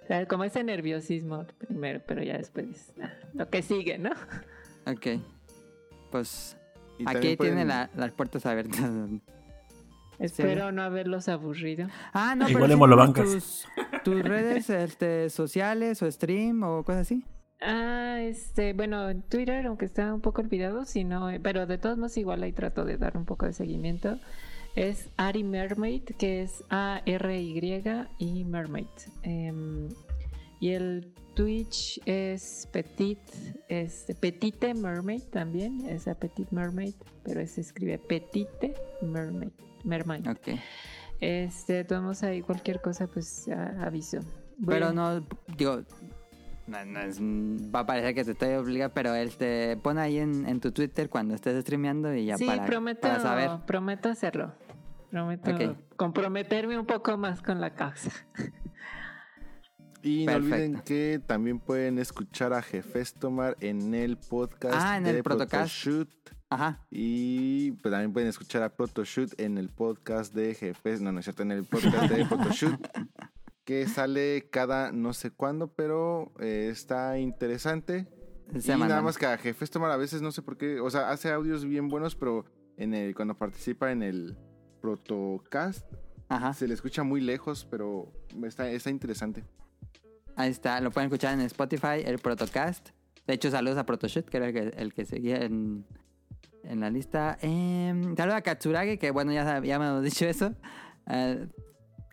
O sea, como ese nerviosismo primero, pero ya después dices, "Ah, lo que sigue, ¿no? Ok. Pues aquí pueden- tienen la- las puertas abiertas. Espero no haberlos aburrido. Ah, no, Igual pero tus, tus redes este, sociales o stream o cosas así. Ah, este, bueno, en Twitter, aunque está un poco olvidado, si no, eh, pero de todos modos igual ahí trato de dar un poco de seguimiento. Es Ari Mermaid, que es A-R-Y y Mermaid. Em, y el Twitch es Petit, es Petite Mermaid también, es a Petite Mermaid, pero se escribe Petite Mermaid. Mermaid. Ok. Este, modos ahí cualquier cosa, pues a- aviso. Voy Pero a- no, digo, no, no es- va a parecer que te estoy obligando, pero él te pone ahí en, en tu Twitter cuando estés streameando y ya sí, para, prometo, para saber. prometo hacerlo. Prometo Ok. comprometerme un poco más con la causa. Y no olviden que también pueden escuchar a Jefestomar en el podcast Ah, en de el Protocast. Protoshoot. Ajá. Y pues, también pueden escuchar a Protoshoot en el podcast de Jefes. No, no es cierto, en el podcast de Protoshoot. que sale cada no sé cuándo, pero eh, está interesante. y nada más que a Jefestomar a veces no sé por qué. O sea, hace audios bien buenos, pero en el, cuando participa en el Protocast Ajá. se le escucha muy lejos, pero está, está interesante. Ahí está, lo pueden escuchar en Spotify, el Protocast. De hecho, saludos a Protoshoot, que era el que, el que seguía en, en la lista. Eh, a Katsuragi, que bueno, ya, ya me hemos dicho eso. Eh,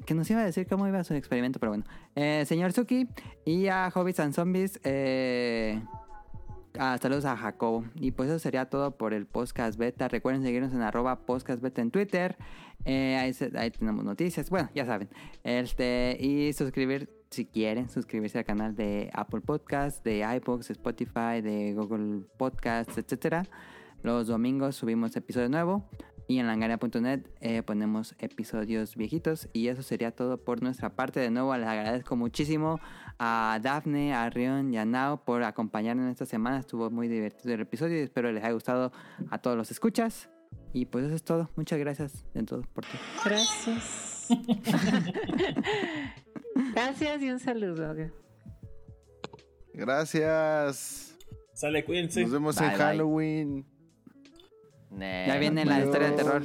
que nos iba a decir cómo iba su experimento, pero bueno. Eh, señor Suki y a Hobbits and Zombies. Eh, ah, saludos a Jacobo. Y pues eso sería todo por el podcast beta. Recuerden seguirnos en arroba podcast beta en Twitter. Eh, ahí, ahí tenemos noticias. Bueno, ya saben. Este, y suscribir, si quieren, suscribirse al canal de Apple Podcast, de iBox, Spotify, de Google Podcasts, etcétera. Los domingos subimos episodio nuevo. Y en langaria.net eh, ponemos episodios viejitos. Y eso sería todo por nuestra parte. De nuevo, les agradezco muchísimo a Dafne, a Rion y a Nao por acompañarnos esta semana. Estuvo muy divertido el episodio y espero les haya gustado a todos los escuchas. Y pues eso es todo. Muchas gracias de todo por todo. Gracias. Gracias y un saludo. Gracias. Sale, cuídense. Nos vemos Bye, en bye. Halloween. Nah, Ya viene la historia de terror.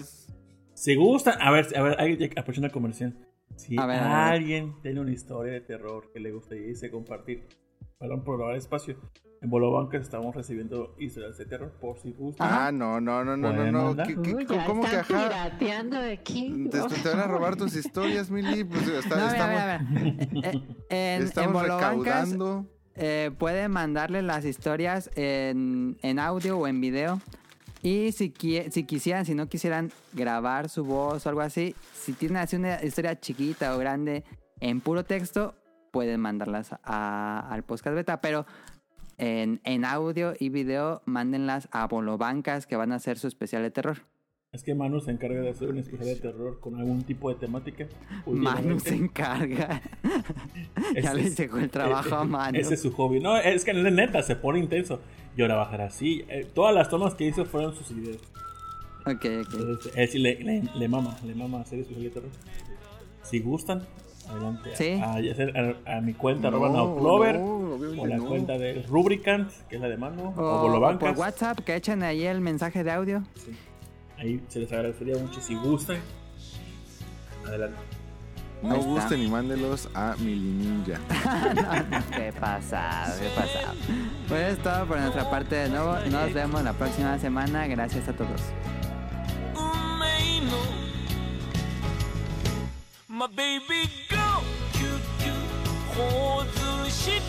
Si gustan, a ver, a ver, aprovechando la comercial. Si A ver, a ver. alguien tiene una historia de terror que le gustaría irse compartir para de espacio, en Bolo Bancas estamos recibiendo historias de terror por si gustan. Ah, no, no, no, no, no, ¿Pueden no. mandar? ¿Qué- qué- Uy, ya ¿Cómo que están ajá? pirateando aquí. Te, te van a robar tus historias, Mili. Pues, está- No, estamos mira, mira. Eh, eh, en, estamos en Bolobancas, recaudando. eh, pueden mandarle las historias en, en audio o en video. Y si, si quisieran, si no quisieran grabar su voz o algo así, si tienen así una historia chiquita o grande en puro texto, pueden mandarlas a- al podcast beta. Pero en, en audio y video, mándenlas a Bolobancas que van a hacer su especial de terror. Es que Manu se encarga de hacer un especial de terror con algún tipo de temática. Manu se encarga. ya le llegó el trabajo eh, a Manu. Ese es su hobby. No, es que neta se pone intenso. Y ahora bajará así. Eh, todas las tomas que hizo fueron sus ideas. Ok, ok. Entonces, él sí le, le, le mama, le mama hacer especial de terror. Si gustan, adelante. Sí. A, a, a mi cuenta, No, no, obviamente o la cuenta de Rubricant, que es la de Manu, o, O, por WhatsApp, que echen ahí el mensaje de audio. Sí. Ahí se les agradecería mucho si gustan. Adelante. No Ahí está. gusten y mándelos a Mili Ninja. Qué pasado, qué pasado. Pues es todo por nuestra parte de nuevo. Nos vemos la próxima semana. Gracias a todos. 運命の My baby go キュッキュッ頬ずりして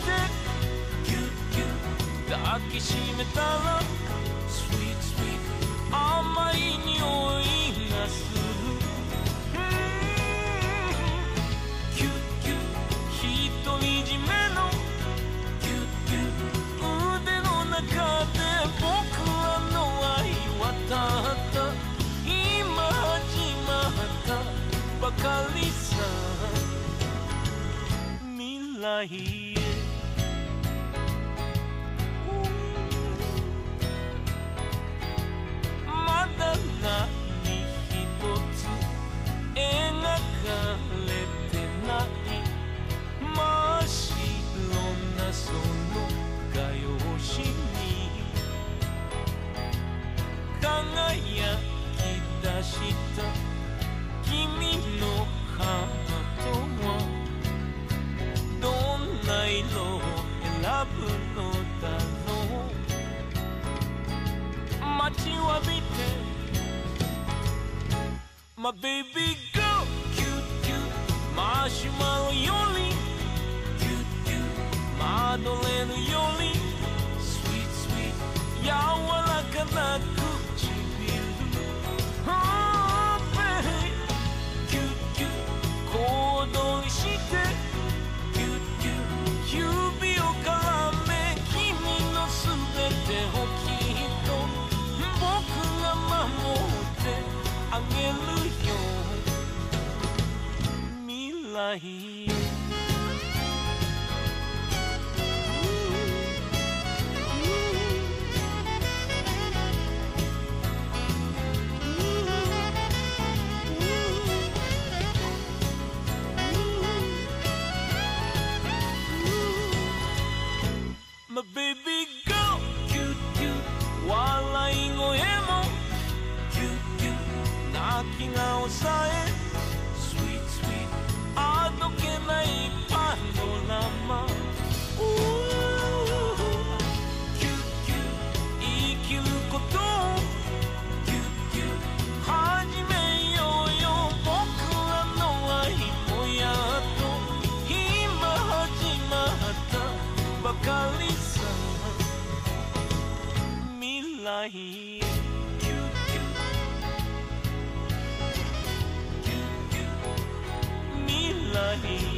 キュッキュッ抱きしめたら Sweet sweet 甘い匂いがする。キュッキュ独り占めの。キュッキュ腕の中で僕らの愛はたった。今始まったばかりさ。未来へまだ何一つ描かれてない真っ白なその画用紙に輝き出した君のハートはどんな色を選ぶの待ちわびて。My baby go キュッキュッマシュマロより。キュッキュッマドレーヌより。Sweet sweet 柔らかな唇 Oh baby. キュッキュッ小躍りし My baby ッ泣き顔さえ Sweet sweet あどけないパノラマキュッキュッ生きることをキュッキュッ始めようよ僕らの愛もやっと今始まったばかりさ。未来。You.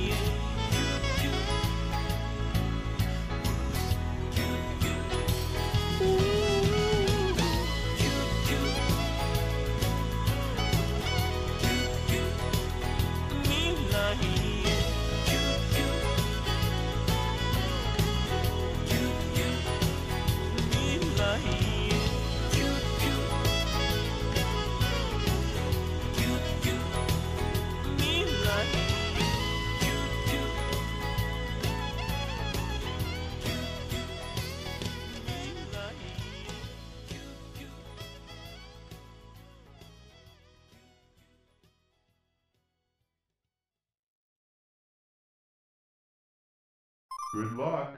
Good luck.